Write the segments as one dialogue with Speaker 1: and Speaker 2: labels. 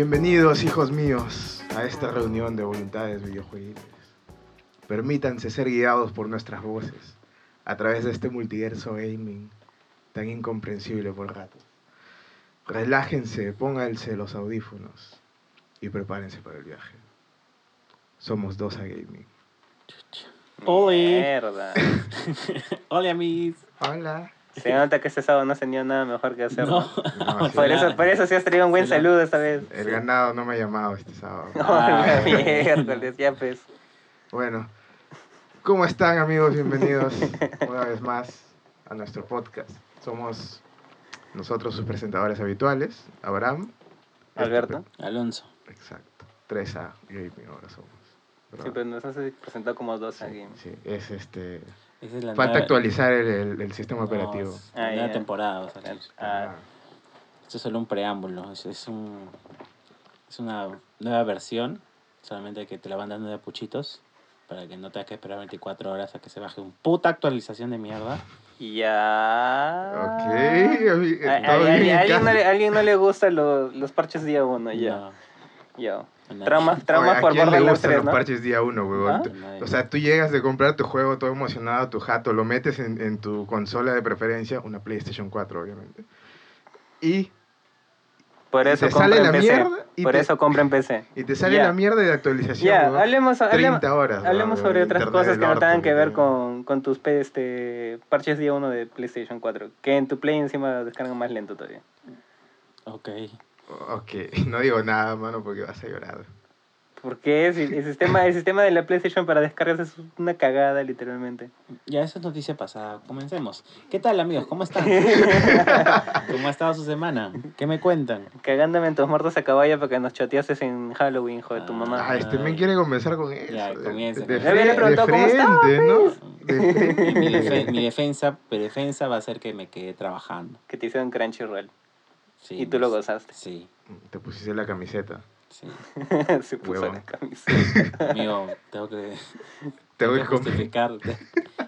Speaker 1: Bienvenidos, hijos míos, a esta reunión de voluntades videojuegos. Permítanse ser guiados por nuestras voces a través de este multiverso gaming tan incomprensible por rato. Relájense, pónganse los audífonos y prepárense para el viaje. Somos dos a gaming.
Speaker 2: Oli.
Speaker 3: Mierda.
Speaker 2: Hola, mis.
Speaker 1: Hola.
Speaker 3: Se nota que este sábado no has tenido nada mejor que hacer.
Speaker 2: No.
Speaker 1: No, sí,
Speaker 3: Por eso, por eso sí has traído un buen saludo esta vez.
Speaker 1: el ganado no me ha llamado este sábado.
Speaker 2: Ah.
Speaker 3: Miércoles, ya pues.
Speaker 1: Bueno, ¿cómo están amigos? Bienvenidos una vez más a nuestro podcast. Somos nosotros sus presentadores habituales, Abraham.
Speaker 3: Alberto.
Speaker 2: Alonso.
Speaker 1: Exacto. 3A Gaming ahora somos. ¿verdad?
Speaker 3: Sí, pero nos has presentado como dos aquí.
Speaker 1: Sí, es este...
Speaker 2: Esa es la
Speaker 1: Falta
Speaker 2: nueva-
Speaker 1: actualizar el, el- el sistema
Speaker 2: No,
Speaker 1: operativo.
Speaker 2: es la
Speaker 3: Ah,
Speaker 2: nueva
Speaker 3: ya.
Speaker 2: temporada va a salir.
Speaker 3: Ah,
Speaker 2: Esto es solo un preámbulo. Es, es un. Es una nueva versión. Solamente que te la van dando de a puchitos. Para que no tengas que esperar 24 horas a que se baje un puta actualización de mierda.
Speaker 3: ya.
Speaker 1: Ok,
Speaker 3: A, a-
Speaker 1: todo
Speaker 3: a- alguien, no le, a alguien no le gustan los, los parches día uno, ya.
Speaker 2: No,
Speaker 3: Ya.
Speaker 2: No.
Speaker 3: Traumas,
Speaker 1: Oye,
Speaker 3: traumas
Speaker 1: ¿A
Speaker 3: por
Speaker 1: quién le
Speaker 3: Borderlands
Speaker 1: gustan
Speaker 3: 3,
Speaker 1: los
Speaker 3: ¿no?
Speaker 1: parches día uno, huevón?
Speaker 3: ¿Ah?
Speaker 1: O sea, tú llegas de comprar tu juego todo emocionado, tu jato, lo metes en, en tu consola de preferencia, una PlayStation 4, obviamente. Y,
Speaker 3: Por
Speaker 1: y
Speaker 3: eso
Speaker 1: te sale la
Speaker 3: PC.
Speaker 1: mierda y
Speaker 3: Por
Speaker 1: te-
Speaker 3: eso compren PC.
Speaker 1: y te sale
Speaker 3: Ya.
Speaker 1: la mierda de actualización.
Speaker 3: Ya,
Speaker 1: huevón.
Speaker 3: hablemos,
Speaker 1: 30
Speaker 3: hablemos,
Speaker 1: horas.
Speaker 3: hablemos sobre otras cosas que no tengan que ver con, con tus este, parches día 1 de PlayStation 4. Que en tu Play encima descargan más lento todavía.
Speaker 2: Ok.
Speaker 1: Ok, no digo nada, mano, porque vas a llorar.
Speaker 3: Porque es, el, sistema, el sistema de la PlayStation para descargas es una cagada, literalmente.
Speaker 2: Ya, esa es noticia pasada. Comencemos. ¿Qué tal, amigos? ¿Cómo están? ¿Cómo ha estado su semana? ¿Qué me cuentan?
Speaker 3: Cagándome en tus muertos a caballo para que nos choteases en Halloween, hijo de tu
Speaker 2: Ah.
Speaker 3: mamá.
Speaker 1: Ah, este me quiere comenzar con eso.
Speaker 2: Ya,
Speaker 1: de-
Speaker 2: comienza,
Speaker 1: De,
Speaker 3: le preguntó
Speaker 1: de
Speaker 3: cómo estaba,
Speaker 1: frente, ¿no?
Speaker 3: pues.
Speaker 1: De frente.
Speaker 2: mi, defe- mi defensa, mi defensa va a ser que me quede trabajando.
Speaker 3: Que te hicieron Crunchyroll.
Speaker 2: Sí,
Speaker 3: y tú lo
Speaker 2: pues,
Speaker 3: gozaste.
Speaker 2: Sí,
Speaker 1: Te pusiste la camiseta.
Speaker 2: sí.
Speaker 3: Se puso la camiseta.
Speaker 2: Amigo, tengo que,
Speaker 1: Te
Speaker 2: tengo que justificar, te-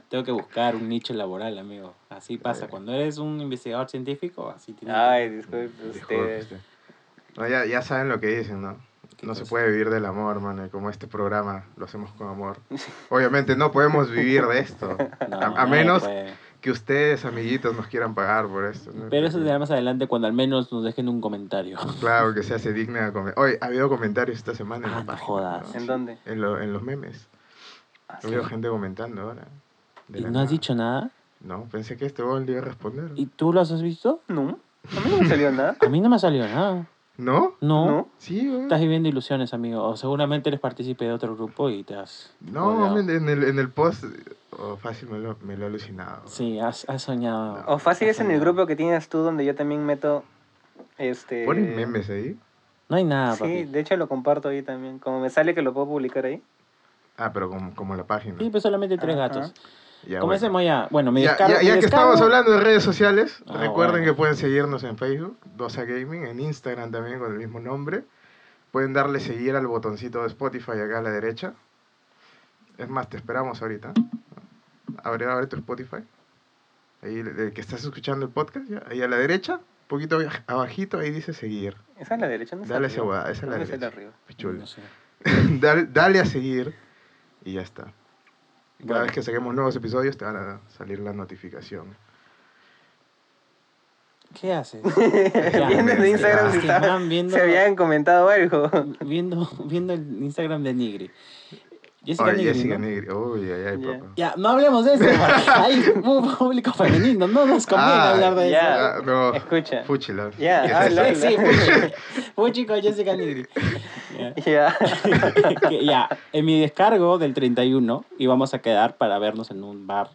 Speaker 2: tengo que buscar un nicho laboral, amigo. Así pasa. Cuando eres un investigador científico, así tienes que-
Speaker 3: Ay, disculpe
Speaker 1: Disculpe
Speaker 3: usted.
Speaker 1: No, ya, ya saben lo que dicen, ¿no?
Speaker 2: ¿Qué
Speaker 1: No se puede vivir del amor, mano. Y como este programa lo hacemos con amor. Obviamente no podemos vivir de esto.
Speaker 2: No,
Speaker 1: a, menos
Speaker 2: puede.
Speaker 1: Que ustedes, amiguitos, nos quieran pagar por esto. ¿no?
Speaker 2: Pero eso será más adelante cuando al menos nos dejen un comentario.
Speaker 1: Claro, que se hace digna de comer. Oye, ha habido comentarios esta semana en
Speaker 2: Ah,
Speaker 1: la
Speaker 2: no
Speaker 1: página,
Speaker 2: jodas.
Speaker 3: ¿En dónde?
Speaker 1: En, lo- en los memes.
Speaker 3: Ah,
Speaker 1: Ha habido gente comentando ahora.
Speaker 2: ¿Y no has
Speaker 1: nada.
Speaker 2: dicho nada?
Speaker 1: No, pensé que este gol le iba a responder.
Speaker 2: ¿Y tú lo has visto?
Speaker 3: No, a mí no me salió nada.
Speaker 2: A mí no me ha salido nada.
Speaker 1: ¿No?
Speaker 2: No.
Speaker 3: ¿No?
Speaker 1: Sí, güey.
Speaker 2: Estás viviendo ilusiones, amigo. O seguramente eres partícipe de otro grupo y te has...
Speaker 1: No, en el, en el post, oh, fácil me lo, me lo he alucinado.
Speaker 2: Sí, has, has soñado.
Speaker 3: O fácil
Speaker 2: has
Speaker 3: es en el grupo que tienes tú donde yo también meto este
Speaker 1: ¿Ponen memes ahí?
Speaker 2: No hay nada,
Speaker 3: Sí,
Speaker 2: papi.
Speaker 3: de hecho lo comparto ahí también. Como me sale que lo puedo publicar ahí.
Speaker 1: Ah, pero como, como la página.
Speaker 2: Sí, pues solamente tres
Speaker 3: Ajá.
Speaker 2: gatos.
Speaker 1: Ya,
Speaker 2: Comencemos
Speaker 1: bueno.
Speaker 2: ya. Bueno, mi
Speaker 1: Ya,
Speaker 2: mi
Speaker 1: que estamos hablando de redes sociales,
Speaker 2: Ah,
Speaker 1: recuerden
Speaker 2: bueno.
Speaker 1: que pueden seguirnos en Facebook, Dosa Gaming, en Instagram también con el mismo nombre. Pueden darle seguir al botoncito de Spotify acá a la derecha. Es más, te esperamos ahorita. Abre, abre tu Spotify. Ahí, el que estás escuchando el podcast, ya, ahí a la derecha, un poquito abaj- abajito, ahí dice seguir.
Speaker 3: Esa es la derecha, no es
Speaker 1: Dale esa esa es la
Speaker 3: ¿Dónde
Speaker 1: derecha.
Speaker 3: arriba?
Speaker 1: Pichula.
Speaker 2: No sé.
Speaker 1: dale, dale a seguir y ya está. Y Cada
Speaker 2: Bueno.
Speaker 1: vez que saquemos nuevos episodios te van a salir la notificación.
Speaker 2: ¿Qué haces?
Speaker 3: Viendo en Instagram
Speaker 2: Es
Speaker 3: si estaba-
Speaker 2: viendo,
Speaker 3: se habían comentado algo.
Speaker 2: viendo, viendo el Instagram de Nigri. Jessica
Speaker 1: Oye,
Speaker 2: Nigri,
Speaker 1: Jessica
Speaker 2: ¿no?
Speaker 1: Nigri. Uy, ay, ay,
Speaker 3: Ya.
Speaker 1: papá.
Speaker 2: Ya, no hablemos de eso, hay un público femenino, no nos conviene
Speaker 1: Ah,
Speaker 2: hablar de
Speaker 3: ya.
Speaker 1: Ah, no,
Speaker 3: Escucha.
Speaker 1: fúchila.
Speaker 3: Ya,
Speaker 1: ¿Qué es
Speaker 3: habla,
Speaker 1: eso?
Speaker 2: eso.
Speaker 3: habla.
Speaker 2: Sí, sí, fue chico Jessica Nigri. Ya.
Speaker 3: Ya.
Speaker 2: En mi descargo del 31 íbamos a quedar para vernos en un bar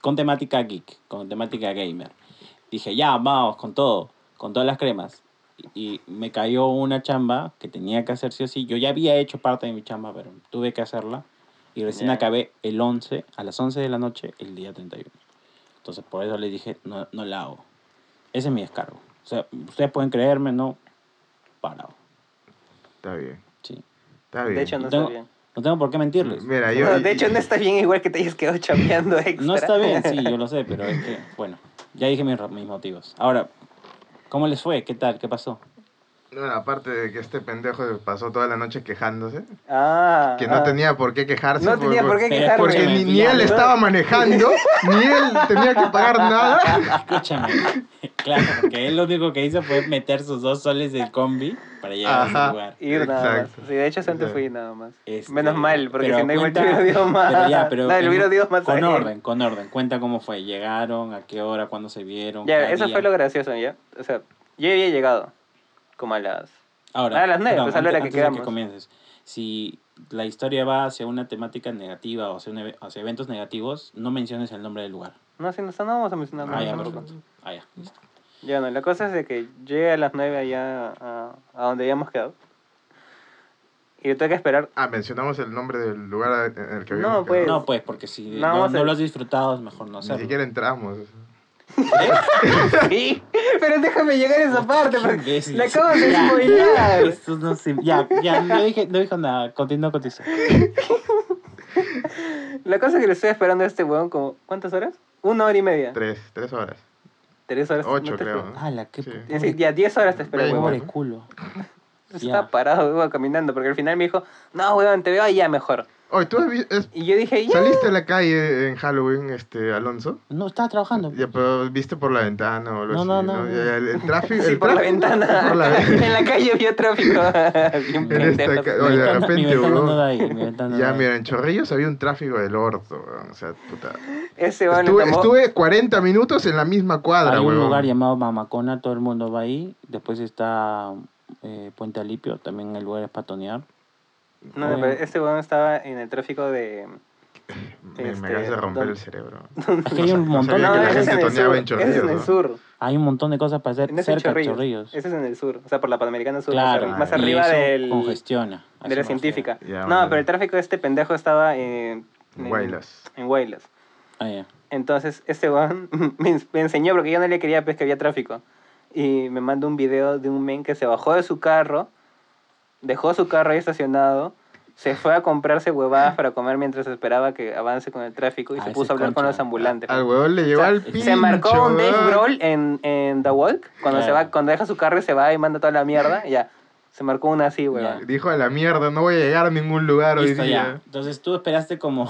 Speaker 2: con temática geek, con temática gamer. Dije, ya, vamos, con todo, con todas las cremas. Y y me cayó una chamba que tenía que hacer sí o sí. Yo ya había hecho parte de mi chamba, pero tuve que hacerla. Y recién acabé el 11, a las 11 de la noche, el día 31. Entonces, por eso les dije, no, no la hago. Ese es mi descargo. O sea, ustedes pueden creerme, no, parado.
Speaker 1: Está bien.
Speaker 2: Sí.
Speaker 1: Está bien.
Speaker 3: De hecho, no
Speaker 2: Tengo-
Speaker 3: está bien.
Speaker 2: No tengo por qué mentirles.
Speaker 1: Mira, yo.
Speaker 3: No, de hecho, no está bien igual que te hayas quedado chambeando extra.
Speaker 2: No está bien, sí, yo lo sé, pero es que, bueno, ya dije mis, mis motivos. Ahora, ¿cómo les fue? ¿Qué tal? ¿Qué pasó?
Speaker 1: Bueno, aparte de que este pendejo pasó toda la noche quejándose,
Speaker 3: Ah.
Speaker 1: que no
Speaker 3: ah.
Speaker 1: tenía por qué quejarse.
Speaker 3: No tenía por qué
Speaker 2: Pero
Speaker 3: quejarme.
Speaker 1: Porque ni, ni él estaba manejando, ni él tenía que pagar nada.
Speaker 2: Escúchame. Claro, porque él lo único que hizo fue meter sus dos soles del combi para llegar a
Speaker 1: Ajá.
Speaker 2: ese lugar.
Speaker 3: Ir nada más. Sí, de hecho, antes
Speaker 1: Exacto.
Speaker 3: fui nada más.
Speaker 2: Este,
Speaker 3: Menos mal, porque si no, igual te hubiera dio más.
Speaker 2: Pero ya, pero
Speaker 3: No,
Speaker 2: en-
Speaker 3: hubiera dio más a
Speaker 2: Con orden, con orden. Cuenta cómo fue. Llegaron, a qué hora, cuándo se vieron.
Speaker 3: Ya, eso
Speaker 2: día.
Speaker 3: fue lo gracioso, ¿ya? O sea, yo había llegado como a las...
Speaker 2: Ahora,
Speaker 3: a las nueve,
Speaker 2: perdón,
Speaker 3: pues, a la hora
Speaker 2: antes-
Speaker 3: que quedamos.
Speaker 2: comiences. Si la historia va hacia una temática negativa o hacia, un hacia eventos negativos, no menciones el nombre del lugar.
Speaker 3: No, si no, no vamos a mencionar
Speaker 2: Ah, ya, perfecto. Ah, ya, listo.
Speaker 3: Ya, no, la cosa es de que llegué a las 9 allá a, a donde habíamos quedado. Y tuve que esperar.
Speaker 1: Ah, mencionamos el nombre del lugar en el que
Speaker 3: No,
Speaker 1: habíamos
Speaker 3: pues.
Speaker 1: quedado.
Speaker 2: No, pues, porque si
Speaker 3: No,
Speaker 2: no, no
Speaker 3: a-
Speaker 2: lo has disfrutado, es mejor no
Speaker 1: Ni
Speaker 2: hacerlo.
Speaker 1: siquiera entramos.
Speaker 3: Sí, pero déjame llegar a esa parte.
Speaker 2: Qué
Speaker 3: Porque la acabo de spoilear.
Speaker 2: No se- Ya, ya, no, dije, no dijo nada. Continúa con.
Speaker 3: La cosa es que le estoy esperando a este weón como... ¿Cuántas horas? Una hora y media.
Speaker 1: Tres, tres horas.
Speaker 3: Tres horas.
Speaker 1: Ocho,
Speaker 3: ¿no te
Speaker 1: creo. ¿no?
Speaker 2: Ala, qué
Speaker 1: Sí.
Speaker 3: Es decir, ya 10 horas te esperé,
Speaker 1: Veinte.
Speaker 3: weón.
Speaker 2: pobre culo.
Speaker 3: Estaba parado, weón, caminando. Porque al final me dijo, no, weón, te veo allá mejor.
Speaker 1: Oye, ¿tú es-
Speaker 3: Y yo dije, ya.
Speaker 1: saliste a la calle en Halloween, este, Alonso?
Speaker 2: No, estaba trabajando.
Speaker 1: Ya, pero viste por la ventana o algo
Speaker 2: No,
Speaker 1: así,
Speaker 2: no, no, no.
Speaker 1: Ya, El, el tráfico...
Speaker 3: Sí,
Speaker 1: el
Speaker 3: por la
Speaker 1: tráfico-
Speaker 3: ventana.
Speaker 1: por la-
Speaker 3: en la calle había tráfico. Bien
Speaker 1: En esta ca- Oye, de
Speaker 2: ventana- mi
Speaker 1: repente,
Speaker 2: ventana no da ahí, mi ventana no
Speaker 1: Ya, mira, en Chorrillos había un tráfico del orto, O sea, puta.
Speaker 3: Ese
Speaker 1: Estuve,
Speaker 3: tomó...
Speaker 1: estuve 40 minutos en la misma cuadra,
Speaker 2: Hay un
Speaker 1: weón.
Speaker 2: lugar llamado Mamacona, todo el mundo va ahí. Después está eh, Puente Alipio, también el lugar es patonear.
Speaker 3: No, no, pero este weón estaba en el tráfico de...
Speaker 1: Me, me
Speaker 3: Este,
Speaker 1: acabas de romper
Speaker 3: ¿dónde?
Speaker 1: el cerebro.
Speaker 2: Es que hay un montón
Speaker 3: No,
Speaker 1: la
Speaker 3: ese es en el sur.
Speaker 1: en
Speaker 3: Ese es en
Speaker 1: Chorrillos,
Speaker 3: el
Speaker 1: ¿no?
Speaker 3: sur.
Speaker 2: Hay un montón de cosas para hacer
Speaker 3: en
Speaker 2: cerca de
Speaker 3: Chorrillos. Ese es en el sur. O sea, por la Panamericana Sur.
Speaker 2: Claro,
Speaker 3: más, más
Speaker 1: Ah,
Speaker 3: arriba
Speaker 2: eso
Speaker 3: del...
Speaker 2: Congestiona. a
Speaker 3: de la
Speaker 2: me
Speaker 3: científica.
Speaker 1: Ya,
Speaker 3: no, pero el tráfico de este pendejo estaba en...
Speaker 1: En Guaylas.
Speaker 3: En Guaylas.
Speaker 2: Ah, ya.
Speaker 3: Entonces, este weón me, me enseñó, porque yo no le quería, pues que había tráfico. Y me mandó un video de un men que se bajó de su carro, dejó su carro ahí estacionado, se fue a comprarse huevadas para comer mientras esperaba que avance con el tráfico y
Speaker 2: Ah,
Speaker 3: se
Speaker 2: ese
Speaker 3: puso a hablar con los ambulantes.
Speaker 1: Al huevón le
Speaker 3: O
Speaker 1: llevó
Speaker 3: sea,
Speaker 1: al pincho.
Speaker 3: se marcó un Dave. Grohl en, en The Walk, cuando, se
Speaker 2: Claro.
Speaker 3: va, cuando deja su carro y se va y manda toda la mierda, y ya. Se marcó una así, weón.
Speaker 1: Dijo a la mierda, no voy a llegar a ningún lugar
Speaker 2: Listo,
Speaker 1: hoy
Speaker 2: ya.
Speaker 1: día.
Speaker 2: Entonces tú esperaste como...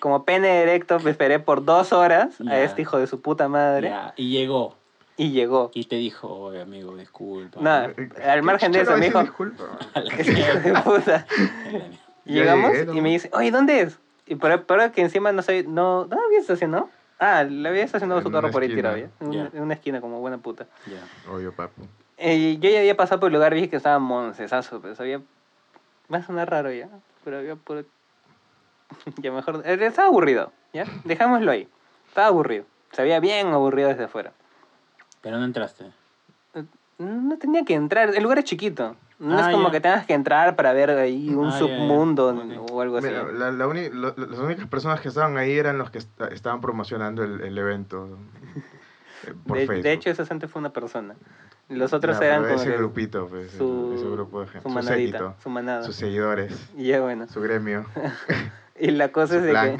Speaker 3: Como pene directo, me esperé por dos horas a este hijo de su puta madre
Speaker 2: Ya, y llegó.
Speaker 3: Y llegó.
Speaker 2: Y te dijo, oye, amigo, disculpa.
Speaker 3: Nada, al margen de eso, me dijo,
Speaker 1: Disculpa.
Speaker 3: De puta. Llegamos
Speaker 1: llegué, ¿no?
Speaker 3: y me dice, oye, ¿dónde es? Y por, por que encima no sé, no, ¿dónde había estacionado? Ah, le había estacionado
Speaker 1: En
Speaker 3: su carro por ahí tirado, ¿ya? En, una-
Speaker 2: Ya.
Speaker 3: en una esquina como buena puta.
Speaker 2: Ya.
Speaker 1: Obvio, papu.
Speaker 3: Y yo ya había pasado por el lugar, dije que estaba moncesazo, pero había... Va a sonar raro ya, pero había puro... ya mejor... eh, Estaba aburrido, ¿ya? Dejámoslo ahí. Estaba aburrido. Se veía bien aburrido desde afuera.
Speaker 2: Pero no entraste.
Speaker 3: No tenía que entrar, el lugar es chiquito. No
Speaker 2: Ah,
Speaker 3: es como
Speaker 2: ya.
Speaker 3: que tengas que entrar para ver ahí un
Speaker 2: Ah, ya, ya.
Speaker 3: submundo
Speaker 2: Ok.
Speaker 3: o algo así.
Speaker 1: Mira, la, la uni- lo- las únicas personas que estaban ahí eran los que esta- estaban promocionando el, el evento eh, por
Speaker 3: de,
Speaker 1: Facebook.
Speaker 3: de hecho, ese antes fue una persona. Los otros
Speaker 1: Ya,
Speaker 3: eran como
Speaker 1: ese
Speaker 3: que
Speaker 1: grupito, pues,
Speaker 3: su,
Speaker 1: ese grupo de gente,
Speaker 3: su
Speaker 1: su,
Speaker 3: manadita,
Speaker 1: séquito,
Speaker 3: su manada.
Speaker 1: sus seguidores,
Speaker 3: Y ya bueno.
Speaker 1: su gremio.
Speaker 3: Y la cosa
Speaker 1: Su
Speaker 3: es de que...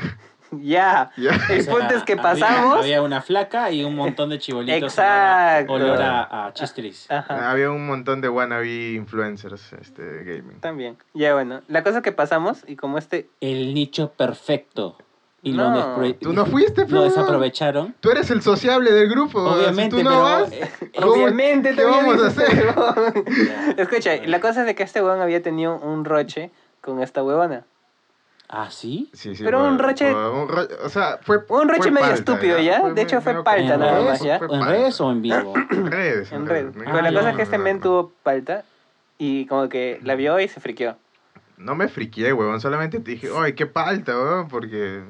Speaker 3: Ya.
Speaker 1: Ya.
Speaker 3: El
Speaker 2: O sea,
Speaker 3: punto es que
Speaker 2: había-
Speaker 3: pasamos...
Speaker 2: Había, una flaca y un montón de chibolitos.
Speaker 3: Exacto.
Speaker 2: Olor a, olor a, a chistris.
Speaker 3: Ajá.
Speaker 1: Había un montón de wannabe influencers este, gaming.
Speaker 3: También. Ya bueno. La cosa es que pasamos y como este...
Speaker 2: El nicho perfecto. Y
Speaker 3: No.
Speaker 2: lo, despre-
Speaker 1: Tú no fuiste,
Speaker 2: lo
Speaker 1: pero
Speaker 2: desaprovecharon.
Speaker 1: Tú eres el sociable del grupo.
Speaker 2: Obviamente,
Speaker 1: si tú no
Speaker 2: pero.
Speaker 1: vas,
Speaker 2: eh,
Speaker 1: ¿cómo-
Speaker 3: Obviamente,
Speaker 1: ¿qué vamos a hacer?
Speaker 3: Escucha, la cosa es de que este huevón había tenido un roche con esta huevona.
Speaker 2: ¿Ah, sí?
Speaker 1: Sí, sí,
Speaker 3: Pero
Speaker 1: fue-
Speaker 3: un roche-
Speaker 1: fue un ro- o sea, fue.
Speaker 3: Un roche
Speaker 1: fue
Speaker 3: medio
Speaker 1: palta,
Speaker 3: estúpido, ¿ya? De hecho, fue palta nada
Speaker 2: ¿En
Speaker 3: más, ¿ya?
Speaker 1: fue
Speaker 2: ¿En redes o en vivo?
Speaker 1: En redes.
Speaker 3: En red.
Speaker 1: Me-
Speaker 3: Pero la
Speaker 2: Ah,
Speaker 3: cosa
Speaker 2: ya.
Speaker 3: es que este men tuvo palta y como que la vio y se friqueó.
Speaker 1: No me friqué, huevón. Solamente te dije, oye, qué palta, huevón, porque.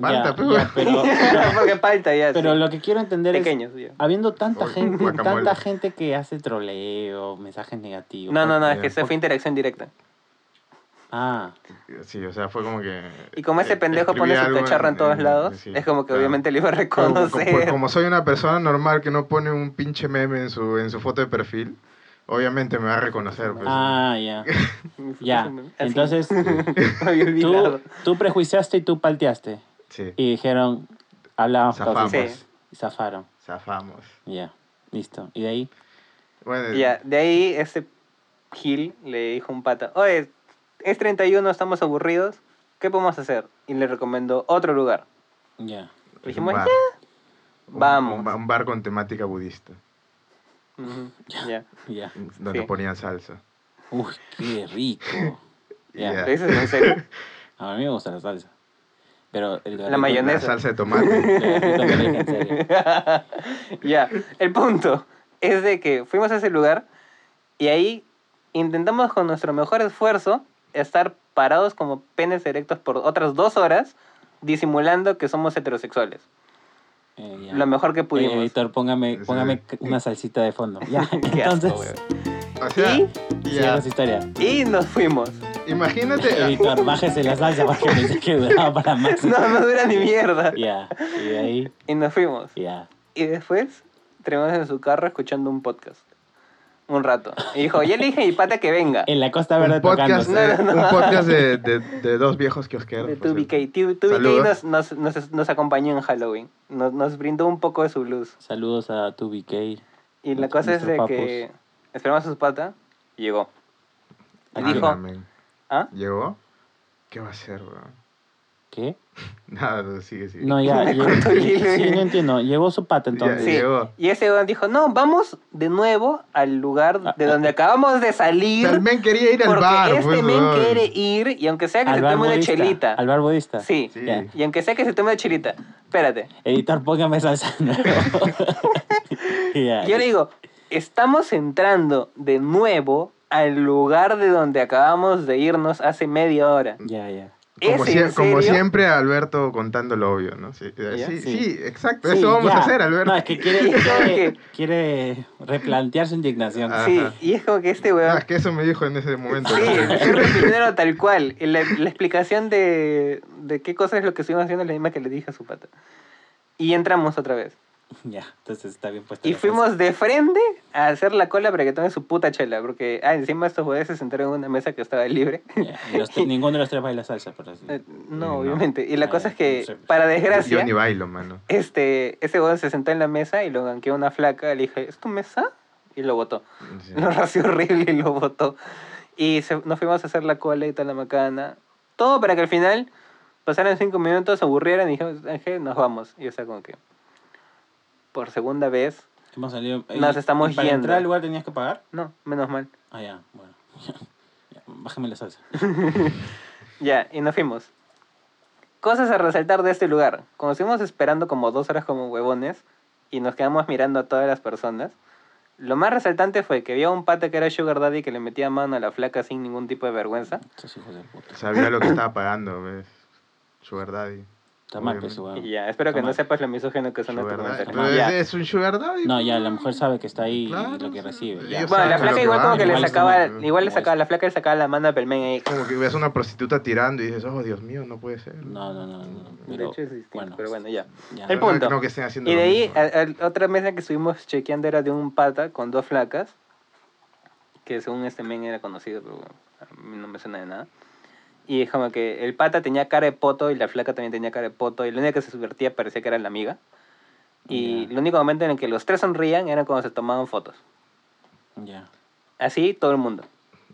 Speaker 1: Palta,
Speaker 2: Ya,
Speaker 1: pues,
Speaker 2: ya, pero, pero,
Speaker 3: Porque palta ya.
Speaker 2: pero
Speaker 3: sí.
Speaker 2: lo que quiero entender
Speaker 3: Pequeños,
Speaker 2: es, habiendo tanta gente,
Speaker 1: guacamole.
Speaker 2: tanta gente que hace troleo, mensajes negativos.
Speaker 3: No, no, no, es que se fue interacción directa.
Speaker 2: Ah,
Speaker 1: Sí, o sea, fue como que.
Speaker 3: Y como ese
Speaker 1: eh,
Speaker 3: pendejo pone su cacharra en todos lados,
Speaker 1: sí,
Speaker 3: es como que
Speaker 1: claro.
Speaker 3: obviamente le iba a
Speaker 1: Como, como-
Speaker 3: reconocer.
Speaker 1: como soy una persona normal que no pone un pinche meme en su, en su foto de perfil, obviamente me va a reconocer. Pues.
Speaker 2: ah, ya. Ya. Entonces, tú, tú prejuiciaste y tú palteaste.
Speaker 1: Sí,
Speaker 2: Y dijeron, hablábamos
Speaker 1: Zafamos.
Speaker 3: Sí.
Speaker 2: Y zafaron.
Speaker 1: zafamos.
Speaker 2: Ya, listo. Y de ahí,
Speaker 1: Bueno,
Speaker 3: Ya, de ahí este Gil le dijo un pata, oye, es 31, estamos aburridos, ¿qué podemos hacer? Y le recomendó otro lugar.
Speaker 2: Ya.
Speaker 1: Es
Speaker 3: Dijimos,
Speaker 1: bar. Un-
Speaker 3: vamos.
Speaker 1: Un, un bar con temática budista,
Speaker 3: Ujú, Ya.
Speaker 2: Ya.
Speaker 1: donde
Speaker 3: Sí.
Speaker 1: ponían salsa.
Speaker 2: Uy, qué rico. Ya.
Speaker 1: Ya.
Speaker 3: Eso es en serio.
Speaker 2: A mí me gusta la salsa. Pero el
Speaker 3: La
Speaker 1: La
Speaker 3: mayonesa.
Speaker 1: salsa de tomate.
Speaker 3: Ya, el punto es de que fuimos a ese lugar y ahí intentamos con nuestro mejor esfuerzo estar parados como penes erectos por otras dos horas disimulando que somos heterosexuales.
Speaker 2: Eh.
Speaker 3: Lo mejor que
Speaker 2: Eh,
Speaker 3: pudimos.
Speaker 2: editor, póngame,
Speaker 1: Sí.
Speaker 2: póngame una salsita de fondo. Ya,
Speaker 3: Qué asco,
Speaker 2: entonces,
Speaker 3: weón.
Speaker 1: O sea,
Speaker 3: ¿Y?
Speaker 1: ya,
Speaker 2: historia.
Speaker 3: Y nos fuimos.
Speaker 1: imagínate.
Speaker 2: Editor, bájese la salsa porque pensé que duraba para más.
Speaker 3: No, no dura ni mierda.
Speaker 2: Ya, y de ahí,
Speaker 3: Y nos fuimos.
Speaker 2: ya.
Speaker 3: Y después terminamos en su carro escuchando un podcast. Un rato. Y dijo, ya le dije a mi pata que venga.
Speaker 2: En la Costa Verde
Speaker 1: un podcast,
Speaker 2: tocándose.
Speaker 1: eh,
Speaker 3: No, no, no.
Speaker 1: un podcast de, de, de dos viejos kiosqueros.
Speaker 3: De
Speaker 1: por
Speaker 3: 2BK.
Speaker 1: cierto.
Speaker 3: 2BK
Speaker 1: Saludos.
Speaker 3: nos, nos, nos, nos acompañó en Halloween. Nos, nos brindó un poco de su luz.
Speaker 2: Saludos a 2BK.
Speaker 3: Y la cosa es de
Speaker 2: nuestro
Speaker 3: que esperamos a su pata y llegó. Y
Speaker 1: Ah,
Speaker 3: dijo. ¿ah?
Speaker 1: ¿Llegó? ¿Qué va a hacer, weón?
Speaker 2: ¿Qué?
Speaker 1: Nada, no, sigue, sigue.
Speaker 2: No, ya.
Speaker 3: Cortó el hilo
Speaker 2: sí, no entiendo. Llegó su pata entonces.
Speaker 1: Sí.
Speaker 3: Sí.
Speaker 1: llegó.
Speaker 3: Y ese weón dijo, no, vamos de nuevo al lugar
Speaker 2: Ah,
Speaker 3: de
Speaker 2: ah.
Speaker 3: donde acabamos de salir.
Speaker 1: el men quería ir al
Speaker 3: porque
Speaker 1: bar,
Speaker 3: este
Speaker 1: pues,
Speaker 3: men
Speaker 1: weón.
Speaker 3: quiere ir y aunque sea que
Speaker 2: Al
Speaker 3: se
Speaker 2: bar
Speaker 3: tome una
Speaker 2: budista.
Speaker 3: chelita.
Speaker 2: Al bar budista.
Speaker 3: Sí.
Speaker 1: Sí.
Speaker 2: Ya.
Speaker 3: Y aunque sea que se tome una chelita. Espérate.
Speaker 2: Editor, póngame salsa nuevo. Ya,
Speaker 3: Yo le digo, estamos entrando de nuevo al lugar de donde acabamos de irnos hace media hora.
Speaker 2: Ya, ya.
Speaker 1: Como,
Speaker 3: ¿Es
Speaker 1: sie-
Speaker 3: en
Speaker 1: como siempre, Alberto contando lo obvio, ¿no? Sí, eh, sí,
Speaker 2: Sí.
Speaker 1: sí, exacto.
Speaker 2: Sí,
Speaker 1: Eso vamos
Speaker 2: ya.
Speaker 1: a hacer, Alberto.
Speaker 2: No, es que quiere, quiere, quiere replantear su indignación.
Speaker 1: Ah.
Speaker 3: Sí,
Speaker 1: Ajá.
Speaker 3: y es como que este
Speaker 1: No,
Speaker 3: weón...
Speaker 1: es que eso me dijo en ese momento.
Speaker 3: Sí, estoy repitiéndolo tal cual. La, la explicación de, de qué cosa es lo que estuvimos haciendo es la misma que le dije a su pata. Y entramos otra vez.
Speaker 2: Ya, entonces está bien puesto.
Speaker 3: Y fuimos de frente a hacer la cola para que tome su puta chela. Porque ah, encima estos jueces se sentaron en una mesa que estaba libre.
Speaker 2: ninguno de los tres baila salsa, pero sí.
Speaker 3: Eh, no,
Speaker 1: no.
Speaker 3: obviamente. Y la
Speaker 2: Ah,
Speaker 3: cosa es que,
Speaker 2: no sé.
Speaker 3: para
Speaker 1: Yo
Speaker 3: desgracia,
Speaker 1: ni bailo, mano.
Speaker 3: este, ese weón se sentó en la mesa y lo ganqueó una flaca. Le dije, ¿es tu mesa? Y lo botó.
Speaker 1: Sí.
Speaker 3: Lo ració horrible y lo botó. Y se- nos fuimos a hacer la cola y toda la macana. Todo para que al final pasaran cinco minutos, se aburrieran y dijimos, Ángel, nos vamos. Y o sea, como que por segunda vez,
Speaker 2: Hemos salido.
Speaker 3: Nos estamos
Speaker 2: y para
Speaker 3: yendo.
Speaker 2: entrar al lugar tenías que pagar?
Speaker 3: no, menos mal.
Speaker 2: Ah, ya, bueno. Ya, bájame la salsa.
Speaker 3: Ya, y nos fuimos. Cosas a resaltar de este lugar. Como estuvimos esperando como dos horas como huevones y nos quedamos mirando a todas las personas, lo más resaltante fue que había un pata que era Sugar Daddy que le metía mano a la flaca sin ningún tipo de vergüenza.
Speaker 2: Estos hijos de puta.
Speaker 1: Sabía lo que estaba pagando, ¿ves? Sugar Daddy.
Speaker 2: Está mal, pues, weón.
Speaker 3: Y ya, espero que
Speaker 2: Está
Speaker 3: no
Speaker 2: mal.
Speaker 3: sepas lo misógino que son.
Speaker 1: Pero
Speaker 2: Ya.
Speaker 1: es, es un Sugar Daddy.
Speaker 2: No, ya,
Speaker 1: pues.
Speaker 2: la mujer sabe que está ahí
Speaker 1: Claro,
Speaker 2: y lo que recibe. Ya.
Speaker 3: Bueno, la flaca igual como que le
Speaker 2: igual
Speaker 3: sacaba, igual le sacaba, la flaca le sacaba la mano a Pelmen ahí.
Speaker 1: Como que ves a una prostituta tirando y dices, oh, Dios mío, no puede ser.
Speaker 2: No, no, no. no,
Speaker 3: De
Speaker 2: pero,
Speaker 3: hecho es distinto,
Speaker 2: bueno,
Speaker 3: pero bueno, ya.
Speaker 2: ya.
Speaker 3: El punto.
Speaker 1: No, que estén haciendo
Speaker 3: Y de ahí, a- a- otra mesa que estuvimos chequeando era de un pata con dos flacas, que según este men era conocido, pero bueno, a mí no me suena de nada. Y es como que el pata tenía cara de poto y la flaca también tenía cara de poto, y la única que se subvertía parecía que era la amiga. Y
Speaker 2: Ya.
Speaker 3: el único momento en el que los tres sonrían era cuando se tomaban fotos.
Speaker 2: Ya.
Speaker 3: Así todo el mundo.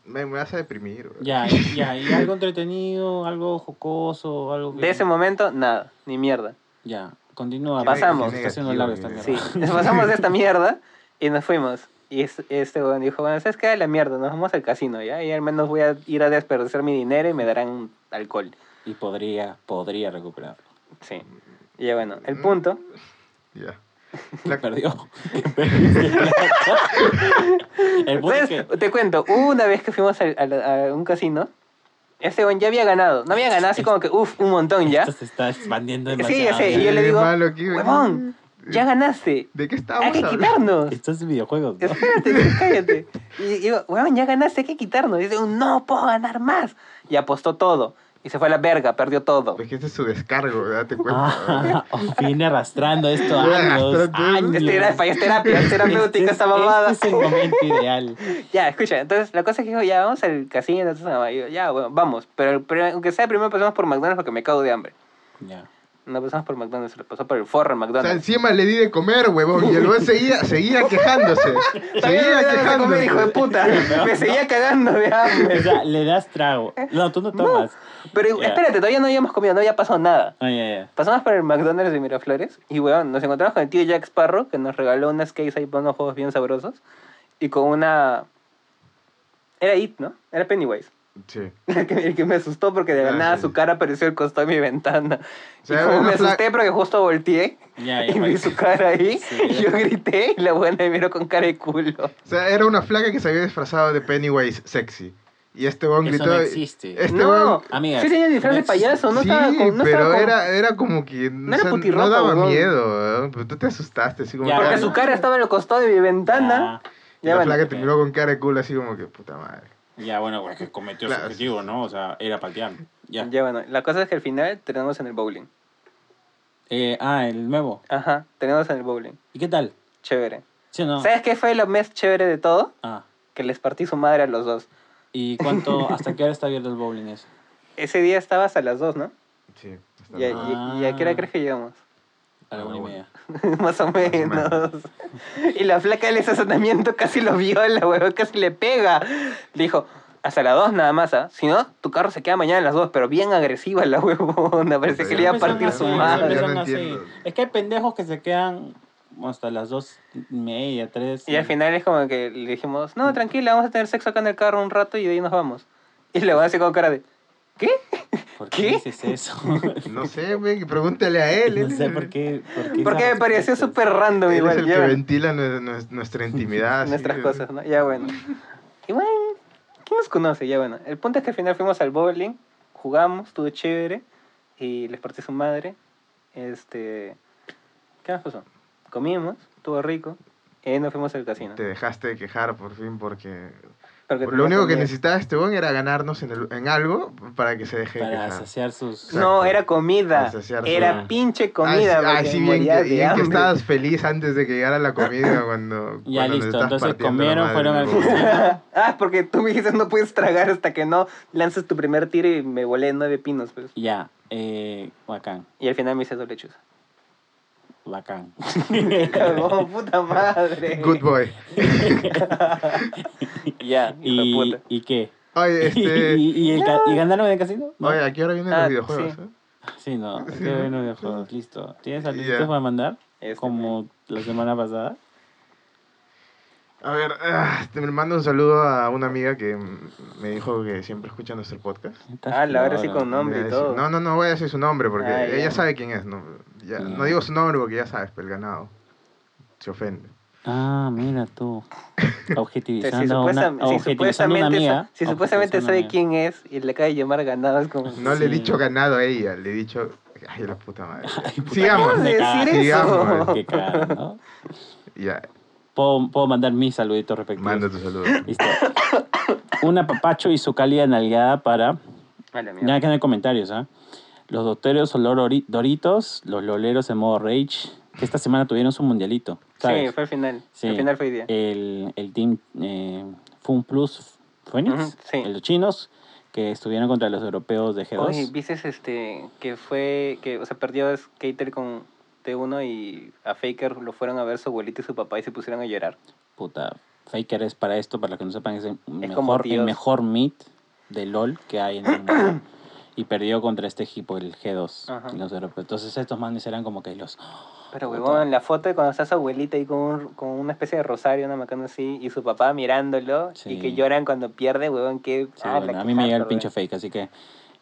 Speaker 1: Me, me vas a deprimir.
Speaker 2: Ya, ya, y algo entretenido, algo jocoso, algo que...
Speaker 3: De ese momento, nada, ni mierda.
Speaker 2: Ya, continúa.
Speaker 3: Pasamos.
Speaker 2: Está haciendo largo esta mierda.
Speaker 3: Sí, nos pasamos de esta mierda y nos fuimos. Y es- este weón dijo, bueno, ¿sabes qué? La mierda, nos vamos al casino, ¿ya? Y al menos voy a ir a desperdiciar mi dinero y me darán alcohol.
Speaker 2: Y podría, podría recuperarlo.
Speaker 3: Sí. Y ya bueno, el punto...
Speaker 1: Ya.
Speaker 2: La perdió. El punto es
Speaker 3: Entonces,
Speaker 2: que...
Speaker 3: te cuento, una vez que fuimos al- al- a, un casino, este weón ya había ganado. No había ganado así como que, uff, un montón ya.
Speaker 2: Esto se está expandiendo
Speaker 3: Sí,
Speaker 2: demasiado.
Speaker 3: sé,
Speaker 2: ya.
Speaker 3: y yo le digo,
Speaker 1: malo aquí, güey.
Speaker 3: huevón, ya ganaste.
Speaker 1: ¿De qué
Speaker 3: Hay
Speaker 1: estábamos
Speaker 3: que
Speaker 1: hablando?
Speaker 3: quitarnos.
Speaker 2: Esto es videojuegos, ¿no?
Speaker 3: Espérate, cállate. Y digo, weón, ya ganaste, hay que quitarnos. Y dice, no puedo ganar más. Y apostó todo. Y se fue a la verga, perdió todo.
Speaker 1: Es que este es su descargo, date cuenta.
Speaker 2: Ah, viene arrastrando esto años,
Speaker 1: Arrastrando.
Speaker 2: años.
Speaker 3: Es terapia, es terapia, es terapéutica
Speaker 2: Este
Speaker 3: esta
Speaker 2: es-
Speaker 3: mamada.
Speaker 2: Este es el momento ideal.
Speaker 3: Ya, escucha, entonces la cosa es que dijo, ya, vamos al casino. Entonces, ya, bueno, vamos. Pero, pero aunque sea, primero pasamos por McDonald's porque me cago de hambre.
Speaker 2: Ya.
Speaker 3: No pasamos por McDonald's, se lo pasó por el forro en
Speaker 1: O sea,
Speaker 3: McDonald's.
Speaker 1: encima le di de comer, huevón, y el weón seguía, seguía quejándose. Seguía quejándose.
Speaker 3: comer, hijo de puta. Me seguía cagando de
Speaker 2: O
Speaker 3: hambre.
Speaker 2: sea, le das trago. No, tú no tomas.
Speaker 3: Pero espérate, todavía no habíamos comido, no había pasado nada.
Speaker 2: Ah, ya, ya.
Speaker 3: Pasamos por el McDonald's de Miraflores y, weón, nos encontramos con el tío Jack Sparrow, que nos regaló unas case ahí para unos juegos bien sabrosos. Y con una... Era It, ¿no? Era Pennywise.
Speaker 1: Sí.
Speaker 3: El que, el que me asustó porque de la
Speaker 1: Ah,
Speaker 3: nada
Speaker 1: sí.
Speaker 3: su cara apareció al costado de mi ventana.
Speaker 1: O sea,
Speaker 3: y como me asusté porque justo volteé
Speaker 2: Ya,
Speaker 3: y vi su cara ahí,
Speaker 2: Sí.
Speaker 3: y yo grité y la buena me miró con cara de culo.
Speaker 1: O sea, era una flaca que se había disfrazado de Pennywise sexy. Y este weón gritó.
Speaker 2: no existe.
Speaker 1: Este
Speaker 3: no.
Speaker 2: Amigas,
Speaker 3: sí tenía disfraz de payaso, no
Speaker 1: sí,
Speaker 3: estaba con... No
Speaker 1: pero
Speaker 3: estaba con-
Speaker 1: era, era como que.
Speaker 3: No era
Speaker 1: o sea,
Speaker 3: putirropa,
Speaker 1: no daba
Speaker 3: weón.
Speaker 1: miedo, weón, pero tú te asustaste, así como.
Speaker 2: Ya,
Speaker 1: que-
Speaker 3: Porque su cara estaba al costado de mi ventana.
Speaker 1: Y
Speaker 3: Ya,
Speaker 1: la
Speaker 3: bueno.
Speaker 1: flaca te miró con cara de culo, así como que puta madre.
Speaker 2: Ya, bueno, pues que cometió
Speaker 1: Claro.
Speaker 2: su objetivo, ¿no? O sea, era patear. Ya.
Speaker 3: Ya, bueno, la cosa es que al final tenemos en el bowling.
Speaker 2: Eh, ah, el nuevo.
Speaker 3: Ajá, tenemos en el bowling.
Speaker 2: ¿Y qué tal?
Speaker 3: Chévere.
Speaker 2: ¿Sí o no?
Speaker 3: ¿Sabes qué fue lo más chévere de todo?
Speaker 2: Ah.
Speaker 3: Que les partí su madre a los dos.
Speaker 2: ¿Y cuánto, hasta qué hora está abierto el bowling ese?
Speaker 3: Ese día estabas a las dos, ¿no?
Speaker 1: Sí. está
Speaker 3: ¿Y a, y- y a qué hora crees que llegamos?
Speaker 2: A la una y media.
Speaker 3: Más o menos.
Speaker 1: menos.
Speaker 3: y la flaca del estacionamiento casi lo viola, huevón, casi le pega. Le dijo, hasta las dos nada más, ¿ah? Si no, tu carro se queda mañana a las dos, pero bien agresiva la huevona. Parece que le iba a partir
Speaker 2: así,
Speaker 3: su
Speaker 1: madre. no
Speaker 2: así. Es que hay pendejos que se quedan hasta las dos y media, tres.
Speaker 3: Y al final es como que le dijimos, no, tranquila, vamos a tener sexo acá en el carro un rato y de ahí nos vamos. Y le van a decir con cara de, ¿qué?
Speaker 2: ¿Por qué,
Speaker 3: ¿Qué?
Speaker 2: dices eso?
Speaker 1: No sé, güey, pregúntale a él.
Speaker 2: no sé
Speaker 1: es-
Speaker 2: por qué. ¿Por qué
Speaker 3: Porque me pareció súper random
Speaker 1: Él es
Speaker 3: igual.
Speaker 1: el
Speaker 3: ya
Speaker 1: que ventila nue- nue- nuestra intimidad.
Speaker 3: nuestras cosas, ¿no? Ya bueno. Y bueno, ¿quién nos conoce? Ya bueno. El punto es que al final fuimos al bowling, jugamos, estuvo chévere y les partí su madre. Este. ¿Qué más pasó? Comimos, estuvo rico y ahí nos fuimos al casino.
Speaker 1: Te dejaste de quejar por fin porque...
Speaker 3: Porque
Speaker 1: Lo único que necesitaba este weón era ganarnos en, el- en algo para que se deje de
Speaker 2: Para
Speaker 1: quejar.
Speaker 2: saciar sus.
Speaker 1: Exacto.
Speaker 3: No, era comida.
Speaker 1: Para saciar su-
Speaker 3: Era pinche comida.
Speaker 1: Ay, sí, bien, que, bien que estabas feliz antes de que llegara la comida cuando...
Speaker 2: Ya
Speaker 1: cuando
Speaker 2: listo, entonces comieron, fueron al
Speaker 3: ah, porque tú me dijiste no puedes tragar hasta que no lances tu primer tiro y me volé nueve pinos, pues.
Speaker 2: Ya, eh, bacán,
Speaker 3: Y al final me hice doble chuza.
Speaker 2: Bacán.
Speaker 3: Cagón, puta madre.
Speaker 1: Good boy.
Speaker 3: Ya, de
Speaker 2: ¿Y,
Speaker 3: puta.
Speaker 2: ¿Y qué?
Speaker 1: Oye, este...
Speaker 2: ¿Y, y el ca- ¿Y ganaron en el casino? ¿No?
Speaker 1: Oye, ¿a qué hora vienen
Speaker 3: Ah,
Speaker 1: los videojuegos?
Speaker 3: sí.
Speaker 1: eh?
Speaker 2: Sí, no. Qué bueno videojuegos, listo. ¿Tienes saluditos
Speaker 1: Ya.
Speaker 2: para mandar?
Speaker 3: Este,
Speaker 2: Como la semana pasada.
Speaker 1: A ver, ah, te me mando un saludo a una amiga que me dijo que siempre escucha nuestro podcast.
Speaker 3: Ah, la verdad sí con nombre y todo.
Speaker 1: No, no, no voy a decir su nombre porque
Speaker 3: Ah,
Speaker 1: ella sabe quién es. No, Ya, no digo su nombre porque ya sabes, pero el ganado se ofende.
Speaker 2: Ah, mira tú. Objetivizando
Speaker 3: si,
Speaker 2: una,
Speaker 3: si
Speaker 2: objetivizando a una
Speaker 3: supuestamente,
Speaker 2: amiga.
Speaker 3: si supuestamente sabe quién es y le acaba de llamar ganado, es como...
Speaker 1: No le he
Speaker 2: Sí.
Speaker 1: dicho ganado a ella, le he dicho. Ay, la puta madre.
Speaker 2: puta
Speaker 1: Sigamos.
Speaker 3: ¿Cómo de decir eso?
Speaker 1: Sigamos.
Speaker 2: Qué ¿no?
Speaker 1: Ya,
Speaker 2: Puedo, puedo mandar mis saluditos respectivos.
Speaker 1: manda tu saludo.
Speaker 2: Listo. Una papacho y su cálida nalgada para.
Speaker 3: A la mierda.
Speaker 2: Ya que no hay comentarios, ¿ah? Los doctores olor ori- Doritos, los loleros en modo Rage, que esta semana tuvieron su mundialito. ¿sabes?
Speaker 3: Sí, fue el final.
Speaker 2: Sí.
Speaker 3: El final fue hoy día.
Speaker 2: el, el team eh, Fun Plus Phoenix,
Speaker 3: Ujú, sí.
Speaker 2: los chinos, que estuvieron contra los europeos de G2.
Speaker 3: Oye, ¿viste este, que fue, que, o sea, perdió Skater con T1 y a Faker lo fueron a ver su abuelito y su papá y se pusieron a llorar?
Speaker 2: Puta, Faker es para esto, para los que no sepan, es el,
Speaker 3: como
Speaker 2: mejor, el mejor mid de LOL que hay en el mundo. y perdió contra este equipo, el G2,
Speaker 3: Ajá.
Speaker 2: y los europeos. Entonces estos manes eran como que los...
Speaker 3: Pero,
Speaker 2: Puta.
Speaker 3: huevón, la foto de cuando está su abuelita ahí con, un- con una especie de rosario, una macana así, y su papá mirándolo,
Speaker 2: Sí.
Speaker 3: y que lloran cuando pierde, huevón, que...
Speaker 2: Sí,
Speaker 3: ah,
Speaker 2: bueno, a mí me llega el pinche fake, así que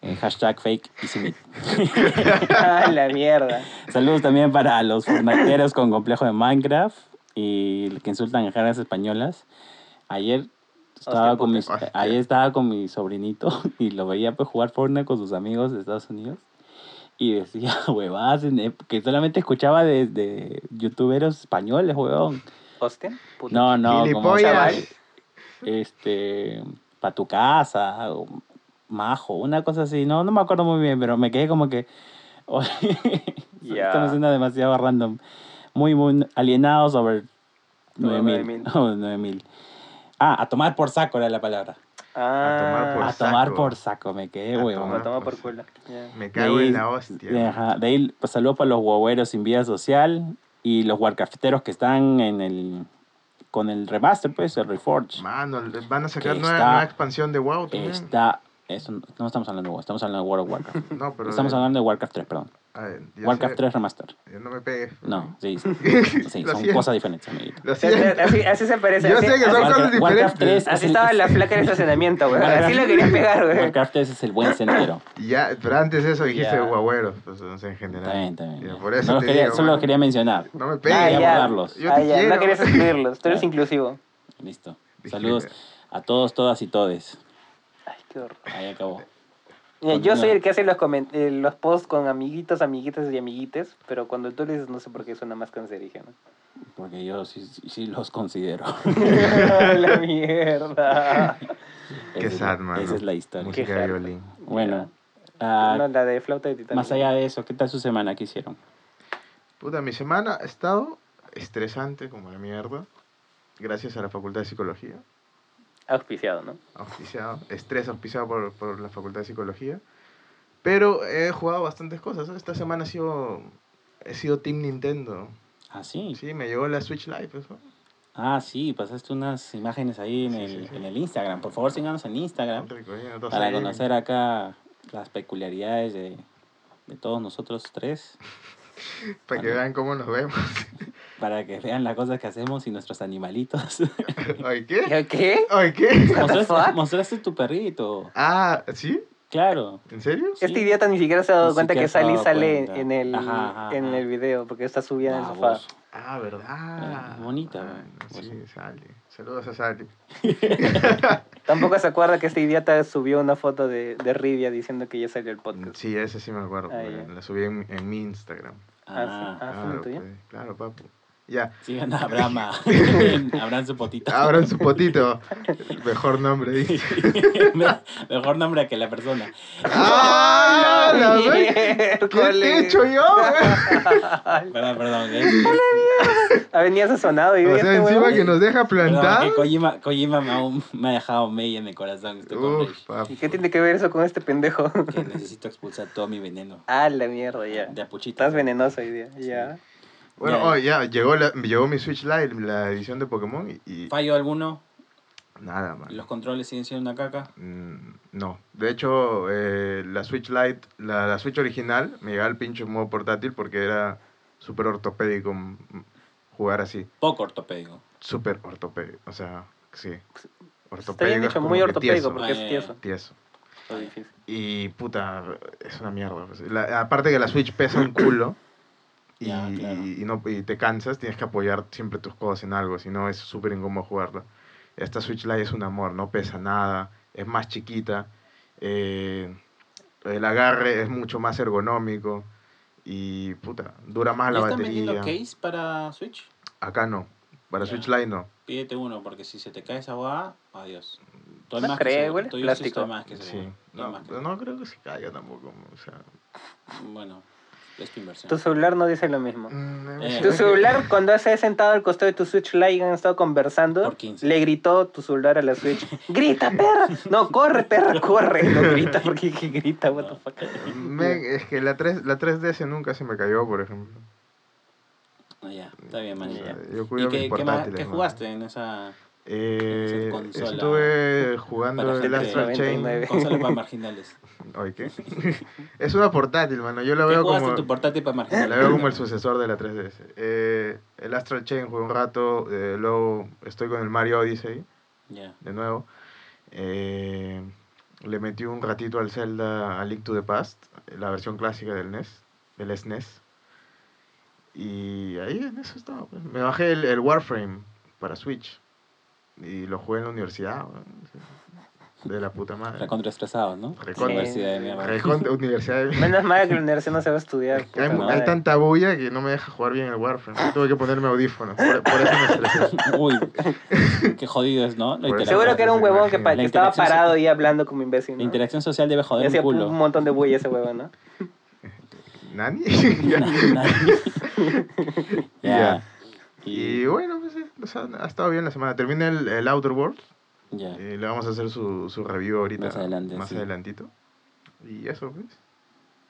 Speaker 2: eh, hashtag fake
Speaker 3: huevón. ah, la mierda.
Speaker 2: Saludos también para los fornaqueros con complejo de Minecraft y que insultan a caras españolas. Ayer estaba, con mis, ayer estaba con mi sobrinito y lo veía pues jugar Fortnite con sus amigos de Estados Unidos. Y decía, huevadas, que solamente escuchaba de, de youtuberos españoles, huevón.
Speaker 3: ¿Hostia? Puta.
Speaker 2: No, no, como
Speaker 1: Gilipollas.
Speaker 2: este, pa' tu casa, o majo, una cosa así. No, no me acuerdo muy bien, pero me quedé como que. oye,
Speaker 3: Ya.
Speaker 2: Esto me suena demasiado random. Muy, muy alienado sobre
Speaker 3: Sobre
Speaker 2: 9000.
Speaker 3: 9000.
Speaker 2: 9000. Ah, a tomar por saco era la palabra.
Speaker 3: Ah,
Speaker 1: Por
Speaker 2: a
Speaker 1: saco.
Speaker 2: tomar por saco, me quedé,
Speaker 1: A
Speaker 2: huevón.
Speaker 3: Lo
Speaker 1: tomar
Speaker 3: toma
Speaker 1: por
Speaker 3: por culo. Ya.
Speaker 1: Me cago
Speaker 2: ahí-
Speaker 1: en la hostia.
Speaker 2: De, ajá, de ahí, pues, saludos para los guagüeros sin vida social y los warcrafteros que están en el con el remaster, pues, el Reforge.
Speaker 1: Mano, van a sacar nueva,
Speaker 2: está-
Speaker 1: nueva expansión de WoW también.
Speaker 2: Está. Eso, no no estamos hablando de WoW, estamos hablando de World of Warcraft.
Speaker 1: No, pero.
Speaker 2: estamos
Speaker 1: de-
Speaker 2: hablando de Warcraft 3, perdón.
Speaker 1: A ver,
Speaker 2: Warcraft
Speaker 1: sé-
Speaker 2: 3 Remaster.
Speaker 1: No me pegues.
Speaker 2: No, sí, sí, sí, son
Speaker 1: siento.
Speaker 2: cosas diferentes, amiguito.
Speaker 1: Lo
Speaker 3: Así, así, se parece.
Speaker 1: Yo
Speaker 3: así,
Speaker 1: sé que son cosas
Speaker 2: Warcraft- Warcraft
Speaker 1: diferentes.
Speaker 2: 3
Speaker 3: así
Speaker 2: es el-
Speaker 3: estaba la flaca en el estacionamiento, güey. Así lo quería pegar, güey.
Speaker 2: Warcraft 3 es el buen sendero.
Speaker 1: Ya, pero antes de eso dijiste
Speaker 3: Ya.
Speaker 1: guagüeros, pues no sé, en general.
Speaker 2: Está bien.
Speaker 1: Ya, por eso
Speaker 2: No
Speaker 1: te
Speaker 2: quería-
Speaker 1: digo,
Speaker 2: solo
Speaker 1: mano.
Speaker 2: lo quería mencionar.
Speaker 1: No me
Speaker 3: Ah,
Speaker 1: pegues.
Speaker 3: Ya.
Speaker 2: abordarlos.
Speaker 1: Yo
Speaker 3: Ah,
Speaker 1: te
Speaker 3: ya,
Speaker 1: quiero.
Speaker 3: no querías excluirlos. Tú eres inclusivo.
Speaker 2: Listo. Saludos a todos, todas y todes.
Speaker 3: Ay, qué horror.
Speaker 2: Ahí acabó.
Speaker 3: Mira, yo soy el que hace los, comen- eh, los posts con amiguitos, amiguitas y amiguites, pero cuando tú le dices no sé por qué suena más cancerígeno.
Speaker 2: Porque yo sí, sí- los considero.
Speaker 3: la mierda.
Speaker 1: Qué
Speaker 2: Esa es
Speaker 1: sad,
Speaker 2: la-
Speaker 1: mano.
Speaker 2: Esa es la historia.
Speaker 1: Música
Speaker 3: Qué
Speaker 1: de violín.
Speaker 2: Bueno, ah,
Speaker 3: no, la de flauta de titán.
Speaker 2: más allá de eso, ¿qué tal su semana? ¿Qué hicieron?
Speaker 1: Puta, mi semana ha estado estresante como la mierda. Gracias a la Facultad de Psicología.
Speaker 3: Auspiciado, ¿no?
Speaker 1: Auspiciado. Estrés auspiciado por, por la Facultad de Psicología. Pero he jugado bastantes cosas. Esta semana ha sido, he sido Team Nintendo.
Speaker 2: Ah, sí.
Speaker 1: Sí, me llegó la Switch Lite. Eso.
Speaker 2: Ah, sí, pasaste unas imágenes ahí en,
Speaker 1: Sí,
Speaker 2: el,
Speaker 1: sí, sí.
Speaker 2: en el Instagram. Por favor, síganos en Instagram
Speaker 1: Rico, ¿eh?
Speaker 2: Para
Speaker 1: ahí-
Speaker 2: conocer acá las peculiaridades de, de todos nosotros tres.
Speaker 1: Para que vean cómo nos vemos.
Speaker 2: Para que vean las cosas que hacemos y nuestros animalitos.
Speaker 1: ¿Ay, qué?
Speaker 3: ¿Qué? ¿Qué?
Speaker 2: Mostraste, tu perrito.
Speaker 1: Ah, ¿sí?
Speaker 2: Claro.
Speaker 1: ¿En serio?
Speaker 2: Sí.
Speaker 3: Este idiota ni siquiera se ha dado
Speaker 2: Ni
Speaker 3: cuenta que Sally sale
Speaker 2: cuenta.
Speaker 3: en el,
Speaker 2: Ajá, ajá,
Speaker 3: en
Speaker 2: ajá.
Speaker 3: el video porque está subida en el sofá.
Speaker 1: Ah, ¿verdad?
Speaker 2: Eh, bonita,
Speaker 1: Ah,
Speaker 2: pues.
Speaker 1: sí, Sally. Saludos a Sally.
Speaker 3: Tampoco se acuerda que este idiota subió una foto de, de Rivia diciendo que ya salió el podcast.
Speaker 1: Sí, ese sí me acuerdo.
Speaker 3: Ah.
Speaker 1: La subí en, en mi Instagram.
Speaker 3: Ah,
Speaker 2: Ah,
Speaker 3: sí. Ah,
Speaker 1: pues, claro, papu. Ya,
Speaker 2: Sigan a Abraham. a- Abraham su potito.
Speaker 1: abran su potito. Mejor nombre, dice.
Speaker 2: Mejor nombre que la persona.
Speaker 1: ¡Ah! la ve- ¿Qué te he hecho yo?
Speaker 2: Perdón, perdón. ¿eh?
Speaker 3: Ha venido sazonado y
Speaker 1: O sea, encima que nos deja plantar.
Speaker 2: que Kojima, Kojima me, aún- me ha dejado media en el corazón.
Speaker 1: Uf.
Speaker 3: ¿Y qué tiene que ver eso con este pendejo?
Speaker 2: Que necesito expulsar todo mi veneno.
Speaker 3: Ah, la mierda, ya.
Speaker 2: De apuchita.
Speaker 3: Estás venenoso hoy día, ya.
Speaker 1: Bueno,
Speaker 2: Ya.
Speaker 1: oh, ya, llegó, la- llegó mi Switch Lite, la edición de Pokémon, y, y
Speaker 2: ¿Fallo alguno?
Speaker 1: nada, man.
Speaker 2: ¿Los controles siguen siendo una caca?
Speaker 1: Mm, No, de hecho, eh, la Switch Lite, la, la Switch original, me llegaba el pincho en modo portátil porque era súper ortopédico mm, jugar así.
Speaker 2: Poco ortopédico.
Speaker 1: Súper ortopédico, o sea, sí. Ortopédico.
Speaker 3: Dicho,
Speaker 1: como
Speaker 3: muy ortopédico
Speaker 1: tieso,
Speaker 3: porque
Speaker 2: Ah,
Speaker 3: es tieso.
Speaker 1: tieso.
Speaker 3: Lo difícil.
Speaker 1: Y puta, es una mierda. pues. La- aparte que la Switch pesa un culo y,
Speaker 2: Ya, claro.
Speaker 1: y, y no, y te cansas, tienes que apoyar siempre tus codos en algo, si no es súper incómodo jugarla. Esta Switch Lite es un amor, no pesa nada, es más chiquita, eh, el agarre es mucho más ergonómico y puta, dura más
Speaker 2: ¿Ya
Speaker 1: la
Speaker 2: están vendiendo
Speaker 1: batería.
Speaker 2: case para Switch?
Speaker 1: Acá no, para
Speaker 2: Ya.
Speaker 1: Switch Lite no.
Speaker 2: Pídete uno, porque si se te cae esa guada, adiós. Todo
Speaker 3: No creo,
Speaker 2: se- yo
Speaker 3: plástico.
Speaker 2: más que
Speaker 1: Sí,
Speaker 2: seguro. Estoy
Speaker 1: no,
Speaker 2: más que-
Speaker 1: pero no creo que se caiga tampoco. O sea,
Speaker 2: Bueno, es tu inversión.
Speaker 3: Tu celular no dice lo mismo.
Speaker 1: mm,
Speaker 2: Eh.
Speaker 3: Tu celular, cuando se ha sentado al costado de tu Switch Lite y han estado conversando,
Speaker 2: Por 15.
Speaker 3: le gritó tu celular a la Switch: ¡Grita, perra! No, corre, perra, corre. No grita porque que grita, what the fuck.
Speaker 1: Me- es que la, 3, la 3DS nunca se me cayó, por ejemplo.
Speaker 2: Ah, ya, está bien,
Speaker 1: sea, yo
Speaker 2: ¿Y
Speaker 1: cuido
Speaker 2: qué, qué, más-
Speaker 1: portátiles.
Speaker 2: qué
Speaker 1: ¿no?
Speaker 2: jugaste en esa
Speaker 1: Eh,
Speaker 2: consola
Speaker 1: estuve jugando el Astral Chain.
Speaker 3: 99?
Speaker 2: consola para marginales?
Speaker 1: Ay, ¿qué? es una portátil, mano. Yo la
Speaker 2: ¿Qué
Speaker 1: veo como...
Speaker 2: tu portátil para marginales?
Speaker 1: La veo como el sucesor de la 3DS. Eh, el Astral Chain jugué un rato, eh, luego estoy con el Mario Odyssey,
Speaker 2: Ya.
Speaker 1: de nuevo. Eh, le metí un ratito al Zelda A Link to the Past, la versión clásica del NES, del SNES. Y ahí en eso estaba. pues. Me bajé el, el Warframe para Switch y lo jugué en la universidad. De la puta madre.
Speaker 2: Recontra estresado, ¿no?
Speaker 1: Recontra.
Speaker 2: Universidad de mierda.
Speaker 1: Recontra universidad. de-
Speaker 3: Menos mal que en la universidad no se va a estudiar.
Speaker 1: Hay, tanta bulla que no me deja jugar bien el Warframe. Tuve que ponerme audífonos. Por, por eso me estresé.
Speaker 2: Uy, qué jodido es, ¿no?
Speaker 3: Seguro que era un huevón que, estaba parado
Speaker 2: so-
Speaker 3: ahí hablando como imbécil.
Speaker 2: La interacción social debe joder un culo.
Speaker 3: un montón de bulla ese huevón, ¿no?
Speaker 1: ¿Nani?
Speaker 2: ya.
Speaker 1: Y bueno, pues sí, o sea, ha estado bien la semana. Terminé el, el Outer Worlds.
Speaker 2: Ya.
Speaker 1: Eh, le vamos a hacer su, su review ahorita.
Speaker 2: Más adelante,
Speaker 1: Más
Speaker 2: sí.
Speaker 1: adelantito. Y eso, pues.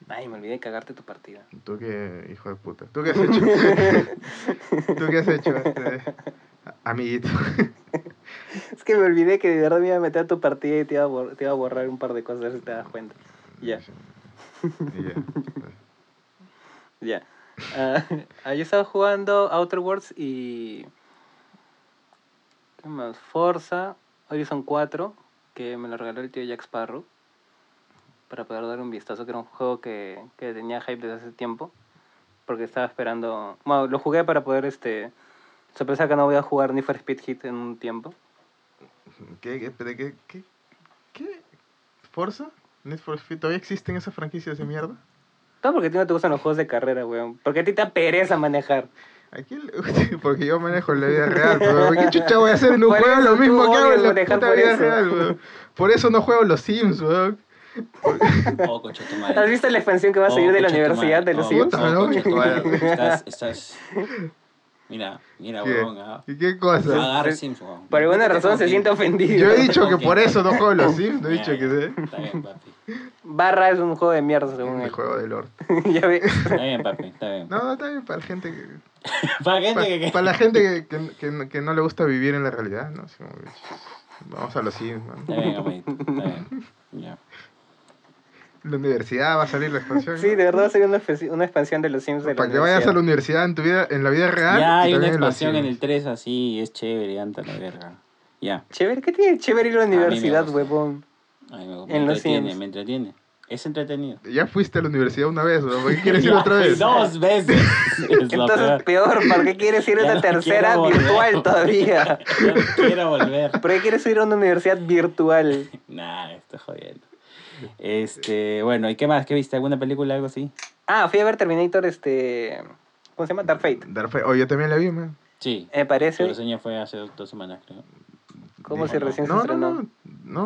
Speaker 3: Ay, me olvidé de cagarte tu partida.
Speaker 1: Tú qué, hijo de puta. ¿Tú qué has hecho? ¿Tú qué has hecho, este, amiguito?
Speaker 3: Es que me olvidé que de verdad me iba a meter a tu partida y te iba a, bor- te iba a borrar un par de cosas, si te das cuenta. Ya.
Speaker 1: Y ya.
Speaker 3: Ya. Ah, ah, yo estaba jugando Outer Worlds y. ¿Qué más? Forza, Horizon 4, que me lo regaló el tío Jack Sparrow. Para poder dar un vistazo, que era un juego que, que tenía hype desde hace tiempo. Porque estaba esperando. Bueno, lo jugué para poder este. Sorpresa que no voy a jugar ni for Speed Hit en un tiempo.
Speaker 1: ¿Qué, qué, qué, qué, qué? ¿Forza? ¿Need for Speed? ¿Todavía existen esas franquicias de mierda?
Speaker 3: Todo porque a ti no te gustan los juegos de carrera, weón. Porque a ti te da pereza manejar.
Speaker 1: ¿A quién le- Porque yo manejo en la vida real, pero ¿qué chucha voy a hacer en un
Speaker 3: Por
Speaker 1: juego? Lo mismo que hago en la puta vida
Speaker 3: eso.
Speaker 1: real, weón. Por eso no juego los Sims, weón.
Speaker 2: Oh, coche.
Speaker 3: ¿Has visto la expansión que va a
Speaker 2: Oh,
Speaker 3: salir de la universidad de los
Speaker 2: Oh,
Speaker 3: Sims?
Speaker 1: Puta,
Speaker 2: oh,
Speaker 1: ¿no?
Speaker 2: estás... Mira, mira,
Speaker 1: ¿Qué?
Speaker 2: huevón. ah.
Speaker 1: ¿Y qué cosa?
Speaker 2: Agarra Sims, huevón.
Speaker 3: Por alguna razón se siente ofendido.
Speaker 1: Yo he dicho que por eso no juego los Sims, no he dicho que sé.
Speaker 2: Está bien, papi.
Speaker 3: Barra es un juego de mierda, según
Speaker 1: El
Speaker 3: él.
Speaker 1: juego de Lord.
Speaker 3: ya.
Speaker 2: Está bien, papi. Está bien.
Speaker 1: No, no, está bien para la gente que...
Speaker 2: Para gente
Speaker 1: Para,
Speaker 2: que...
Speaker 1: para la gente que, que, que no- que no le gusta vivir en la realidad, ¿no? Vamos a los Sims, man.
Speaker 2: Está bien, amiguito. Está bien. Ya.
Speaker 1: La universidad va a salir la expansión.
Speaker 3: Sí,
Speaker 1: ¿no?
Speaker 3: de verdad va a ser una, una expansión de los Sims de la
Speaker 1: Para que vayas a la
Speaker 3: universidad.
Speaker 1: en tu vida, en la vida real.
Speaker 2: Ya
Speaker 1: y
Speaker 2: hay una
Speaker 1: también en los
Speaker 2: expansión en el
Speaker 1: Sims.
Speaker 2: 3 así, es chévere, anta la verga. Ya.
Speaker 3: Chévere, ¿qué tiene chévere ir a la
Speaker 2: me
Speaker 3: universidad, huevón?
Speaker 2: A mí me, me
Speaker 3: En los
Speaker 2: entretiene,
Speaker 3: Sims.
Speaker 2: me entretiene. Es entretenido.
Speaker 1: Ya fuiste a la universidad una vez, ¿no? ¿Por qué quieres ir
Speaker 2: Ya
Speaker 1: otra vez?
Speaker 2: Dos veces. Es
Speaker 3: Entonces,
Speaker 2: peor.
Speaker 3: peor, ¿para qué quieres ir a una
Speaker 2: no
Speaker 3: tercera virtual todavía?
Speaker 2: Ya no quiero volver.
Speaker 3: ¿Por qué quieres ir a una universidad virtual?
Speaker 2: Nah, estoy jodiendo. Este, bueno, ¿y qué más? ¿Qué viste? ¿Alguna película, algo así?
Speaker 3: Ah, fui a ver Terminator, este... ¿Cómo se llama? Dark Fate.
Speaker 1: Dar fe- Oh, yo también la vi, man.
Speaker 2: Sí.
Speaker 3: Me parece
Speaker 2: reseña fue hace dos semanas, creo.
Speaker 3: como
Speaker 1: Dijo,
Speaker 3: si recién se
Speaker 1: no, no,
Speaker 3: estrenó.
Speaker 1: no, no.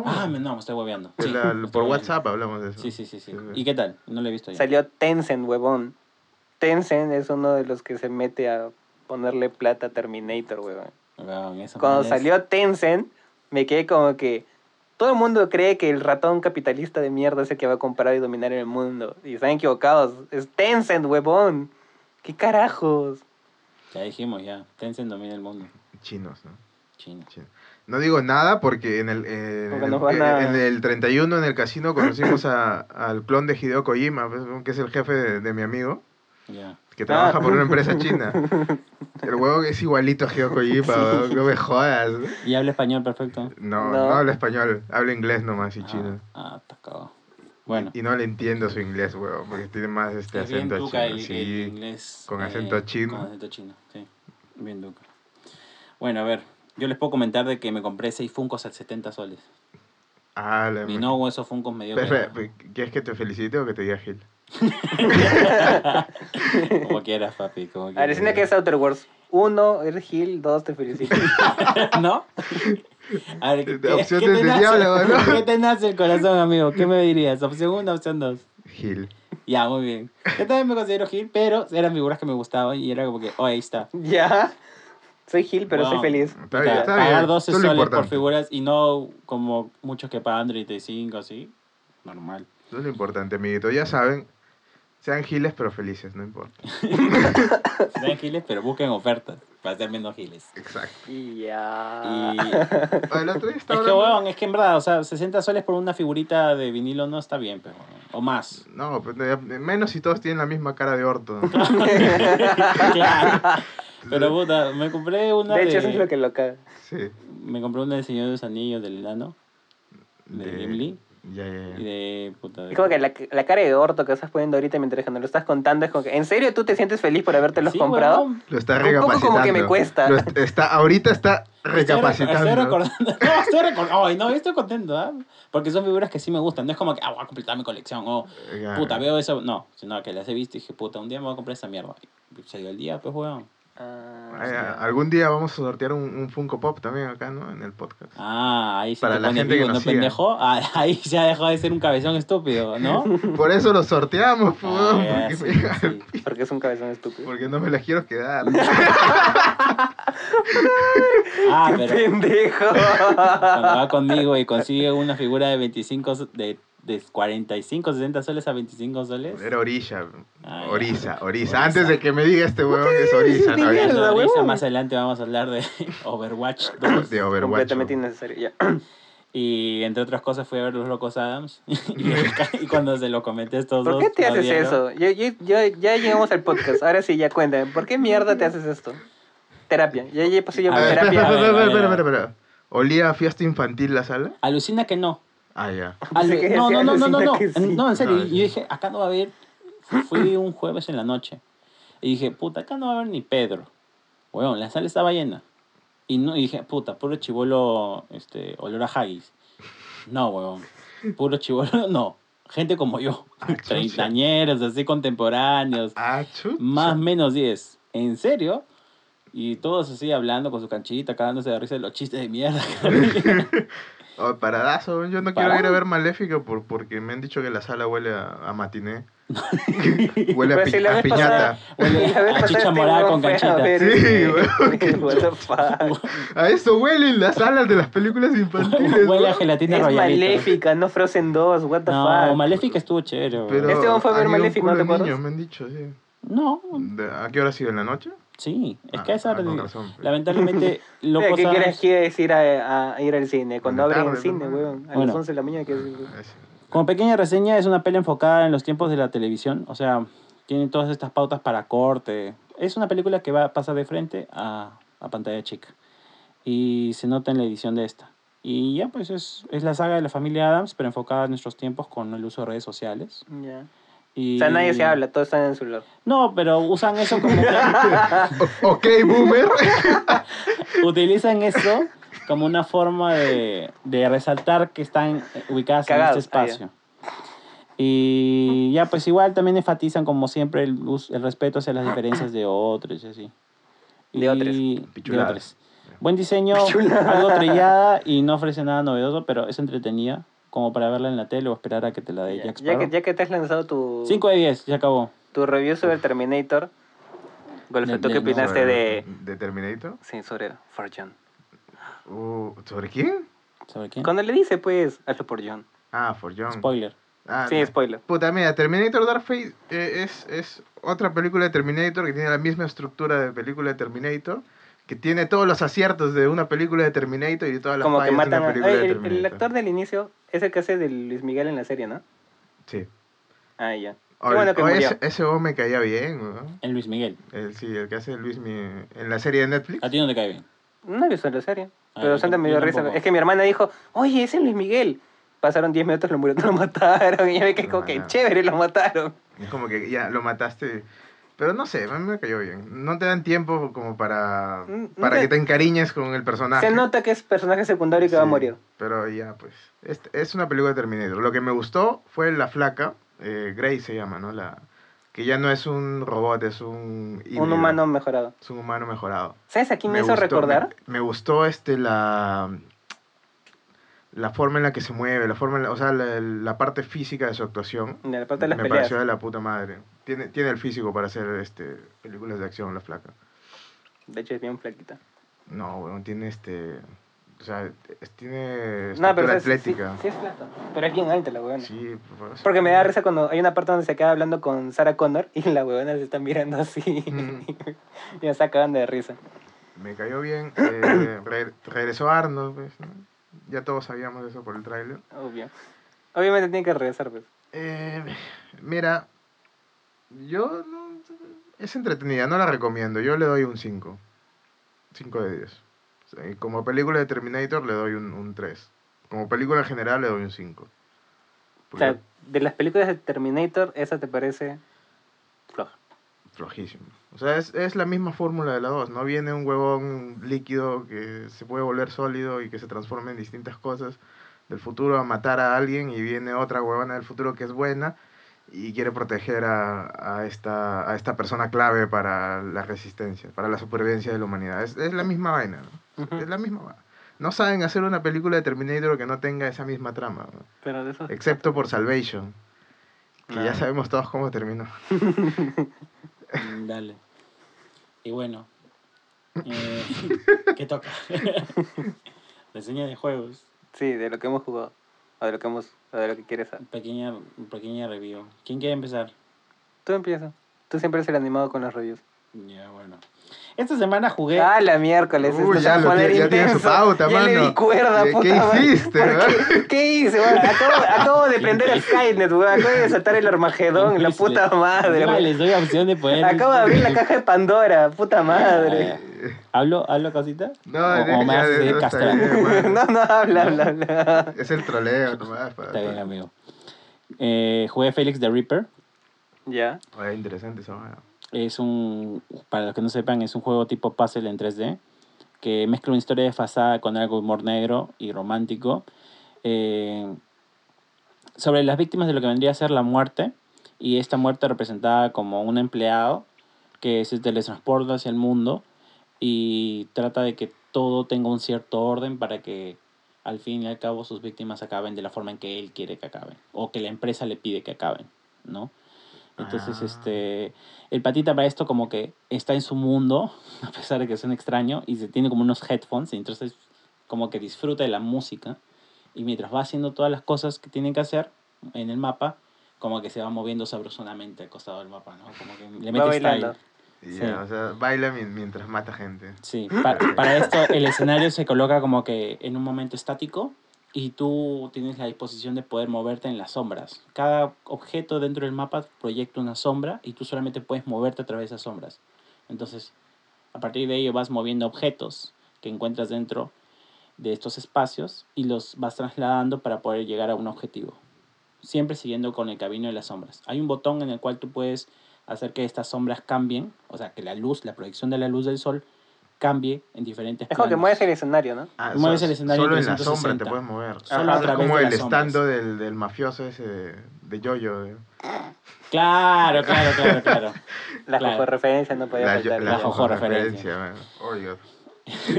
Speaker 2: Ah, me- no, me estoy hueveando. Sí,
Speaker 1: la-
Speaker 2: me estoy
Speaker 1: por
Speaker 2: hueveando.
Speaker 1: WhatsApp hablamos de eso.
Speaker 2: Sí, sí, sí, sí. ¿Y qué tal? No lo he visto ya.
Speaker 3: Salió Tencent, huevón. Tencent es uno de los que se mete a ponerle plata a Terminator, huevón. Cuando salió Tencent, me quedé como que todo el mundo cree que el ratón capitalista de mierda es el que va a comprar y dominar el mundo. Y están equivocados. Es Tencent, huevón. ¿Qué carajos?
Speaker 2: Ya dijimos, ya. Tencent domina el mundo.
Speaker 1: Chinos, ¿no?
Speaker 2: Chino.
Speaker 1: Chinos. No digo nada porque en el, eh,
Speaker 3: Porque
Speaker 1: en,
Speaker 3: van a-
Speaker 1: en el 31 en el casino conocimos a- al clon de Hideo Kojima, pues, que es el jefe de, de mi amigo,
Speaker 2: Ya.
Speaker 1: que trabaja
Speaker 3: Ah.
Speaker 1: por una empresa china. El huevo es igualito a Hideo Kojima, no me jodas.
Speaker 2: ¿Y habla español perfecto?
Speaker 1: No,
Speaker 3: No.
Speaker 1: no, habla español, habla inglés nomás y
Speaker 2: Ah,
Speaker 1: chino.
Speaker 2: Ah, está cagado. Bueno.
Speaker 1: Y no le entiendo su inglés, huevo, porque tiene más este
Speaker 2: es bien
Speaker 1: acento
Speaker 2: duca
Speaker 1: chino.
Speaker 2: el,
Speaker 1: sí.
Speaker 2: el inglés.
Speaker 1: con acento chino.
Speaker 2: Con acento chino, sí. Bien duca. Bueno, a ver. Yo les puedo comentar de que me compré seis Funcos a 70 soles.
Speaker 1: Ah, la
Speaker 2: Y no, esos Funcos me dio
Speaker 1: Espera,
Speaker 2: pena.
Speaker 1: espera, ¿Quieres que te felicite o que te diga Gil?
Speaker 2: Como quieras, papi. Como
Speaker 3: A ver,
Speaker 2: quieras.
Speaker 3: decime que es Outer Worlds. Uno, eres Gil. Dos, te felicito.
Speaker 2: ¿No? A ver, ¿qué,
Speaker 1: De opciones
Speaker 2: qué te
Speaker 1: del
Speaker 2: nace?
Speaker 1: diablo, ¿no?
Speaker 2: ¿Qué te nace el corazón, amigo? ¿Qué me dirías? ¿Opción 1 opción 2?
Speaker 1: Gil.
Speaker 2: Ya, muy bien. Yo también me considero Gil, pero eran figuras que me gustaban y era como que, oh, ahí está.
Speaker 3: ya. Soy Gil, pero
Speaker 2: Wow.
Speaker 3: soy feliz.
Speaker 1: Está bien, está
Speaker 2: pagar
Speaker 1: bien.
Speaker 2: 12
Speaker 1: es lo
Speaker 2: soles por figuras y no como muchos que pagan 35 así. Normal.
Speaker 1: Eso es lo importante, amiguito. Ya saben, sean giles pero felices, no importa.
Speaker 2: Sean giles, pero busquen ofertas para ser menos giles.
Speaker 1: Exacto.
Speaker 3: Y ya.
Speaker 2: Y
Speaker 1: Ah, El otro día
Speaker 2: es que,
Speaker 1: hablando-
Speaker 2: weón, es que en verdad, o sea, 60 soles por una figurita de vinilo no está bien, pero. O más.
Speaker 1: No, eh, menos si todos tienen la misma cara de orto.
Speaker 2: claro. Pero puta, me compré una
Speaker 3: De
Speaker 2: de.
Speaker 3: hecho, eso es lo que lo caga.
Speaker 1: Sí.
Speaker 2: Me compré una de Señor de los Anillos del enano. De,
Speaker 1: De-
Speaker 2: Gimli.
Speaker 1: Ya, ya,
Speaker 2: Y
Speaker 1: ya.
Speaker 2: de. Puta. de-
Speaker 3: Es como que la, la cara de orto que estás poniendo ahorita mientras que nos lo estás contando es como que, ¿en serio tú te sientes feliz por habértelos
Speaker 2: Sí,
Speaker 3: comprado?
Speaker 2: weón.
Speaker 1: Lo está
Speaker 3: Un poco
Speaker 1: recapacitando.
Speaker 3: como que me cuesta.
Speaker 1: Lo est- está, ahorita está
Speaker 2: Estoy, re-
Speaker 1: recapacitando.
Speaker 2: estoy recordando. No, estoy recordando. Ay, no, estoy contento, ¿ah? Porque son figuras que sí me gustan. No es como que, ah, voy a completar mi colección. O,
Speaker 1: Ya.
Speaker 2: puta, veo eso. No, sino que las he visto y dije, puta, un día me voy a comprar esa mierda. Y se dio el día, pues, weón.
Speaker 3: Ah,
Speaker 1: Ay, algún día vamos a sortear un, un Funko Pop también acá, ¿no? En el podcast.
Speaker 2: Ah, ahí sí
Speaker 1: Para
Speaker 2: te
Speaker 1: la
Speaker 2: pones
Speaker 1: gente que
Speaker 2: vivo,
Speaker 1: nos
Speaker 2: ¿no,
Speaker 1: siga.
Speaker 2: pendejo? Ah, ahí ya dejó de ser un cabezón estúpido, ¿no?
Speaker 1: Por eso lo sorteamos,
Speaker 2: Ah,
Speaker 1: porque,
Speaker 2: sí,
Speaker 1: me llega
Speaker 2: sí.
Speaker 1: al pi-
Speaker 3: porque es un cabezón estúpido.
Speaker 1: porque no me las quiero quedar.
Speaker 2: Ah,
Speaker 3: ¡Qué
Speaker 2: pero
Speaker 3: pendejo!
Speaker 2: cuando va conmigo y consigue una figura de 25, so- de, de 45, 60 soles a 25 soles.
Speaker 1: Era Orilla.
Speaker 2: Ah, ya.
Speaker 1: Orisa, Orisa.
Speaker 2: Orisa.
Speaker 1: Antes de que me diga este huevón que es Orisa. ¿no?
Speaker 2: de
Speaker 3: huevón.
Speaker 2: risa, más adelante vamos a hablar de Overwatch 2.
Speaker 1: De Overwatch.
Speaker 3: Completamente innecesario. Ya.
Speaker 2: Y entre otras cosas fui a ver Los Locos Adams. y, y cuando se lo comenté a estos
Speaker 3: ¿Por
Speaker 2: dos.
Speaker 3: qué te haces eso? Ya, ya, ya, ya llegamos al podcast. Ahora sí, ya cuéntame. ¿Por qué mierda te haces esto? Terapia. Ya, ya pasé yo por terapia.
Speaker 1: espera, espera, espera. ¿Olía a fiesta infantil la sala?
Speaker 2: Alucina que no.
Speaker 1: Ah, ya.
Speaker 3: Que
Speaker 2: no, no, no, no, no, no. No, en serio.
Speaker 1: No,
Speaker 2: y
Speaker 1: sí.
Speaker 2: yo dije, acá no va a haber. Fui un jueves en la noche. Y dije, puta, acá no va a haber ni Pedro. Bueno, la sala estaba llena. Y, no, y dije, puta, puro chivolo, este, olor a haggis. No, weón. Puro chivolo, no. Gente como yo.
Speaker 1: Ah.
Speaker 2: Treintañeros, así contemporáneos.
Speaker 1: Ah.
Speaker 2: Más menos 10. ¿En serio? Y todos así hablando con su canchita, cagándose de risa de los chistes de mierda.
Speaker 1: Oh, paradazo, yo no quiero
Speaker 2: Parado.
Speaker 1: ir a ver Maléfica por, porque me han dicho que la sala huele a, a matiné. huele a,
Speaker 3: Pero
Speaker 1: pi-
Speaker 3: si la
Speaker 1: a
Speaker 3: vez
Speaker 1: piñata.
Speaker 2: Huele a chicha morada con canchita.
Speaker 1: Sí. A eso huelen las salas de las películas infantiles.
Speaker 2: Huele a
Speaker 1: ¿no?
Speaker 2: gelatina
Speaker 3: Es
Speaker 2: royalito.
Speaker 3: maléfica, no Frozen 2, what the
Speaker 2: No,
Speaker 3: fuck.
Speaker 2: Maléfica estuvo chévere.
Speaker 1: Pero
Speaker 3: Este fue a ver Maléfica, ¿no te acuerdas?
Speaker 1: niños, me han dicho, sí.
Speaker 2: No,
Speaker 1: ¿A qué hora ha sido? ¿En la noche?
Speaker 2: Sí, es que
Speaker 1: Ah,
Speaker 2: a esa hora
Speaker 1: ah, razón,
Speaker 2: lamentablemente locos
Speaker 3: ¿Qué
Speaker 2: Adams-
Speaker 3: quieres, quieres ir a, a ir al cine? Cuando abren el cine, weón. A
Speaker 2: Bueno.
Speaker 3: las 11 de la mañana. Que...
Speaker 2: Como pequeña reseña, es una peli enfocada en los tiempos de la televisión. O sea, tiene todas estas pautas para corte. Es una película que va a pasar de frente a, a pantalla chica. Y se nota en la edición de esta. Y ya, pues es, es la saga de la familia Adams, pero enfocada en nuestros tiempos con el uso de redes sociales.
Speaker 3: Ya.
Speaker 2: Y...
Speaker 3: O sea, nadie se habla, todos están en el celular.
Speaker 2: No, pero usan eso como...
Speaker 1: Ok, boomer.
Speaker 2: utilizan eso como una forma de, de resaltar que están ubicadas
Speaker 3: Cagados,
Speaker 2: en este espacio. Y ya, pues igual también enfatizan, como siempre, el, el respeto hacia las diferencias de otros y así.
Speaker 3: De otros.
Speaker 2: Y- de otros. Buen diseño,
Speaker 3: Pichuladas.
Speaker 2: algo trillada y no ofrece nada novedoso, pero es entretenida, como para verla en la tele o esperar a que te la dé
Speaker 3: Ya,
Speaker 2: Jack
Speaker 3: ya que,
Speaker 2: Sparrow.
Speaker 3: ya que te has lanzado tu,
Speaker 2: 5 de 10, ya acabó.
Speaker 3: tu review sobre Terminator, Golfo, ¿tú qué opinaste de...
Speaker 1: ¿De Terminator?
Speaker 3: Sí, sobre For John.
Speaker 1: Uh, ¿Sobre quién?
Speaker 2: ¿Sobre quién?
Speaker 3: Cuando le dice, pues, hazlo por John.
Speaker 1: Ah, For John.
Speaker 2: Spoiler.
Speaker 1: Ah,
Speaker 3: Sí,
Speaker 1: no.
Speaker 3: spoiler.
Speaker 1: Puta, mira, Terminator Dark Fate eh, es, es otra película de Terminator que tiene la misma estructura de película de Terminator, que tiene todos los aciertos de una película de Terminator y todas las
Speaker 3: Como que matan a...
Speaker 1: película
Speaker 3: Ay,
Speaker 1: de
Speaker 3: el,
Speaker 1: Terminator.
Speaker 3: el actor del inicio es el que hace de Luis Miguel en la serie, ¿no?
Speaker 1: Sí.
Speaker 3: Ah, ya. Qué bueno que
Speaker 1: o
Speaker 3: murió.
Speaker 1: ese, ese hombre me caía bien, ¿no?
Speaker 2: El Luis Miguel.
Speaker 1: El, sí, el que hace Luis Mi, en la serie de Netflix.
Speaker 2: ¿A ti no te cae bien?
Speaker 3: No he visto la serie.
Speaker 2: Ah,
Speaker 3: Pero Santa me dio risa.
Speaker 2: tampoco.
Speaker 3: Es que mi hermana dijo, oye, ese es Luis Miguel. Pasaron 10 minutos, lo murieron, lo mataron. Y yo me quedé como que chévere, lo mataron.
Speaker 1: Es como que ya lo mataste. Pero no sé, a mí me cayó bien. No te dan tiempo como para,
Speaker 3: Mm,
Speaker 1: para
Speaker 3: no
Speaker 1: que te encariñes con el personaje.
Speaker 3: Se nota que es personaje secundario y que va a morir.
Speaker 1: Pero ya, pues. Es, es una película de Terminator. Lo que me gustó fue la flaca, eh, Grace se llama, ¿no? La, que ya no es un robot, es un.
Speaker 3: Un humano mejorado.
Speaker 1: Es un humano mejorado.
Speaker 3: ¿Sabes a quién me, hizo
Speaker 1: gustó-
Speaker 3: recordar?
Speaker 1: Me, me gustó este, la. La forma en la que se mueve, la forma, en la- o sea, la, la parte física de su actuación.
Speaker 3: De la parte de las
Speaker 1: me
Speaker 3: peleas.
Speaker 1: pareció de la puta madre. Tiene, tiene el físico para hacer este, películas de acción, la flaca.
Speaker 3: De hecho, es bien flaquita.
Speaker 1: No, weón, tiene este. O sea, tiene
Speaker 3: No, pero o sea, sí-
Speaker 1: atlética.
Speaker 3: Sí, sí es flaca. Pero es bien alta la huevona.
Speaker 1: Sí, por.
Speaker 3: Porque me da risa cuando hay una parte donde se queda hablando con Sarah Connor y la huevona se está mirando así.
Speaker 1: Mm.
Speaker 3: y me está cagando de risa.
Speaker 1: Me cayó bien. eh, re- regresó Arnold, pues, ¿no? Ya todos sabíamos eso por el tráiler.
Speaker 3: Obvio. Obviamente tiene que regresar, pues.
Speaker 1: Eh, mira, yo no, es entretenida, no la recomiendo. Yo le doy un 5. 5 de 10. O sea, y como película de Terminator le doy un, un 3. Como película en general le doy un 5.
Speaker 3: O sea, de las películas de Terminator, esa te parece floja.
Speaker 1: Flojísimo. O sea, es, es la misma fórmula de la 2, ¿no? Viene un huevón líquido que se puede volver sólido y que se transforma en distintas cosas del futuro a matar a alguien y viene otra huevona del futuro que es buena y quiere proteger a, a esta, a esta persona clave para la resistencia, para la supervivencia de la humanidad. Es, es la misma vaina, ¿no? Es la misma vaina. No saben hacer una película de Terminator que no tenga esa misma trama, ¿no?
Speaker 3: Pero de
Speaker 1: excepto por Salvation, que ya
Speaker 3: Ah.
Speaker 1: sabemos todos cómo terminó.
Speaker 2: Mm, Dale. Y bueno. eh, ¿Qué toca? Reseña de juegos.
Speaker 3: Sí, de lo que hemos jugado. O de lo que hemos, o de lo que quieres saber.
Speaker 2: Pequeña, pequeña review. ¿Quién quiere empezar?
Speaker 3: Tú empieza. Tú siempre eres el animado con las reviews.
Speaker 2: Ya, bueno. Esta semana jugué.
Speaker 3: Ah, la miércoles.
Speaker 1: Uy, ya lo
Speaker 3: poner
Speaker 1: tiene- ya tiene su pauta,
Speaker 3: ya le
Speaker 1: mano.
Speaker 3: di cuerda,
Speaker 1: ¿Qué-
Speaker 3: puta
Speaker 1: qué
Speaker 3: madre.
Speaker 1: hiciste.
Speaker 3: ¿Qué, ¿Qué hice? weón? Acabo, acabo de prender el Skynet, weón. Acabo de saltar el Armagedón, la puta madre. Weón.
Speaker 2: les doy opción de poder.
Speaker 3: Acabo de abrir la caja de Pandora, puta madre.
Speaker 2: ¿Hablo, hablo cosita?
Speaker 1: No,
Speaker 2: o,
Speaker 1: de-
Speaker 2: o me
Speaker 1: ya
Speaker 2: a
Speaker 1: de- no, bien.
Speaker 3: No, no, habla, habla, habla.
Speaker 1: Es el troleo nomás. pa-
Speaker 2: Está bien, amigo. Eh, jugué Félix the Reaper.
Speaker 3: Ya.
Speaker 1: Oye, interesante eso. mano.
Speaker 2: Es un, para los que no sepan, es un juego tipo puzzle en 3D que mezcla una historia desfasada con algo humor negro y romántico eh, sobre las víctimas de lo que vendría a ser la muerte y esta muerte representada como un empleado que se teletransporta hacia el mundo y trata de que todo tenga un cierto orden para que al fin y al cabo sus víctimas acaben de la forma en que él quiere que acaben o que la empresa le pide que acaben, ¿no? Entonces,
Speaker 1: Ah.
Speaker 2: este, el patita para esto como que está en su mundo, a pesar de que suena extraño, y se tiene como unos headphones, y entonces como que disfruta de la música, y mientras va haciendo todas las cosas que tiene que hacer en el mapa, como que se va moviendo sabrosonamente al costado del mapa, ¿no? Como que le mete style.
Speaker 3: bailando.
Speaker 1: Y
Speaker 2: Sí.
Speaker 1: o sea, baila mi- mientras mata gente.
Speaker 2: Sí, para, para esto el escenario se coloca como que en un momento estático y tú tienes la disposición de poder moverte en las sombras. Cada objeto dentro del mapa proyecta una sombra y tú solamente puedes moverte a través de esas sombras. Entonces, a partir de ello vas moviendo objetos que encuentras dentro de estos espacios y los vas trasladando para poder llegar a un objetivo. Siempre siguiendo con el camino de las sombras. Hay un botón en el cual tú puedes hacer que estas sombras cambien, o sea, que la luz, la proyección de la luz del sol cambie en diferentes
Speaker 3: Es como que mueves el escenario, ¿no?
Speaker 1: Ah,
Speaker 2: Mueves
Speaker 1: so-
Speaker 2: el escenario
Speaker 1: Solo
Speaker 2: en
Speaker 1: la sombra te
Speaker 2: 360.
Speaker 1: puedes mover.
Speaker 3: Solo a
Speaker 1: es
Speaker 2: través
Speaker 1: como
Speaker 2: de
Speaker 1: el estando del, del mafioso ese de, de Yoyo. de-
Speaker 2: Claro, claro, claro, claro.
Speaker 3: La
Speaker 2: Claro.
Speaker 3: referencia no podía
Speaker 1: La,
Speaker 3: faltar.
Speaker 2: la
Speaker 3: ya.
Speaker 2: jojo referencia.
Speaker 1: man. Oh, Dios.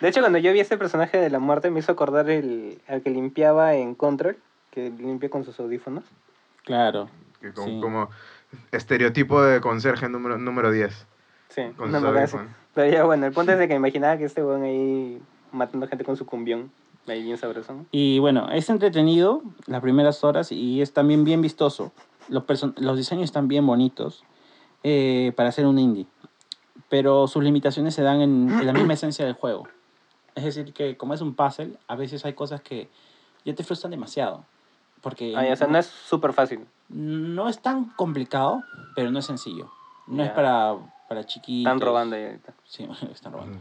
Speaker 3: De hecho, cuando yo vi ese personaje de la muerte, me hizo acordar el, al que limpiaba en Control, que limpia con sus audífonos.
Speaker 2: Claro.
Speaker 1: Que como,
Speaker 2: Sí.
Speaker 1: como estereotipo de conserje número, número 10.
Speaker 3: Sí,
Speaker 1: Con
Speaker 3: no
Speaker 1: sus audífonos.
Speaker 3: Pero ya bueno, el punto es de que imaginaba que este weón ahí matando gente con su cumbión. Ahí bien sabroso.
Speaker 2: Y bueno, es entretenido las primeras horas y es también bien vistoso. Los, los diseños están bien bonitos eh, para hacer un indie. Pero sus limitaciones se dan en, en la misma esencia del juego. Es decir, que como es un puzzle, a veces hay cosas que ya te frustran demasiado. Porque
Speaker 3: Ay, o sea, no es súper fácil.
Speaker 2: no es tan complicado, pero no es sencillo. No es
Speaker 3: Ya.
Speaker 2: para, para chiquitos.
Speaker 3: Están robando ahí ahorita.
Speaker 2: Sí, están robando.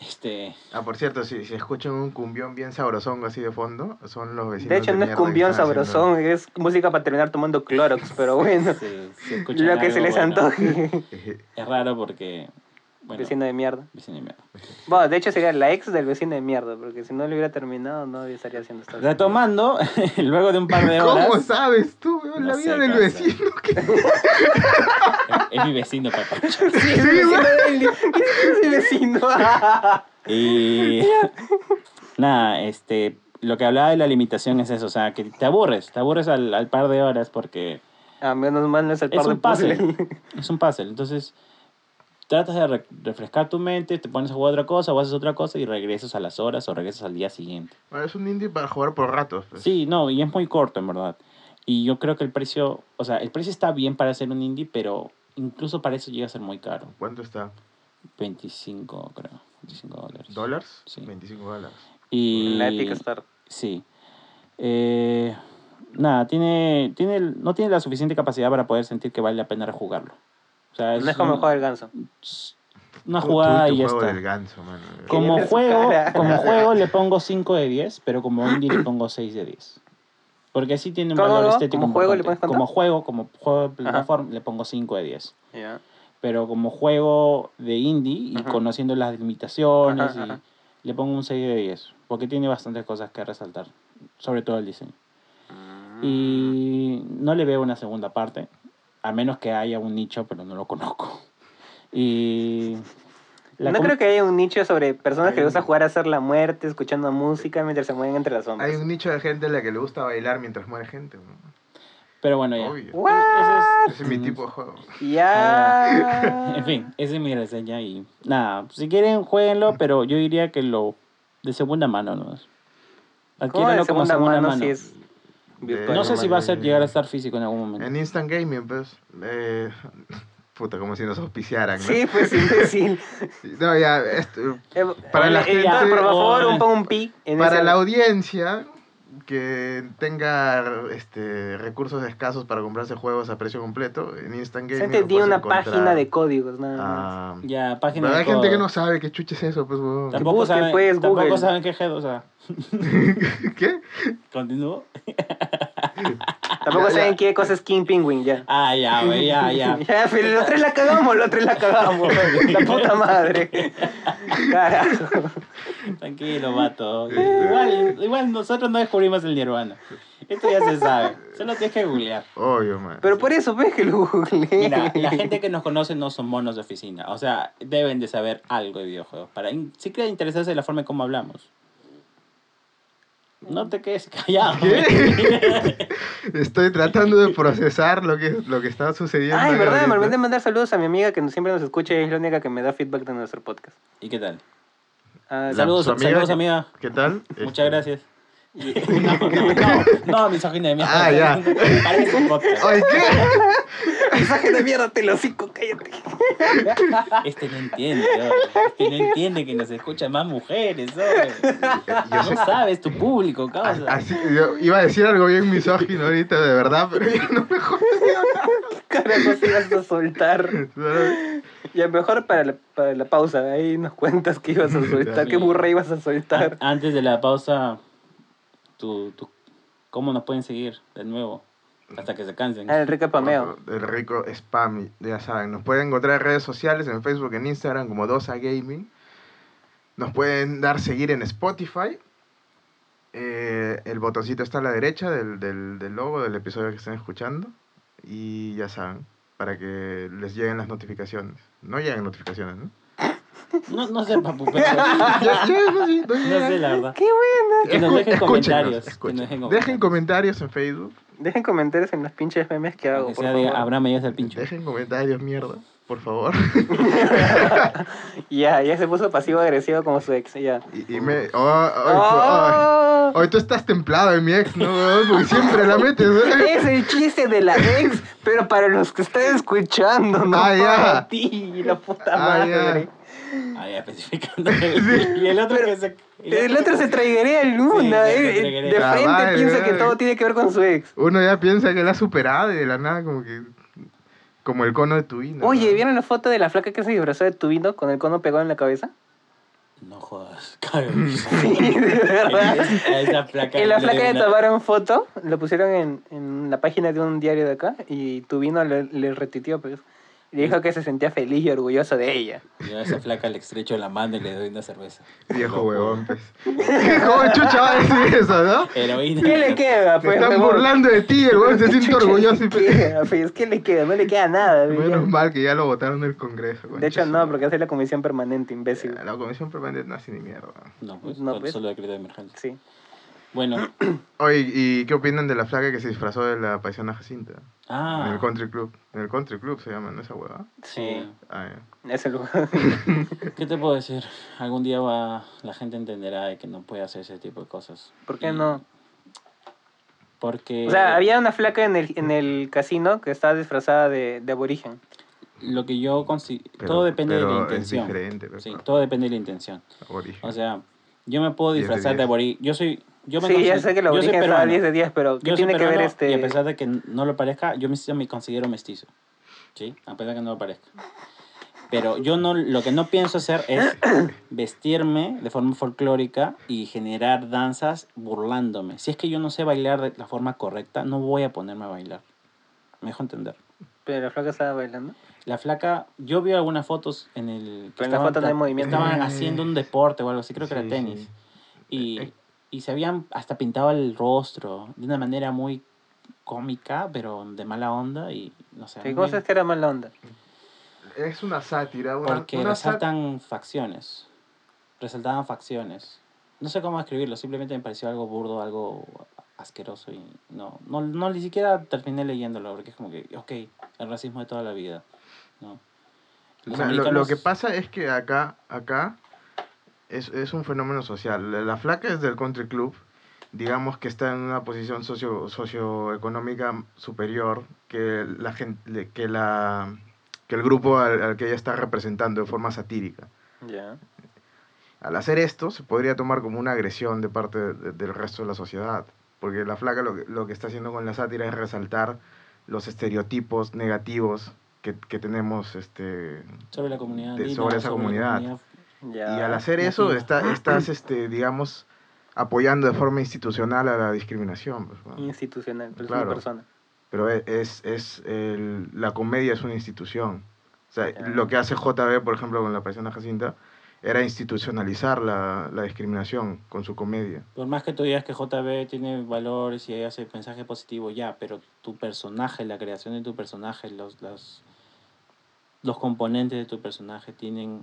Speaker 2: Este,
Speaker 1: Ah, por cierto, si, si escuchan un cumbión bien sabrosón así de fondo, son los vecinos
Speaker 3: De hecho, no es cumbión
Speaker 1: haciendo-
Speaker 3: sabrosón, es música para terminar tomando Clorox, pero bueno.
Speaker 2: escucha
Speaker 3: lo que se les
Speaker 2: bueno.
Speaker 3: antoje.
Speaker 2: Es raro porque. Bueno,
Speaker 3: Vecino de mierda.
Speaker 2: vecino de mierda.
Speaker 3: Bueno, de hecho sería la ex del vecino de mierda, porque si no lo hubiera terminado, no estaría haciendo esto.
Speaker 2: Retomando, luego de un par de horas.
Speaker 1: ¿Cómo sabes tú, weón?
Speaker 2: No
Speaker 1: La vida
Speaker 2: sé,
Speaker 1: del vecino. que-
Speaker 2: Es, es mi vecino, papá.
Speaker 3: Sí, es el vecino de él. Es el vecino.
Speaker 2: Y. Nada, este. Lo que hablaba de la limitación es eso, o sea, que te aburres, te aburres al, al par de horas porque
Speaker 3: Ah, menos mal no es el par
Speaker 2: es
Speaker 3: de
Speaker 2: un puzzle.
Speaker 3: puzzle.
Speaker 2: Es un puzzle. Entonces, tratas de re- refrescar tu mente, te pones a jugar otra cosa o haces otra cosa y regresas a las horas o regresas al día siguiente.
Speaker 1: Bueno, es un indie para jugar por ratos. pues.
Speaker 2: Sí, no, y es muy corto, en verdad. Y yo creo que el precio, o sea, el precio está bien para hacer un indie, pero incluso para eso llega a ser muy caro.
Speaker 1: ¿Cuánto está?
Speaker 2: 25, creo. 25 dólares.
Speaker 1: ¿Dólares?
Speaker 2: Sí.
Speaker 1: 25 dólares.
Speaker 2: Y...
Speaker 3: En la Epic Store.
Speaker 2: Sí. Eh, nada, tiene, tiene, no tiene la suficiente capacidad para poder sentir que vale la pena rejugarlo. Sea,
Speaker 3: No es como
Speaker 2: un-
Speaker 3: jugar el ganso.
Speaker 2: una jugada y ya
Speaker 1: juego
Speaker 2: está.
Speaker 1: del ganso, mano.
Speaker 2: Como juego, como juego le pongo 5 de 10, pero como indie le pongo 6 de 10. Porque así tiene un
Speaker 3: ¿Cómo,
Speaker 2: valor
Speaker 3: cómo?
Speaker 2: estético
Speaker 3: ¿Como juego le pones?
Speaker 2: Como juego, como juego de plataforma, le pongo 5 de 10.
Speaker 3: Ya.
Speaker 2: Pero como juego de indie y
Speaker 3: Ajá.
Speaker 2: conociendo las limitaciones,
Speaker 3: Ajá,
Speaker 2: y
Speaker 3: ajá.
Speaker 2: le pongo un 6 de 10. Porque tiene bastantes cosas que resaltar. Sobre todo el diseño.
Speaker 3: Mm.
Speaker 2: Y no le veo una segunda parte. A menos que haya un nicho, pero no lo conozco. Y... la
Speaker 3: no creo que haya un nicho sobre personas que les gusta
Speaker 1: un-
Speaker 3: jugar a hacer la muerte, escuchando música mientras se mueven entre las sombras.
Speaker 1: Hay un nicho de gente a la que le gusta bailar mientras muere gente. ¿no?
Speaker 2: Pero bueno, ya. Ese
Speaker 1: Ese es mi tipo de juego.
Speaker 3: Ya.
Speaker 2: En fin, esa es mi reseña y nada, si quieren jueguenlo, pero yo diría que lo de segunda mano no es.
Speaker 3: ¿Cómo de
Speaker 2: Adquiéranlo como
Speaker 3: segunda
Speaker 2: segunda
Speaker 3: mano
Speaker 2: mano.
Speaker 3: si es virtual?
Speaker 2: No sé si va a ser
Speaker 1: Eh,
Speaker 2: llegar a estar físico en algún momento.
Speaker 1: En Instant Gaming, pues. Eh, puta, como si nos auspiciaran, ¿no?
Speaker 3: Sí, pues imbécil.
Speaker 1: No, ya, esto,
Speaker 3: Eh,
Speaker 1: Para la
Speaker 3: editor,
Speaker 1: gente-
Speaker 3: por favor, un pon un pi. En
Speaker 1: para
Speaker 3: ese-
Speaker 1: la audiencia que tenga este, recursos escasos para comprarse juegos a precio completo, en Instant Gaming.
Speaker 3: entendía
Speaker 1: lo
Speaker 3: una
Speaker 1: encontrar
Speaker 3: página de códigos, nada más.
Speaker 1: a-
Speaker 2: Ya, página
Speaker 1: Pero
Speaker 2: de
Speaker 1: hay gente que no sabe qué chuches es eso, pues, huevón.
Speaker 2: Tampoco
Speaker 3: busquen,
Speaker 2: saben,
Speaker 3: pues,
Speaker 2: tampoco saben qué es G2, o sea,
Speaker 1: ¿Qué?
Speaker 2: continúo.
Speaker 3: Tampoco
Speaker 1: Ya,
Speaker 3: saben
Speaker 1: ya.
Speaker 3: qué cosa es King Penguin, ya.
Speaker 2: Ah, ya, güey, ya, ya.
Speaker 3: Ya, pero los tres la cagamos, los tres la cagamos. La puta madre. Carajo.
Speaker 2: Tranquilo, vato. Igual, igual nosotros no descubrimos el nirvana. Esto ya se sabe. Solo tienes que googlear.
Speaker 1: Obvio, man.
Speaker 3: Pero por eso ves que lo googleé.
Speaker 2: Mira, la gente que nos conoce no son monos de oficina. O sea, deben de saber algo de videojuegos. Para in- si quieren interesarse en la forma en cómo hablamos. No te quedes callado.
Speaker 1: ¿Qué? Estoy tratando de procesar lo que, lo que está sucediendo.
Speaker 3: Ay, verdad, me olvidé de mandar saludos a mi amiga que siempre nos escucha y es la única que me da feedback de nuestro podcast.
Speaker 2: ¿Y qué tal?
Speaker 3: Ah,
Speaker 2: Saludos,
Speaker 1: amiga
Speaker 2: saludos, amiga.
Speaker 1: ¿Qué tal?
Speaker 2: Muchas
Speaker 1: Este,
Speaker 2: gracias. No, no, no, no, misógina de mierda.
Speaker 1: Ah, ya.
Speaker 2: Parece un podcast.
Speaker 1: Ay, ¿qué?
Speaker 3: Mensaje de mierda, te lo cinco, cállate.
Speaker 2: Este no entiende, oye. Este no entiende que nos escuchan más mujeres, oye.
Speaker 1: Yo
Speaker 2: No sabes tu público, causa.
Speaker 1: Así, yo iba a decir algo bien misógino ahorita, de verdad, pero no me jodas.
Speaker 3: Carajo, si ibas a soltar. Ya mejor para la, para la pausa, ahí nos cuentas que ibas a soltar, qué burra ibas a soltar.
Speaker 2: An- Antes de la pausa, tu, tu, ¿cómo nos pueden seguir de nuevo? Hasta que se cansen.
Speaker 3: Ah, el recapameo.
Speaker 1: El rico spam, ya saben. Nos pueden encontrar en redes sociales, en Facebook, en Instagram, como Dosa Gaming. Nos pueden dar seguir en Spotify. Eh, el botoncito está a la derecha del, del, del logo del episodio que estén escuchando. Y ya saben, para que les lleguen las notificaciones. No llegan notificaciones, ¿no?
Speaker 2: No, no sé, papu, pero
Speaker 1: Ya, ya, no, sí, no
Speaker 2: no
Speaker 1: llegan.
Speaker 2: sé la verdad.
Speaker 3: Qué buena.
Speaker 2: Que nos dejen
Speaker 1: escúchenos,
Speaker 2: comentarios, que nos
Speaker 1: escúchenos.
Speaker 2: dejen
Speaker 1: Dejen
Speaker 2: comentarios.
Speaker 1: en Facebook.
Speaker 3: Dejen comentarios en los pinches memes que hago, por
Speaker 2: sea de
Speaker 3: favor.
Speaker 2: Abraham Pincho.
Speaker 1: Dejen comentarios, mierda, por favor.
Speaker 3: Ya, ya se puso pasivo-agresivo como su ex, ya.
Speaker 1: Y, y me. oh, oh,
Speaker 3: ¡Oh!
Speaker 1: Hoy tú estás templado de mi ex, ¿no? Porque siempre la metes. ¿eh?
Speaker 3: Es el chiste de la ex, pero para los que están escuchando, no
Speaker 1: Ah, ya.
Speaker 3: para ti, la puta
Speaker 1: Ah,
Speaker 3: madre.
Speaker 2: Ah, ya, especificando. Y el otro que se...
Speaker 3: El otro se traigaría el luna,
Speaker 2: Sí,
Speaker 3: eh, de
Speaker 1: Ah,
Speaker 3: frente
Speaker 1: vale,
Speaker 3: piensa que todo tiene que ver con su ex.
Speaker 1: Uno ya piensa que la ha superado y de la nada, como que. Como el cono de tu vino.
Speaker 3: Oye,
Speaker 1: ¿no?
Speaker 3: ¿vieron la foto de la flaca que se disfrazó de tubino con el cono pegado en la cabeza?
Speaker 2: No jodas, cabrón.
Speaker 3: Sí, de verdad.
Speaker 2: A esa placa.
Speaker 3: En la flaca le
Speaker 2: una-
Speaker 3: tomaron foto, lo pusieron en, en la página de un diario de acá y Tubino le, le retitió, pues. Dijo que se sentía feliz y orgulloso de ella.
Speaker 2: Yo a esa flaca le estrecho la mano y le doy una cerveza.
Speaker 1: Viejo huevón, pues. ¿Cómo chucha va a decir eso, no?
Speaker 2: Heroína.
Speaker 3: ¿Qué le queda,
Speaker 1: Se
Speaker 3: pues?
Speaker 1: están
Speaker 3: huevón?
Speaker 1: burlando de ti, el huevón se
Speaker 3: ¿Qué
Speaker 1: siente orgulloso y
Speaker 3: queda, pues? ¿Qué le queda? No le queda nada. pues,
Speaker 1: Menos
Speaker 3: ya.
Speaker 1: mal que ya lo votaron del Congreso.
Speaker 3: De hecho, no, porque hace la comisión permanente, imbécil.
Speaker 1: La comisión permanente no hace ni mierda.
Speaker 2: No, pues,
Speaker 3: No,
Speaker 2: solo-
Speaker 3: pues.
Speaker 2: solo decreto de emergencia.
Speaker 3: Sí.
Speaker 2: Bueno,
Speaker 1: Oye, ¿y qué opinan de la flaca que se disfrazó de la paisana Jacinta? En
Speaker 2: ah,
Speaker 1: el country club. En el country club se llama, ¿no? Esa hueva.
Speaker 3: Sí.
Speaker 1: Ah, ya.
Speaker 3: Ese lugar.
Speaker 2: ¿qué te puedo decir? Algún día va, la gente entenderá de que no puede hacer ese tipo de cosas.
Speaker 3: ¿Por qué
Speaker 2: Y-
Speaker 3: no?
Speaker 2: Porque
Speaker 3: O sea, había una flaca en el, en el casino que estaba disfrazada de, de aborigen.
Speaker 2: lo que yo consi-
Speaker 1: Pero-
Speaker 2: todo depende de la
Speaker 1: es
Speaker 2: intención.
Speaker 1: diferente,
Speaker 2: Sí,
Speaker 1: ¿no?
Speaker 2: todo depende de la intención.
Speaker 1: Origen.
Speaker 2: O sea, yo me puedo disfrazar de aborigen. Yo soy yo me
Speaker 3: Sí, ya sé que aborigen estaba
Speaker 2: peruano.
Speaker 3: 10 de 10, pero ¿qué
Speaker 2: Yo
Speaker 3: tiene que ver este...?
Speaker 2: Y a pesar de que no lo parezca, yo me, considero mestizo. ¿Sí? A pesar de que no lo parezca. Pero yo no, lo que no pienso hacer es vestirme de forma folclórica y generar danzas burlándome. Si es que yo no sé bailar de la forma correcta, no voy a ponerme a bailar. Me dejo entender.
Speaker 3: Pero la flaca estaba bailando.
Speaker 2: La flaca, yo vi algunas fotos en el... que
Speaker 3: Pero en la
Speaker 2: estaban
Speaker 3: foto no hay
Speaker 2: tra-
Speaker 3: movimiento.
Speaker 2: Estaban haciendo un deporte o algo así, creo que era
Speaker 1: sí,
Speaker 2: tenis.
Speaker 1: sí.
Speaker 2: Y,
Speaker 1: Eh,
Speaker 2: y se habían hasta pintado el rostro de una manera muy cómica, pero de mala onda y no sé. a
Speaker 3: ¿Y
Speaker 2: mí
Speaker 3: cómo
Speaker 2: me-
Speaker 3: sabes que era mala onda?
Speaker 1: Es una sátira. Una,
Speaker 2: Porque
Speaker 1: una
Speaker 2: resaltan facciones. Resaltaban facciones. No sé cómo escribirlo, simplemente me pareció algo burdo, algo asqueroso y no, no, no ni siquiera terminé leyéndolo porque es como que, ok, el racismo de toda la vida, ¿no?
Speaker 1: O lo, lo que pasa es que acá, acá es, es un fenómeno social. La, la flaca es del country club, digamos que está en una posición socio, socioeconómica superior que la gente, que la que el grupo al, al que ella está representando de forma satírica. Al hacer esto se podría tomar como una agresión de parte de- de- del resto de la sociedad, porque la flaca lo, que- lo que está haciendo con la sátira es resaltar los estereotipos negativos que, que tenemos este,
Speaker 2: sobre la comunidad
Speaker 1: de- sobre esa
Speaker 2: la
Speaker 1: comunidad. Y al hacer eso, está, estás, este, digamos, apoyando de forma institucional a la discriminación. pues.
Speaker 3: Institucional, pero es una persona.
Speaker 1: Pero e- es, es el- la comedia es una institución. O sea, lo que hace JB, por ejemplo, con la aparición de Jacinta, era institucionalizar la, la discriminación con su comedia.
Speaker 2: Por más que tú digas que JB tiene valores y hace mensaje positivo, ya, pero tu personaje, la creación de tu personaje, los, los, los componentes de tu personaje tienen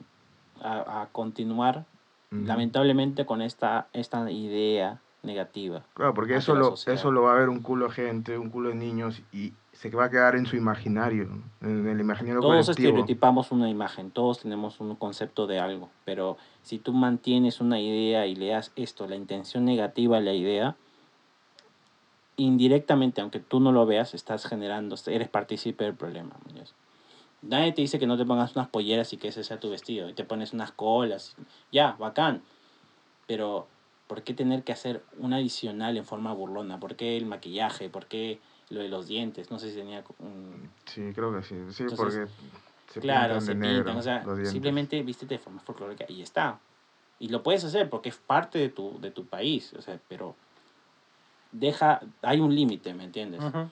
Speaker 2: a, a continuar,
Speaker 1: Ujú.
Speaker 2: lamentablemente, con esta, esta idea negativa.
Speaker 1: Claro, porque eso lo, eso lo va a ver un culo de gente, un culo de niños, y se va a quedar en su imaginario, en el imaginario
Speaker 2: Todos
Speaker 1: colectivo.
Speaker 2: estereotipamos una imagen, todos tenemos un concepto de algo, pero si tú mantienes una idea y le das esto, la intención negativa a la idea, indirectamente, aunque tú no lo veas, estás generando, eres partícipe del problema. ¿me Nadie te dice que no te pongas unas polleras y que ese sea tu vestido, y te pones unas colas, ya, bacán, pero ¿por qué tener que hacer un adicional en forma burlona? ¿Por qué el maquillaje? ¿Por qué lo de los dientes? No sé si tenía un,
Speaker 1: Sí, creo que sí. Sí,
Speaker 2: Entonces,
Speaker 1: porque se
Speaker 2: Claro,
Speaker 1: pintan
Speaker 2: se
Speaker 1: de
Speaker 2: pintan,
Speaker 1: negro
Speaker 2: o sea, simplemente vístete de forma folclórica y ya está. Y lo puedes hacer porque es parte de tu, de tu país, o sea, pero deja, hay un límite, ¿me entiendes?
Speaker 3: Ujú.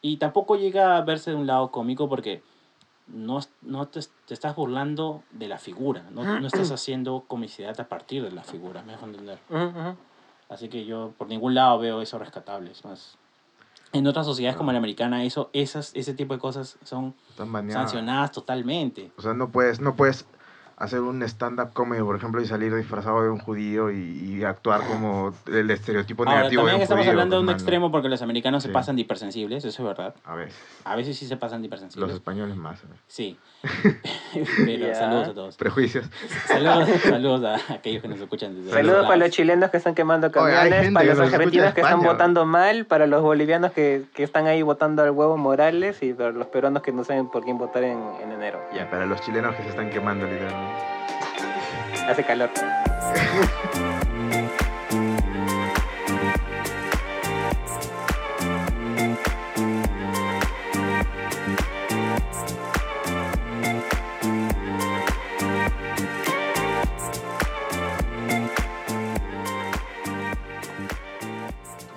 Speaker 2: Y tampoco llega a verse de un lado cómico porque no, no te, te estás burlando de la figura, no, no estás haciendo comicidad a partir de la figura, me dejo entender. Así que yo por ningún lado veo eso rescatable, es más. En otras sociedades como la americana, eso, esas, ese tipo de cosas son sancionadas totalmente.
Speaker 1: O sea, no puedes, no puedes hacer un stand-up comedy, por ejemplo, y salir disfrazado de un judío y, y actuar como el estereotipo
Speaker 2: Ahora,
Speaker 1: negativo de
Speaker 2: también
Speaker 1: un
Speaker 2: estamos
Speaker 1: judío,
Speaker 2: hablando de un
Speaker 1: mano.
Speaker 2: extremo porque los americanos
Speaker 1: Sí.
Speaker 2: se pasan de hipersensibles, eso es verdad.
Speaker 1: A veces.
Speaker 2: A veces sí se pasan de
Speaker 1: Los
Speaker 2: hipersensibles.
Speaker 1: españoles más. ¿eh?
Speaker 2: Sí. Pero
Speaker 3: Ya.
Speaker 2: saludos a todos.
Speaker 1: Prejuicios.
Speaker 2: Saludos, saludos a aquellos que nos escuchan desde
Speaker 3: Saludos para los chilenos que están quemando
Speaker 1: Oye,
Speaker 3: camiones,
Speaker 1: gente
Speaker 3: para los
Speaker 1: de
Speaker 3: argentinos que están votando mal, para los bolivianos que, que están ahí votando al huevo Morales y para los peruanos que no saben por quién votar en, en enero.
Speaker 1: Ya, para los chilenos que se están quemando literalmente.
Speaker 3: Hace calor.